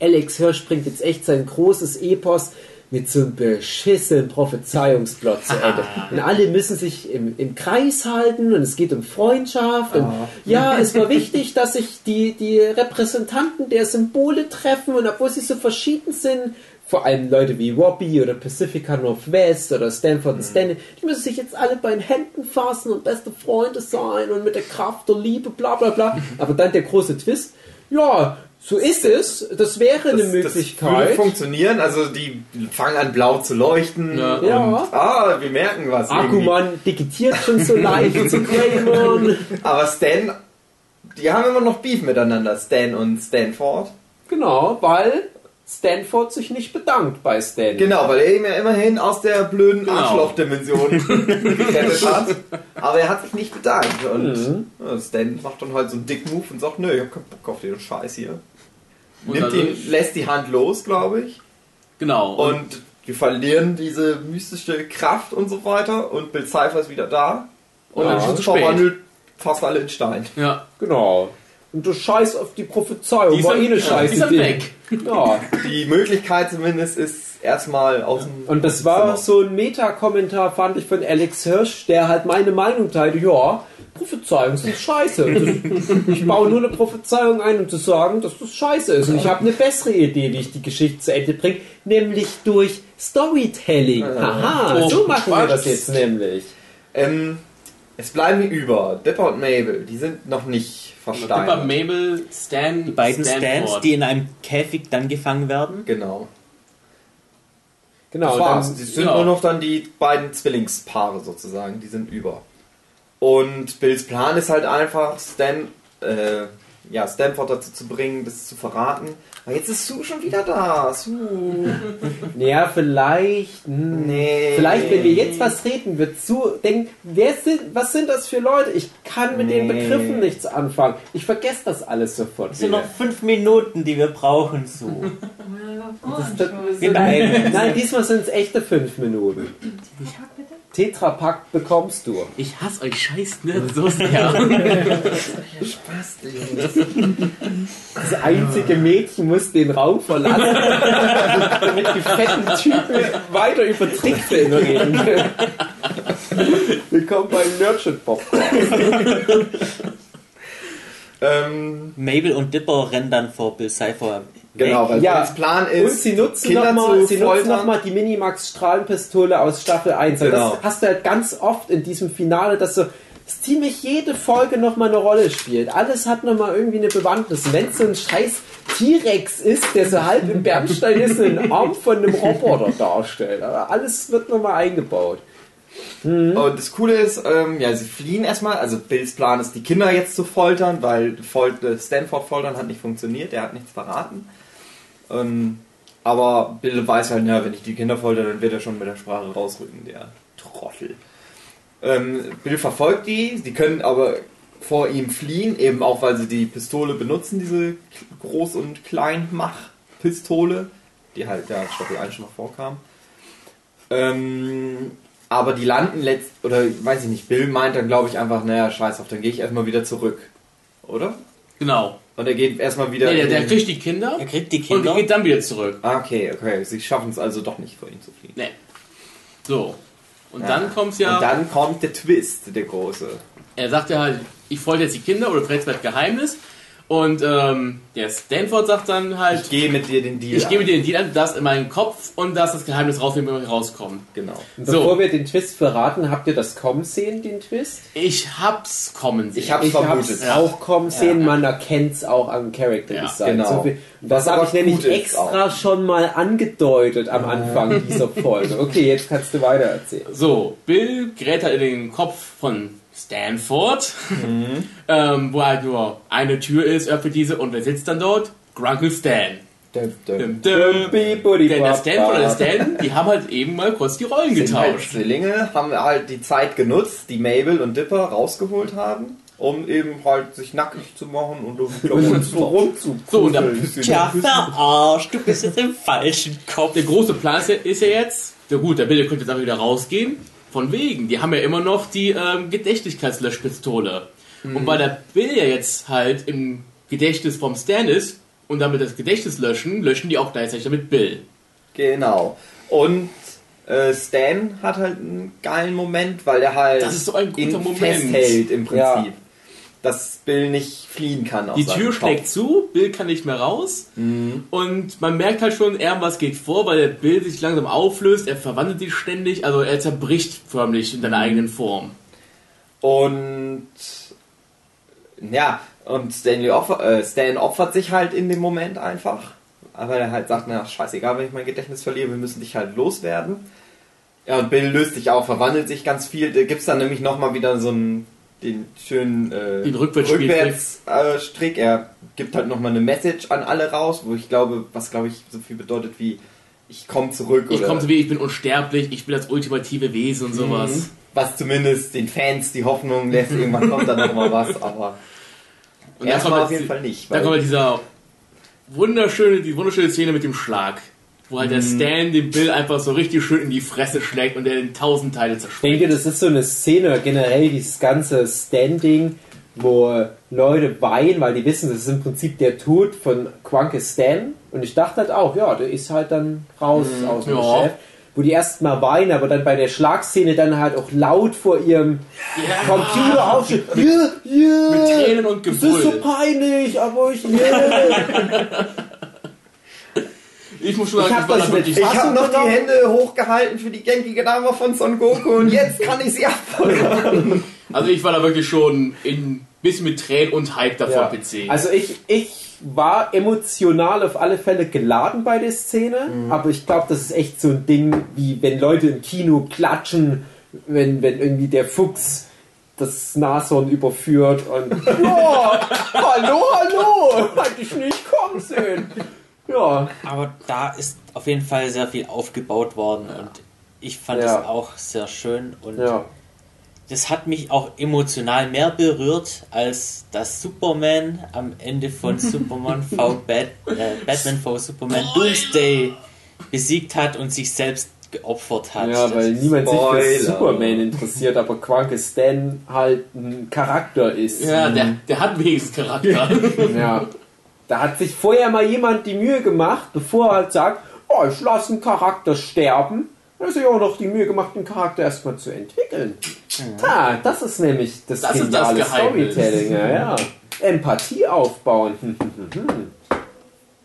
Alex Hirsch bringt jetzt echt sein großes Epos mit so einem beschissenen Prophezeiungsplot zu Ende. Und alle müssen sich im, im Kreis halten und es geht um Freundschaft. Und ja, es war wichtig, dass sich die, die Repräsentanten der Symbole treffen und obwohl sie so verschieden sind, vor allem Leute wie Robbie oder Pacifica Northwest oder Stanford und Stanley, die müssen sich jetzt alle bei den Händen fassen und beste Freunde sein und mit der Kraft der Liebe, bla bla bla. Aber dann der große Twist, ja, so ist es, das wäre eine das, das würde Möglichkeit. funktionieren. Also die fangen an blau zu leuchten. Ja. Und, Ja. Ah, wir merken was. Akuman digitiert schon so leicht zu Greymon. Aber Stan, die haben immer noch Beef miteinander, Stan und Stanford. Genau, weil Stanford sich nicht bedankt bei Stan. Genau, weil er ihn ja immerhin aus der blöden Genau. Arschloch-Dimension gerettet hat. Aber er hat sich nicht bedankt. Und Mhm. Stan macht dann halt so einen Dick-Move und sagt, nö, ich hab keinen Bock auf den Scheiß hier. Und Nimmt also- ihn, lässt die Hand los, glaube ich. Genau. Und, Und wir verlieren diese mystische Kraft und so weiter. Und Bill Cipher ist wieder da. Und Ja, dann verwandelt fast alle in Stein. ja. Genau. Und du scheiß auf die Prophezeiung, Die war eh eine ja, scheiß die sind weg. Ja. Die Möglichkeit zumindest ist erstmal aus dem Und das war Zimmer. so ein Meta-Kommentar, fand ich, von Alex Hirsch, der halt meine Meinung teilte, ja, Prophezeiungen sind scheiße. Ich baue nur eine Prophezeiung ein, um zu sagen, dass das scheiße ist. Und ich habe eine bessere Idee, wie ich die Geschichte zu Ende bringe, nämlich durch Storytelling. Haha, Oh, so machen wir das jetzt nämlich. Ähm, es bleiben über Dipper und Mabel. Die sind noch nicht Dipper, versteinert. Mabel, Stan, Die beiden Stanford. die in einem Käfig dann gefangen werden. Genau. Genau, Das und war's. dann, Die sind ja. nur noch dann die beiden Zwillingspaare sozusagen. Die sind über. Und Bills Plan ist halt einfach, Stan, äh, ja, Stanford dazu zu bringen, das zu verraten. Aber jetzt ist Sue schon wieder da. Sue. ja, vielleicht, hm, Nee. vielleicht, wenn wir jetzt was reden, wird zu denken, wer sind, was sind das für Leute? Ich kann mit den Nee. Begriffen nichts anfangen. Ich vergesse das alles sofort. Es sind noch fünf Minuten, die wir brauchen, so. Das- Nein. Nein, diesmal sind es echte fünf Minuten. Tetrapack bekommst du. Ich hasse euch scheiß ne? So sehr. Spaß, Das einzige Mädchen muss den Raum verlassen, damit die fetten Typen weiter über Trickfilme reden können. Willkommen beim Nerdship Popcorn. ähm, Mabel und Dipper rennen dann vor Bill Cipher weg. Genau, weil Ja, Bills Plan Und ist, sie nutzen Kinder nochmal zu sie nutzen foltern. noch mal die Minimax Strahlenpistole aus Staffel 1. Und Genau. Das hast du halt ganz oft in diesem Finale, dass so ziemlich jede Folge nochmal eine Rolle spielt. Alles hat nochmal irgendwie eine Bewandtnis. Wenn es so ein scheiß T-Rex ist, der so halb im Bernstein ist und einen Arm von einem Roboter darstellt. Aber alles wird nochmal eingebaut. Und das Coole ist, ähm, ja, sie fliehen erstmal. Also Bills Plan ist, die Kinder jetzt zu foltern, weil Fol äh, Stanford foltern hat nicht funktioniert. Er hat nichts verraten. Ähm, aber Bill weiß halt, na, wenn ich die Kinder folter, dann wird er schon mit der Sprache rausrücken, der Trottel. Ähm, Bill verfolgt die, die können aber vor ihm fliehen, eben auch weil sie die Pistole benutzen, diese Groß- und Kleinmach-Pistole, die halt ja Staffel 1 schon mal vorkam. Ähm, aber die landen letzt oder weiß ich nicht, Bill meint dann glaube ich einfach, naja, scheiß auf, dann gehe ich erstmal wieder zurück. Oder? Genau. Und er geht erstmal wieder. Nee, der, der kriegt die Kinder Er kriegt die und Kinder. geht dann wieder zurück. Ah, okay, okay. Sie schaffen es also doch nicht, vor ihm zu fliehen. Nee. So. Und Ja. dann kommt's ja. Und dann kommt der Twist, der große. er sagt ja halt, ich folge jetzt die Kinder oder verletze das Geheimnis. Und ähm, der Stanford sagt dann halt, Ich gehe mit dir den Deal. ich gebe ein. dir den Deal an, das in meinen Kopf und das das Geheimnis rausnehmen, wenn wir rauskommen. Genau. Und So. bevor wir den Twist verraten, habt ihr das kommen sehen, den Twist? Ich hab's kommen sehen. Ich hab's Ich hab's vermutet. auch kommen sehen, man erkennt's auch am Character Ja, Design. genau. So das Was habe ich nämlich extra schon mal angedeutet am Anfang dieser Folge. Okay, jetzt kannst du weiter erzählen. So, Bill gerät halt in den Kopf von Stanford, ähm, wo halt nur eine Tür ist, öffnet diese und wer sitzt dann dort? Grunkle Stan. Dum, dum. Dum, Denn der Stanford und der. Stan, die haben halt eben mal kurz die Rollen Sind halt getauscht. Zwillinge, haben halt die Zeit genutzt, die Mabel und Dipper rausgeholt haben, um eben halt sich nackig zu machen und um Und rumzu. So, und der, Tja, verarscht, du bist jetzt im falschen Kopf. der große Plan ist ja, jetzt, der gut, der Bill könnte jetzt einfach wieder rausgehen. Von wegen, die haben ja immer noch die ähm, Gedächtlichkeitslöschpistole. Und weil der Bill ja jetzt halt im Gedächtnis vom Stan ist und damit das Gedächtnis löschen, löschen die auch gleichzeitig damit Bill. Genau. Und äh, Stan hat halt einen geilen Moment, weil er halt Das ist so ein guter ihn Moment. festhält im Prinzip. Ja. Dass Bill nicht fliehen kann. Die Tür Kopf. schlägt zu, Bill kann nicht mehr raus. Und man merkt halt schon, irgendwas geht vor, weil der Bill sich langsam auflöst, er verwandelt sich ständig, also er zerbricht förmlich in seiner eigenen Form. Und ja, und Stanley opfer, äh, Stan opfert sich halt in dem Moment einfach. Aber er halt sagt, na scheißegal, wenn ich mein Gedächtnis verliere, wir müssen dich halt loswerden. Ja, und Bill löst sich auf, verwandelt sich ganz viel. Da gibt's dann nämlich nochmal wieder so einen den schönen äh, Den Rückwärtsspieltrick. Rückwärts, äh. Er gibt halt nochmal eine Message an alle raus, wo ich glaube, was glaube ich so viel bedeutet wie ich komme zurück Ich komme zu mir, ich bin unsterblich, ich bin das ultimative Wesen und sowas. was zumindest den Fans die Hoffnung lässt, irgendwann kommt da nochmal was, aber erstmal auf jeden Fall nicht. dann weil- kommt halt dieser wunderschöne, die wunderschöne Szene mit dem Schlag. Wo halt der Mhm. Stan den Bill einfach so richtig schön in die Fresse schlägt und der in tausend Teile Ich zerspringt. denke, das ist so eine Szene, generell dieses ganze Standing, wo Leute weinen, weil die wissen, das ist im Prinzip der Tod von Quanke Stan. Und ich dachte halt auch, ja, der ist halt dann raus aus dem Ja. Geschäft. Wo die erstmal weinen, aber dann bei der Schlagszene dann halt auch laut vor ihrem Computer aufstehen. Ja, ja, Mit Tränen und Das ist so peinlich, aber ich yeah. Ich muss schon Ich sagen, hab war das da mit wirklich Ich habe Fassung noch die. Hände hochgehalten für die gängige Dame von Son Goku und jetzt kann ich sie abfeuern. Also ich war da wirklich schon in bisschen mit Tränen und Hype davor Ja. PC. Also ich, ich war emotional auf alle Fälle geladen bei der Szene, aber ich glaube, das ist echt so ein Ding, wie wenn Leute im Kino klatschen, wenn, wenn irgendwie der Fuchs das Nashorn überführt und ja, hallo, hallo, hatte ich nicht kommen sehen. Ja, Aber da ist auf jeden Fall sehr viel aufgebaut worden und ich fand Ja. es auch sehr schön und ja. das hat mich auch emotional mehr berührt, als dass Superman am Ende von Superman v Bat, äh, Batman v Superman Doomsday besiegt hat und sich selbst geopfert hat. Ja, weil Das- niemand sich für. Superman interessiert, aber Quanke Stan halt ein Charakter ist. ja, der, der hat wenigstens Charakter. Ja. Da hat sich vorher mal jemand die Mühe gemacht, bevor er halt sagt, oh, ich lasse einen Charakter sterben. Da hat sich auch noch die Mühe gemacht, den Charakter erstmal zu entwickeln. Ah, das ist nämlich das, Das ist das geniale Geheimnis. Storytelling. Ja, ja. Empathie aufbauen.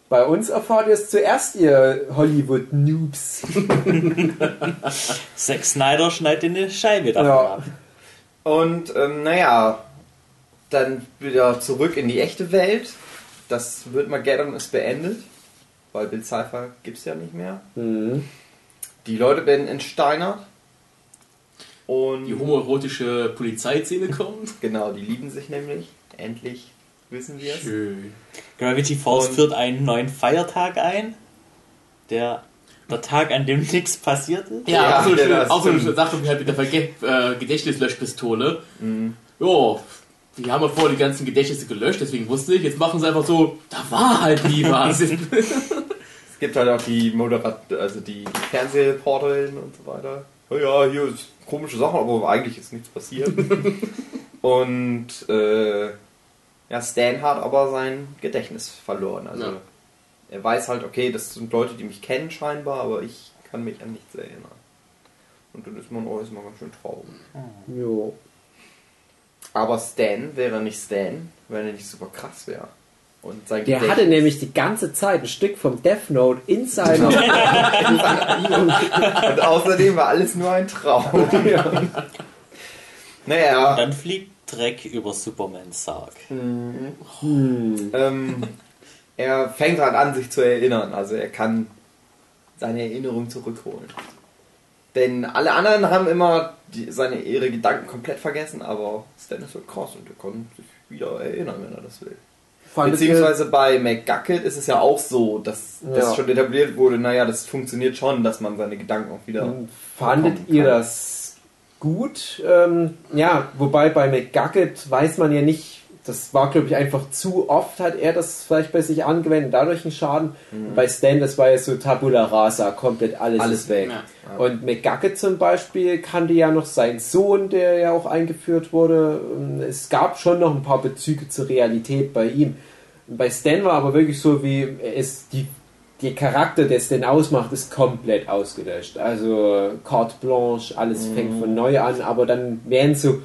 Bei uns erfahrt ihr es zuerst, ihr Hollywood-Noobs. Zack Snyder schneidet eine Scheibe davon Ja. ab. Und ähm, naja, dann wieder zurück in die echte Welt. Das wird Mageddon ist beendet, weil Bill Cipher gibt's ja nicht mehr. Mhm. Die Leute werden entsteinert. Und Die homoerotische Polizeiszene kommt. genau, die lieben sich nämlich. Endlich wissen wir es. Schön. Gravity Falls Und- führt einen neuen Feiertag ein, der der Tag, an dem nichts passiert ist. Ja, Ja, auch so eine. Sache wie halt mit der Verge äh, Gedächtnislöschpistole. Jo, die haben ja vorher die ganzen Gedächtnisse gelöscht, deswegen wusste ich, jetzt machen sie einfach so, da war halt nie was. Es gibt halt auch die Moderat also die, die Fernsehreporterin und so weiter. Oh ja, hier ist komische Sachen, aber eigentlich ist nichts passiert. und äh, Ja, Stan hat aber sein Gedächtnis verloren. Also Ja. er weiß halt, okay, das sind Leute, die mich kennen scheinbar, aber ich kann mich an nichts erinnern. Und dann ist man auch erstmal ganz schön traurig. Jo. Aber Stan wäre nicht Stan, wenn er nicht super krass wäre. Und sein Der Gedächtnis- hatte nämlich die ganze Zeit ein Stück vom Death Note in seiner. Und außerdem war alles nur ein Traum. Naja, Dann fliegt Dreck über Supermans Sarg. ähm, er fängt halt an, sich zu erinnern. Also er kann seine Erinnerung zurückholen. Denn alle anderen haben immer die, seine, ihre Gedanken komplett vergessen, aber Stan ist halt krass und er kann sich wieder erinnern, wenn er das will. Beziehungsweise bei McGucket ist es ja auch so, dass das Ja. schon etabliert wurde, naja, das funktioniert schon, dass man seine Gedanken auch wieder... Fandet bekommen ihr das gut? Ähm, ja, wobei bei McGucket weiß man ja nicht, das war glaube ich einfach zu oft, hat er das vielleicht bei sich angewendet, dadurch einen Schaden. Bei Stan, das war ja so Tabula Rasa, komplett alles, Alles weg. Ja. Und McGucket zum Beispiel kannte ja noch seinen Sohn, der ja auch eingeführt wurde. Es gab schon noch ein paar Bezüge zur Realität bei ihm. Bei Stan war aber wirklich so, wie ist die, der Charakter, der Stan ausmacht, ist komplett ausgelöscht. Also carte blanche, alles fängt von neu an, aber dann werden so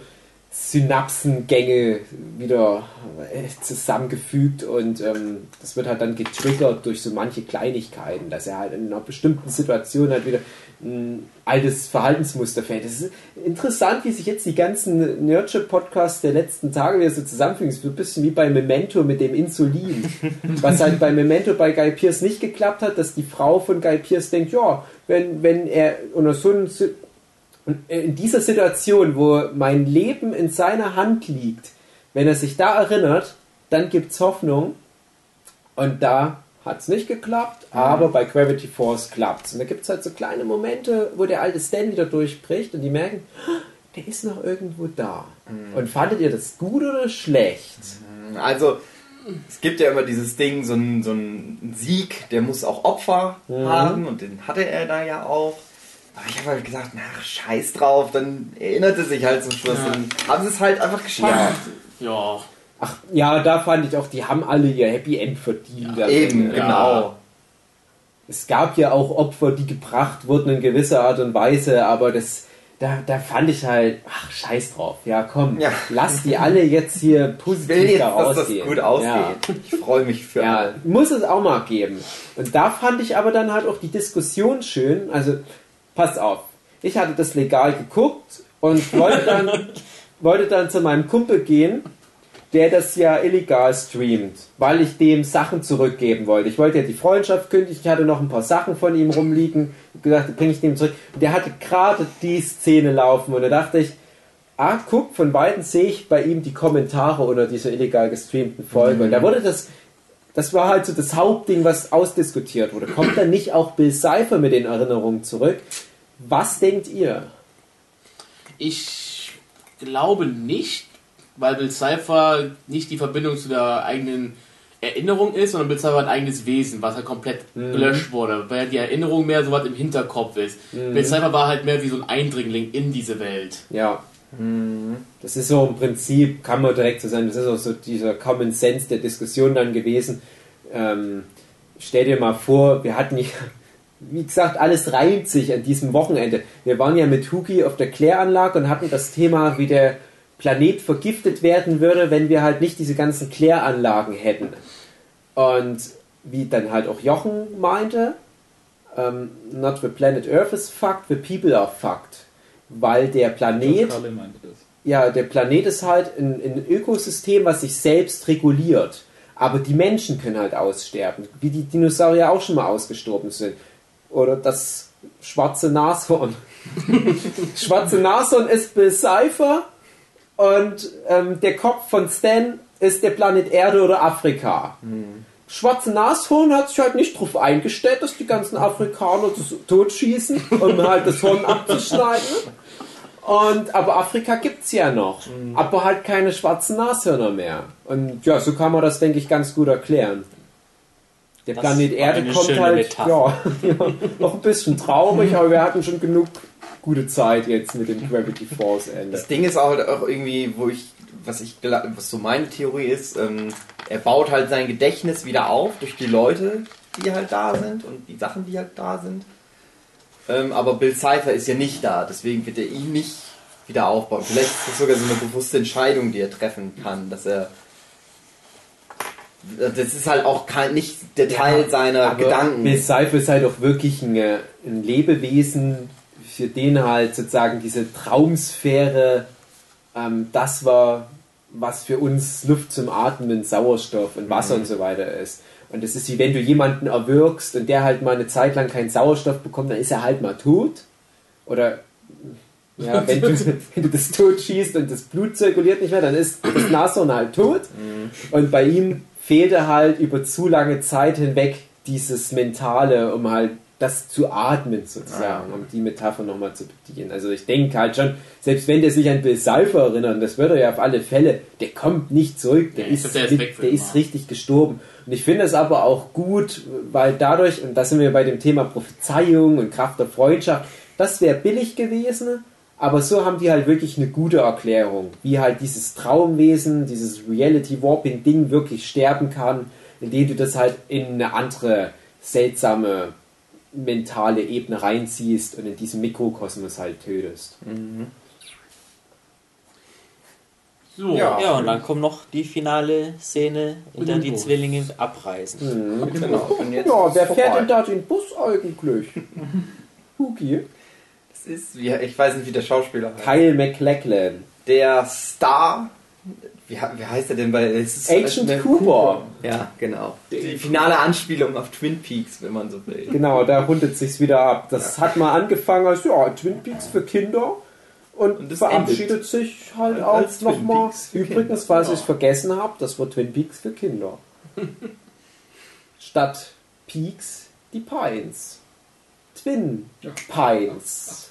Synapsengänge wieder äh, zusammengefügt und ähm, das wird halt dann getriggert durch so manche Kleinigkeiten, dass er halt in einer bestimmten Situation halt wieder ein altes Verhaltensmuster fällt. Das ist interessant, wie sich jetzt die ganzen Nurture-Podcasts der letzten Tage wieder so zusammenfügen. Es wird ein bisschen wie bei Memento mit dem Insulin. Was halt bei Memento bei Guy Pierce nicht geklappt hat, dass die Frau von Guy Pierce denkt, ja, wenn, wenn er unter so einem und in dieser Situation, wo mein Leben in seiner Hand liegt, wenn er sich da erinnert, dann gibt es Hoffnung. Und da hat es nicht geklappt, aber bei Gravity Force klappt Und da gibt es halt so kleine Momente, wo der alte Stan wieder durchbricht und die merken, "Ah, der ist noch irgendwo da. Und fandet ihr das gut oder schlecht? Also, es gibt ja immer dieses Ding, so ein, so ein Sieg, der muss auch Opfer Mhm. haben und den hatte er da ja auch. Aber ich habe halt gesagt, na, scheiß drauf, dann erinnerte sich halt zum Schluss Ja. und haben sie es halt einfach geschafft. Ja. Ach ja, da fand ich auch, die haben alle ihr Happy End verdient. am Eben, genau. es gab ja auch Opfer, die gebracht wurden in gewisser Art und Weise, aber das, da, da fand ich halt, ach, scheiß drauf. Ja, komm, Ja. lass die alle jetzt hier Ich will positiv jetzt, da dass das ausgehen. gut ausgeht. Ja. Ich freue mich für Ja, alle. muss es auch mal geben. Und da fand ich aber dann halt auch die Diskussion schön. Also, pass auf. Ich hatte das legal geguckt und wollte dann, wollte dann zu meinem Kumpel gehen, der das ja illegal streamt, weil ich dem Sachen zurückgeben wollte. Ich wollte ja die Freundschaft kündigen, ich hatte noch ein paar Sachen von ihm rumliegen, die bringe ich dem zurück. Und der hatte gerade die Szene laufen und da dachte ich, ah, guck, von beiden sehe ich bei ihm die Kommentare unter dieser illegal gestreamten Folge. Und da wurde das, das war halt so das Hauptding, was ausdiskutiert wurde. Kommt dann nicht auch Bill Cipher mit den Erinnerungen zurück? Was denkt ihr? Ich glaube nicht, weil Bill Cipher nicht die Verbindung zu der eigenen Erinnerung ist, sondern Bill Cipher hat ein eigenes Wesen, was halt komplett gelöscht wurde, weil die Erinnerung mehr so was im Hinterkopf ist. Bill Cipher war halt mehr wie so ein Eindringling in diese Welt. Ja. Das ist so im Prinzip, kann man direkt so sagen, das ist auch so dieser Common Sense der Diskussion dann gewesen. Ähm, stell dir mal vor, wir hatten ja, wie gesagt, alles reimt sich an diesem Wochenende. Wir waren ja mit Hugi auf der Kläranlage und hatten das Thema, wie der Planet vergiftet werden würde, wenn wir halt nicht diese ganzen Kläranlagen hätten. Und wie dann halt auch Jochen meinte, ähm, not the planet Earth is fucked, the people are fucked. Weil der Planet ja, der Planet ist halt ein, ein Ökosystem, was sich selbst reguliert. Aber die Menschen können halt aussterben, wie die Dinosaurier auch schon mal ausgestorben sind. Oder das schwarze Nashorn. schwarze Nashorn ist Bill Cipher und ähm, der Kopf von Stan ist der Planet Erde oder Afrika. Schwarze Nashorn hat sich halt nicht darauf eingestellt, dass die ganzen Afrikaner das totschießen, um halt das Horn abzuschneiden. Und, aber Afrika gibt's ja noch. Aber halt keine schwarzen Nashörner mehr. Und ja, so kann man das, denke ich, ganz gut erklären. Der Das Planet Erde kommt halt ja, ja, noch ein bisschen traurig, aber wir hatten schon genug gute Zeit jetzt mit dem Gravity Falls Ende. Das Ding ist auch halt auch irgendwie, wo ich, was ich, was so meine Theorie ist, ähm, er baut halt sein Gedächtnis wieder auf durch die Leute, die halt da sind und die Sachen, die halt da sind. Ähm, aber Bill Cipher ist ja nicht da, deswegen wird er ihn nicht wieder aufbauen. Vielleicht ist das sogar so eine bewusste Entscheidung, die er treffen kann, dass er das ist halt auch kein, nicht der Teil seiner Aber Gedanken. Bill Cipher ist halt auch wirklich ein, äh, ein Lebewesen, für den halt sozusagen diese Traumsphäre ähm, das war, was für uns Luft zum Atmen, Sauerstoff und Wasser und so weiter ist. Und es ist wie wenn du jemanden erwürgst und der halt mal eine Zeit lang keinen Sauerstoff bekommt, dann ist er halt mal tot. Oder ja, wenn, du, wenn du das tot schießt und das Blut zirkuliert nicht mehr, dann ist das Nashorn halt tot. Und bei ihm fehlte halt über zu lange Zeit hinweg dieses Mentale, um halt das zu atmen sozusagen, um die Metapher nochmal zu bedienen. Also ich denke halt schon, selbst wenn der sich an Bill Cipher erinnert, und das wird er ja auf alle Fälle, der kommt nicht zurück, der, ich ist, der ist der ist richtig gestorben. Und ich finde es aber auch gut, weil dadurch, und da sind wir bei dem Thema Prophezeiung und Kraft der Freundschaft, das wäre billig gewesen, aber so haben die halt wirklich eine gute Erklärung, wie halt dieses Traumwesen, dieses Reality-Warping-Ding wirklich sterben kann, indem du das halt in eine andere seltsame mentale Ebene reinziehst und in diesem Mikrokosmos halt tötest. So, Ja. Ja, und dann kommt noch die finale Szene, in der die Bus. Zwillinge abreisen. Genau. Und jetzt Ja, wer vorbei. fährt denn da den Bus eigentlich? Huki. Das ist, wie, ich weiß nicht, wie der Schauspieler heißt. Kyle MacLachlan. Der Star. Wie, wie heißt er denn bei. Es Agent eine- Cooper. Ja, genau. Die finale Anspielung auf Twin Peaks, wenn man so will. Genau, da rundet sich's wieder ab. Das hat mal angefangen als ja, Twin Peaks für Kinder und, Und das verabschiedet endet sich halt als auch nochmal. Übrigens, falls Ja. ich vergessen habe, das war Twin Peaks für Kinder. Statt Peaks die Pines. Twin Pines.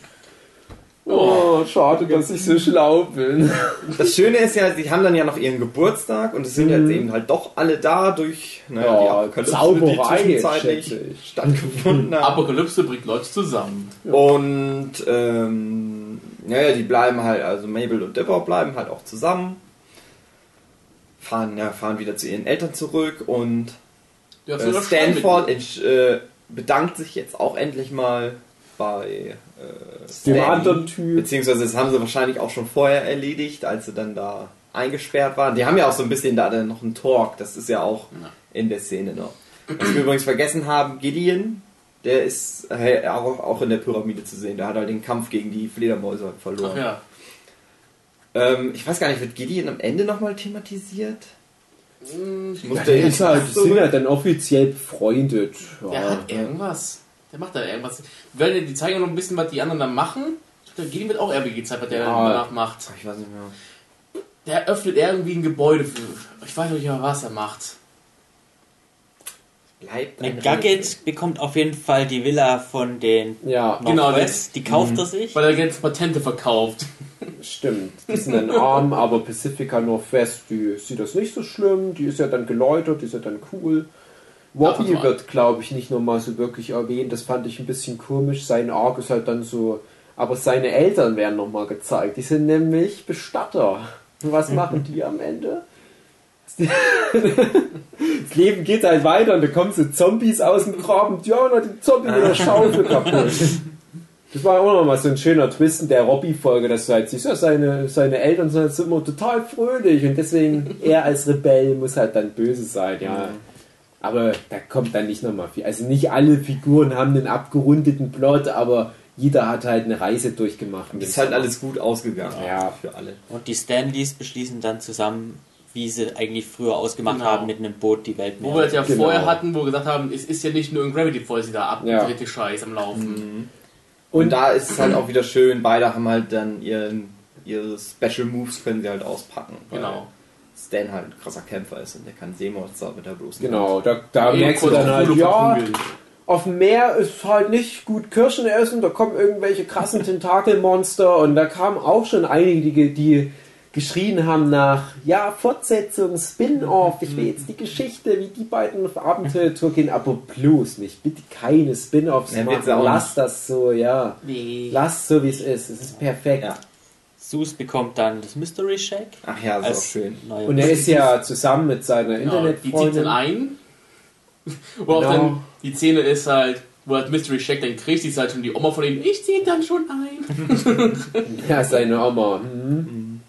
Oh, schade, dass ich so schlau bin. Das Schöne ist ja, sie haben dann ja noch ihren Geburtstag und es sind jetzt eben halt doch alle da durch ne, Ja, die Apokalypse, Zauberei, die zwischenzeitlich ich. stattgefunden hat. Apokalypse bringt Leute zusammen. Und ähm, naja, die bleiben halt, also Mabel und Dipper bleiben halt auch zusammen. Fahren, ja, fahren wieder zu ihren Eltern zurück und Ja, äh, Stanford äh, bedankt sich jetzt auch endlich mal bei äh, Dem anderen Typ. Beziehungsweise das haben sie wahrscheinlich auch schon vorher erledigt, als sie dann da eingesperrt waren. Die haben ja auch so ein bisschen da dann noch einen Talk, das ist ja auch Ja. in der Szene noch. Was wir übrigens vergessen haben, Gideon, der ist auch, in der Pyramide zu sehen. Der hat halt den Kampf gegen die Fledermäuse verloren. Ach ja. Ähm, ich weiß gar nicht, wird Gideon am Ende nochmal thematisiert? Muss Ja, der ist halt, die sind ja dann offiziell befreundet. Ja. hat irgendwas. Der macht da irgendwas. Wenn die zeigen noch ein bisschen, was die anderen da machen. Der Gini wird auch irgendwie gezeigt, was der Ja. danach macht. Ich weiß nicht mehr. Der öffnet irgendwie ein Gebäude für. Ich weiß nicht mehr, was er macht. Bleibt Gagget bekommt auf jeden Fall die Villa von den Ja, Genau, Northwest. Die kauft er sich. Weil er jetzt Patente verkauft. stimmt. Die sind dann arm, aber Pacifica Northwest, die sieht das nicht so schlimm. Die ist ja dann geläutert, die ist ja dann cool. War- wird, glaube ich, nicht nochmal so wirklich erwähnt. Das fand ich ein bisschen komisch. Sein Arc ist halt dann so. Aber seine Eltern werden nochmal gezeigt. Die sind nämlich Bestatter. Und was machen die am Ende? Das Leben geht halt weiter und da kommen so Zombies aus dem Graben. Ja, und hat die Zombie mit der Schaufel kaputt. Das war auch nochmal so ein schöner Twist in der Robbie-Folge, dass du halt siehst, ja, seine, seine Eltern sind halt immer total fröhlich und deswegen er als Rebell muss halt dann böse sein, ja. Aber da kommt dann nicht nochmal viel. Also nicht alle Figuren haben einen abgerundeten Plot, aber jeder hat halt eine Reise durchgemacht. Ist halt alles gut ausgegangen. Ja. Für alle. Und die Stanleys beschließen dann zusammen, wie sie eigentlich früher ausgemacht Genau. haben, mit einem Boot die Welt Wo wir das ja Genau. vorher hatten, wo wir gesagt haben, es ist ja nicht nur in Gravity Falls die da Ja. abgedrehte Scheiß am Laufen. Und, da ist es halt auch wieder schön, beide haben halt dann ihren, ihre Special Moves können sie halt auspacken. Genau. Stan halt ein krasser Kämpfer ist und der kann Seemonster mit der bloßen Genau, da, da merkst du dann auf halt, ja, auf dem Meer ist halt nicht gut Kirschen essen, da kommen irgendwelche krassen Tentakelmonster und da kamen auch schon einige, die, die geschrien haben nach, ja, Fortsetzung, Spin-off, ich will jetzt die Geschichte, wie die beiden auf Abenteuertour gehen, aber bloß nicht, bitte keine Spin-offs Ja, machen, lass das so, ja. Nee. Lass so, wie es ist, es ist perfekt. Ja. Sus bekommt dann das Mystery Shack. Ach ja, ist auch schön. Und er ist ja zusammen mit seiner Genau, die zieht Internetfreundin. dann ein. Wo auch Genau. dann die Szene ist halt, wo halt Mystery Shack dann kriegt, die ist halt schon die Oma von ihm, ich zieh dann schon ein. Ja, seine Oma. Mhm.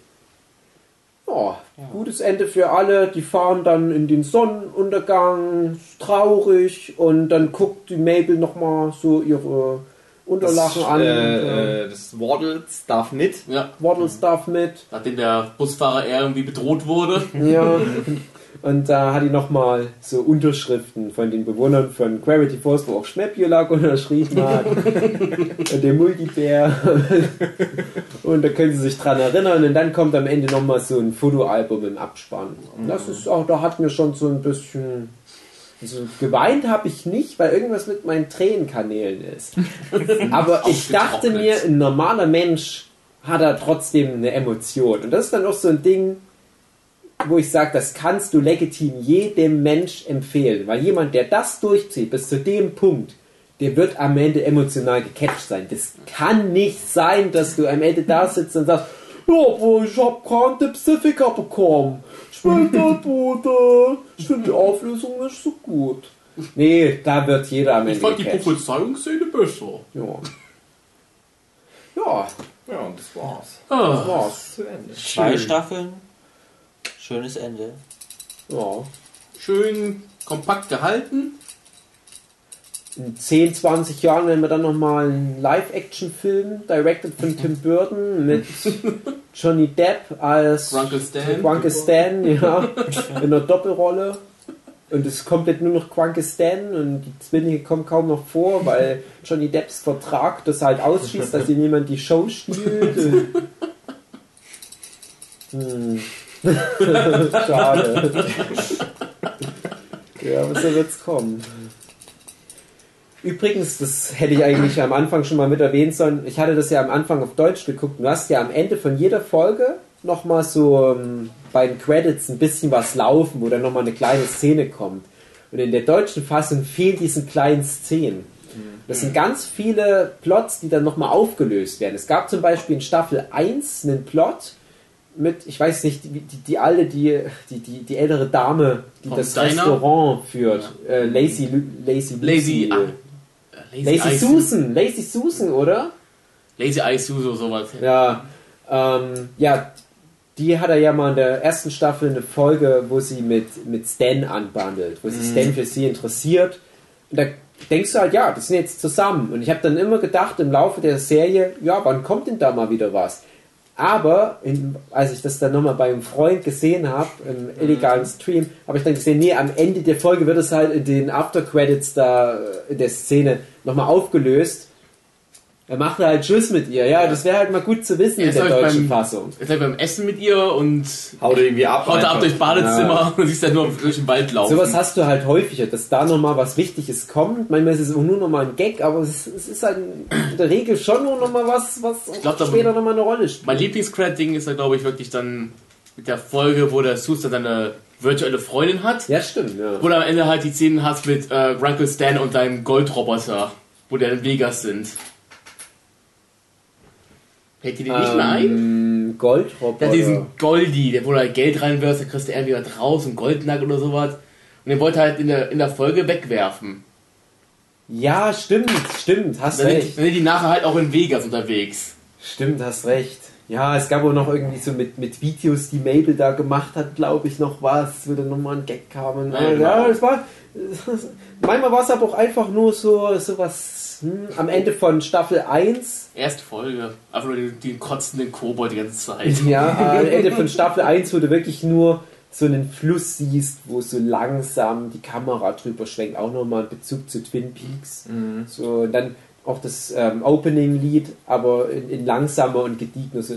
Ja, gutes Ende für alle. Die fahren dann in den Sonnenuntergang, traurig und dann guckt die Mabel nochmal so ihre Unterlagen an. und, äh, äh, das Waddles darf mit. Ja, Waddles darf mit. nachdem der Busfahrer irgendwie bedroht wurde. Ja. Und da hat die nochmal so Unterschriften von den Bewohnern von Gravity Force, wo auch Schmeppjolak unterschrieben hat. und der Multibär. und da können sie sich dran erinnern. Und dann kommt am Ende nochmal so ein Fotoalbum im Abspann. Und das ist auch, da hat mir schon so ein bisschen. Also geweint habe ich nicht, weil irgendwas mit meinen Tränenkanälen ist. Aber ich dachte mir, ein normaler Mensch hat da trotzdem eine Emotion. Und das ist dann auch so ein Ding, wo ich sage, das kannst du legitim jedem Mensch empfehlen. Weil jemand, der das durchzieht bis zu dem Punkt, der wird am Ende emotional gecatcht sein. Das kann nicht sein, dass du am Ende da sitzt und sagst, ja, ich hab gerade den Pacifica bekommen. Später, Bruder. Ich finde die Auflösung nicht so gut. Nee, da wird jeder am Ich Ende fand die gecatcht. Prophezeiungsszene besser. Ja. Ja, Ja, und das war's. Ah, das war's. Zu Ende. Zwei Staffeln. Schönes Ende. Ja. schön kompakt gehalten. In 10, 20 Jahren, wenn wir dann nochmal einen Live-Action-Film, directed von Tim Burton, mit Johnny Depp als Grunkle Stan. Grunkle Stan, ja, in einer Doppelrolle. Und es ist komplett nur noch Grunkle Stan und die Zwillinge kommen kaum noch vor, weil Johnny Depps Vertrag das halt ausschließt, dass ihm jemand die Show stiehlt. Hm. Schade. ja, aber so wird's kommen. Übrigens, das hätte ich eigentlich am Anfang schon mal mit erwähnen sollen. Ich hatte das ja am Anfang auf Deutsch geguckt. Du hast ja am Ende von jeder Folge nochmal so ähm, bei den Credits ein bisschen was laufen, wo dann nochmal eine kleine Szene kommt. Und in der deutschen Fassung fehlen diese kleinen Szenen. Das sind ganz viele Plots, die dann nochmal aufgelöst werden. Es gab zum Beispiel in Staffel 1 einen Plot mit, ich weiß nicht, die, die, die alte, die, die, die, die ältere Dame, die Vom das Diner? Restaurant führt. Äh, Lazy, Lu- Lazy, Lazy, Lazy Eye Susan, Lazy Susan, oder? Lazy Eye Suso, sowas. Ja, ähm, ja, die hat er ja mal in der ersten Staffel eine Folge, wo sie mit, mit Stan anbandelt, wo sich Stan für sie interessiert. Und da denkst du halt, ja, das sind jetzt zusammen. Und ich habe dann immer gedacht im Laufe der Serie, ja, wann kommt denn da mal wieder was? Aber in, als ich das dann nochmal bei einem Freund gesehen habe, im illegalen Stream, habe ich dann gesehen, nee, am Ende der Folge wird es halt in den After-Credits da äh, in der Szene nochmal aufgelöst. Er macht halt Tschüss mit ihr. Ja, das wäre halt mal gut zu wissen Er in ist der halt deutschen beim- Fassung. Ist halt beim Essen mit ihr und Haut irgendwie ab. haut er ab durchs Badezimmer und siehst dann nur durch den Wald laufen. Sowas hast du halt häufiger, dass da nochmal was Wichtiges kommt. Manchmal ist es auch nur nochmal ein Gag, aber es, es ist halt in der Regel schon nur nochmal was, was glaub, später nochmal eine Rolle spielt. Mein Lieblingscred-Ding ist da, glaube ich, wirklich dann mit der Folge, wo der Sus dann seine virtuelle Freundin hat. Ja, stimmt, ja. Wo du am Ende halt die Szenen hast mit äh, Grunkle Stan und deinem Goldroboter, wo der in Vegas sind. Fällt dir die nicht mehr ein? Ähm, Goldroboter. Der hat diesen Goldi, der wo du halt Geld reinwirfst, dann kriegst du irgendwie was raus, ein Goldnack oder sowas. Und den wollte er halt in der, in der Folge wegwerfen. Ja, stimmt, stimmt, hast Dann sind, recht. dann sind die nachher halt auch in Vegas unterwegs. Stimmt, hast recht. Ja, es gab auch noch irgendwie so mit, mit Videos, die Mabel da gemacht hat, glaube ich, noch was, wo dann nochmal ein Gag kam. Und, Ja, ja, genau. das war. Manchmal war es aber auch einfach nur so, so was hm, am Ende von Staffel 1. Erste Folge. Einfach nur den, den kotzenden Kobold die ganze Zeit. Ja, am Ende von Staffel 1, wo du wirklich nur so einen Fluss siehst, wo so langsam die Kamera drüber schwenkt. Auch nochmal ein Bezug zu Twin Peaks. So, und dann auch das ähm, Opening-Lied, aber in, in, langsamer und gediegener so,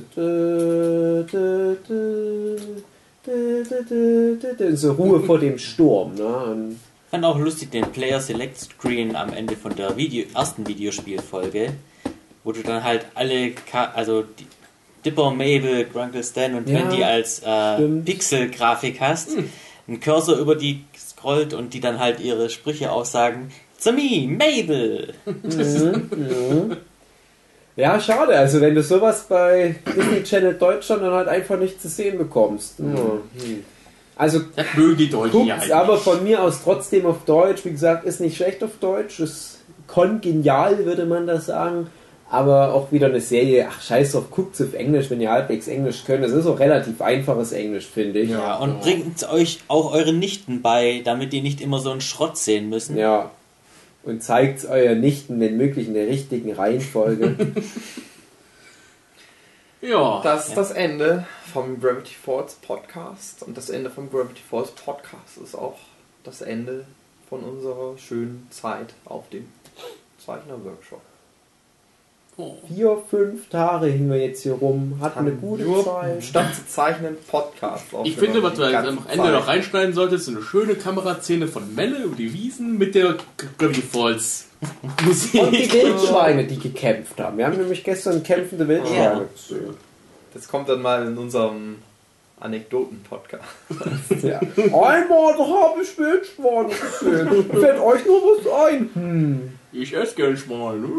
so Ruhe vor dem Sturm. Ne? Fand auch lustig den Player Select Screen am Ende von der Video ersten Videospielfolge, wo du dann halt alle, Ka also die, Dipper, Mabel, Grunkle Stan und ja, als äh, Pixel-Grafik hast, hm. einen Cursor über die scrollt und die dann halt ihre Sprüche aussagen, It's me, Mabel! Ja, schade. Also wenn du sowas bei Disney Channel Deutschland dann halt einfach nicht zu sehen bekommst. Ja. Hm. Also Das mögen die Deutschen ja halt aber von mir aus trotzdem auf Deutsch. Wie gesagt, ist nicht schlecht auf Deutsch. Ist kongenial, würde man das sagen. Aber auch wieder eine Serie, ach scheiß drauf, guckt's auf Englisch, wenn ihr halbwegs Englisch könnt. Das ist auch relativ einfaches Englisch, finde ich. Ja, und bringt euch auch euren Nichten bei, damit die nicht immer so einen Schrott sehen müssen. Ja. Und zeigt euren Nichten, wenn möglich, in der richtigen Reihenfolge. Ja. Das ist das Ende vom Gravity Falls Podcast. Und das Ende vom Gravity Falls Podcast ist auch das Ende von unserer schönen Zeit auf dem Zeichner-Workshop. Vier, fünf Tage hingen wir jetzt hier rum, hatten eine gute nur Zeit. statt zu zeichnen Podcast. Ich finde, was du am Ende Zeit. noch reinschneiden solltest, so eine schöne Kameraszene von Melle über die Wiesen mit der Gravity Falls Musik. Und die Wildschweine, die gekämpft haben. Wir haben nämlich gestern kämpfende Wildschweine Ja. gesehen. Das kommt dann mal in unserem Anekdoten-Podcast. Ja. Einmal habe ich Wildschweine gesehen. Fällt euch nur was ein? Hm. Ich esse gern Schmal.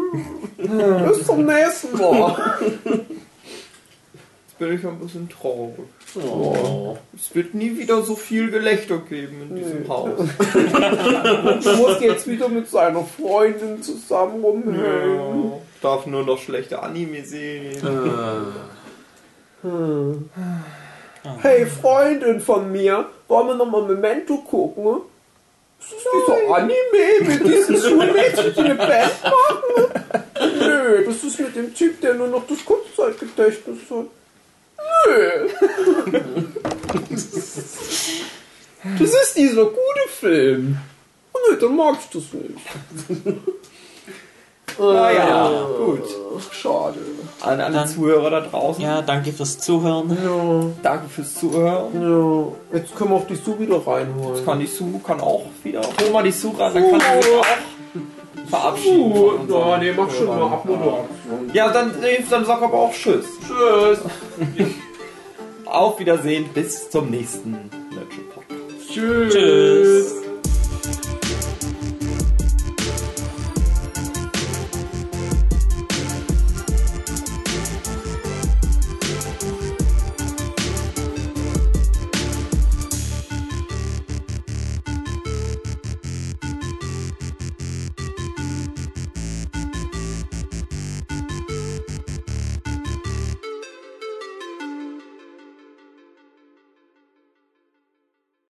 Ne? Bis zum nächsten Mal. Jetzt bin ich ein bisschen traurig. Oh. Es wird nie wieder so viel Gelächter geben in diesem Haus. muss jetzt wieder mit seiner Freundin zusammen rumhängen. Ja, darf nur noch schlechte Anime sehen. Hey, Freundin von mir, wollen wir nochmal Memento gucken? Das ist dieser Anime mit diesen Schulmädchen, die eine Band machen? Nö, das ist mit dem Typ, der nur noch das Kurzzeitgedächtnis hat. Nö. Das ist dieser gute Film. Nö, dann mag ich das nicht. Naja, gut. Schade. An alle Dann- Zuhörer da draußen, Ja, danke fürs Zuhören. Ja, danke fürs Zuhören. ja. Jetzt können wir auch die Sue wieder reinholen. Kann die Sue, kann auch wieder. Hol mal die Sue ran, dann kann sie sich auch verabschieden. unseren Ja, nee, mach schon mal Abmoderation. Ja, dann, dann sag aber auch Tschüss. Tschüss. Auf Wiedersehen, bis zum nächsten Nerdship Podcast. Tschüss. Tschüss.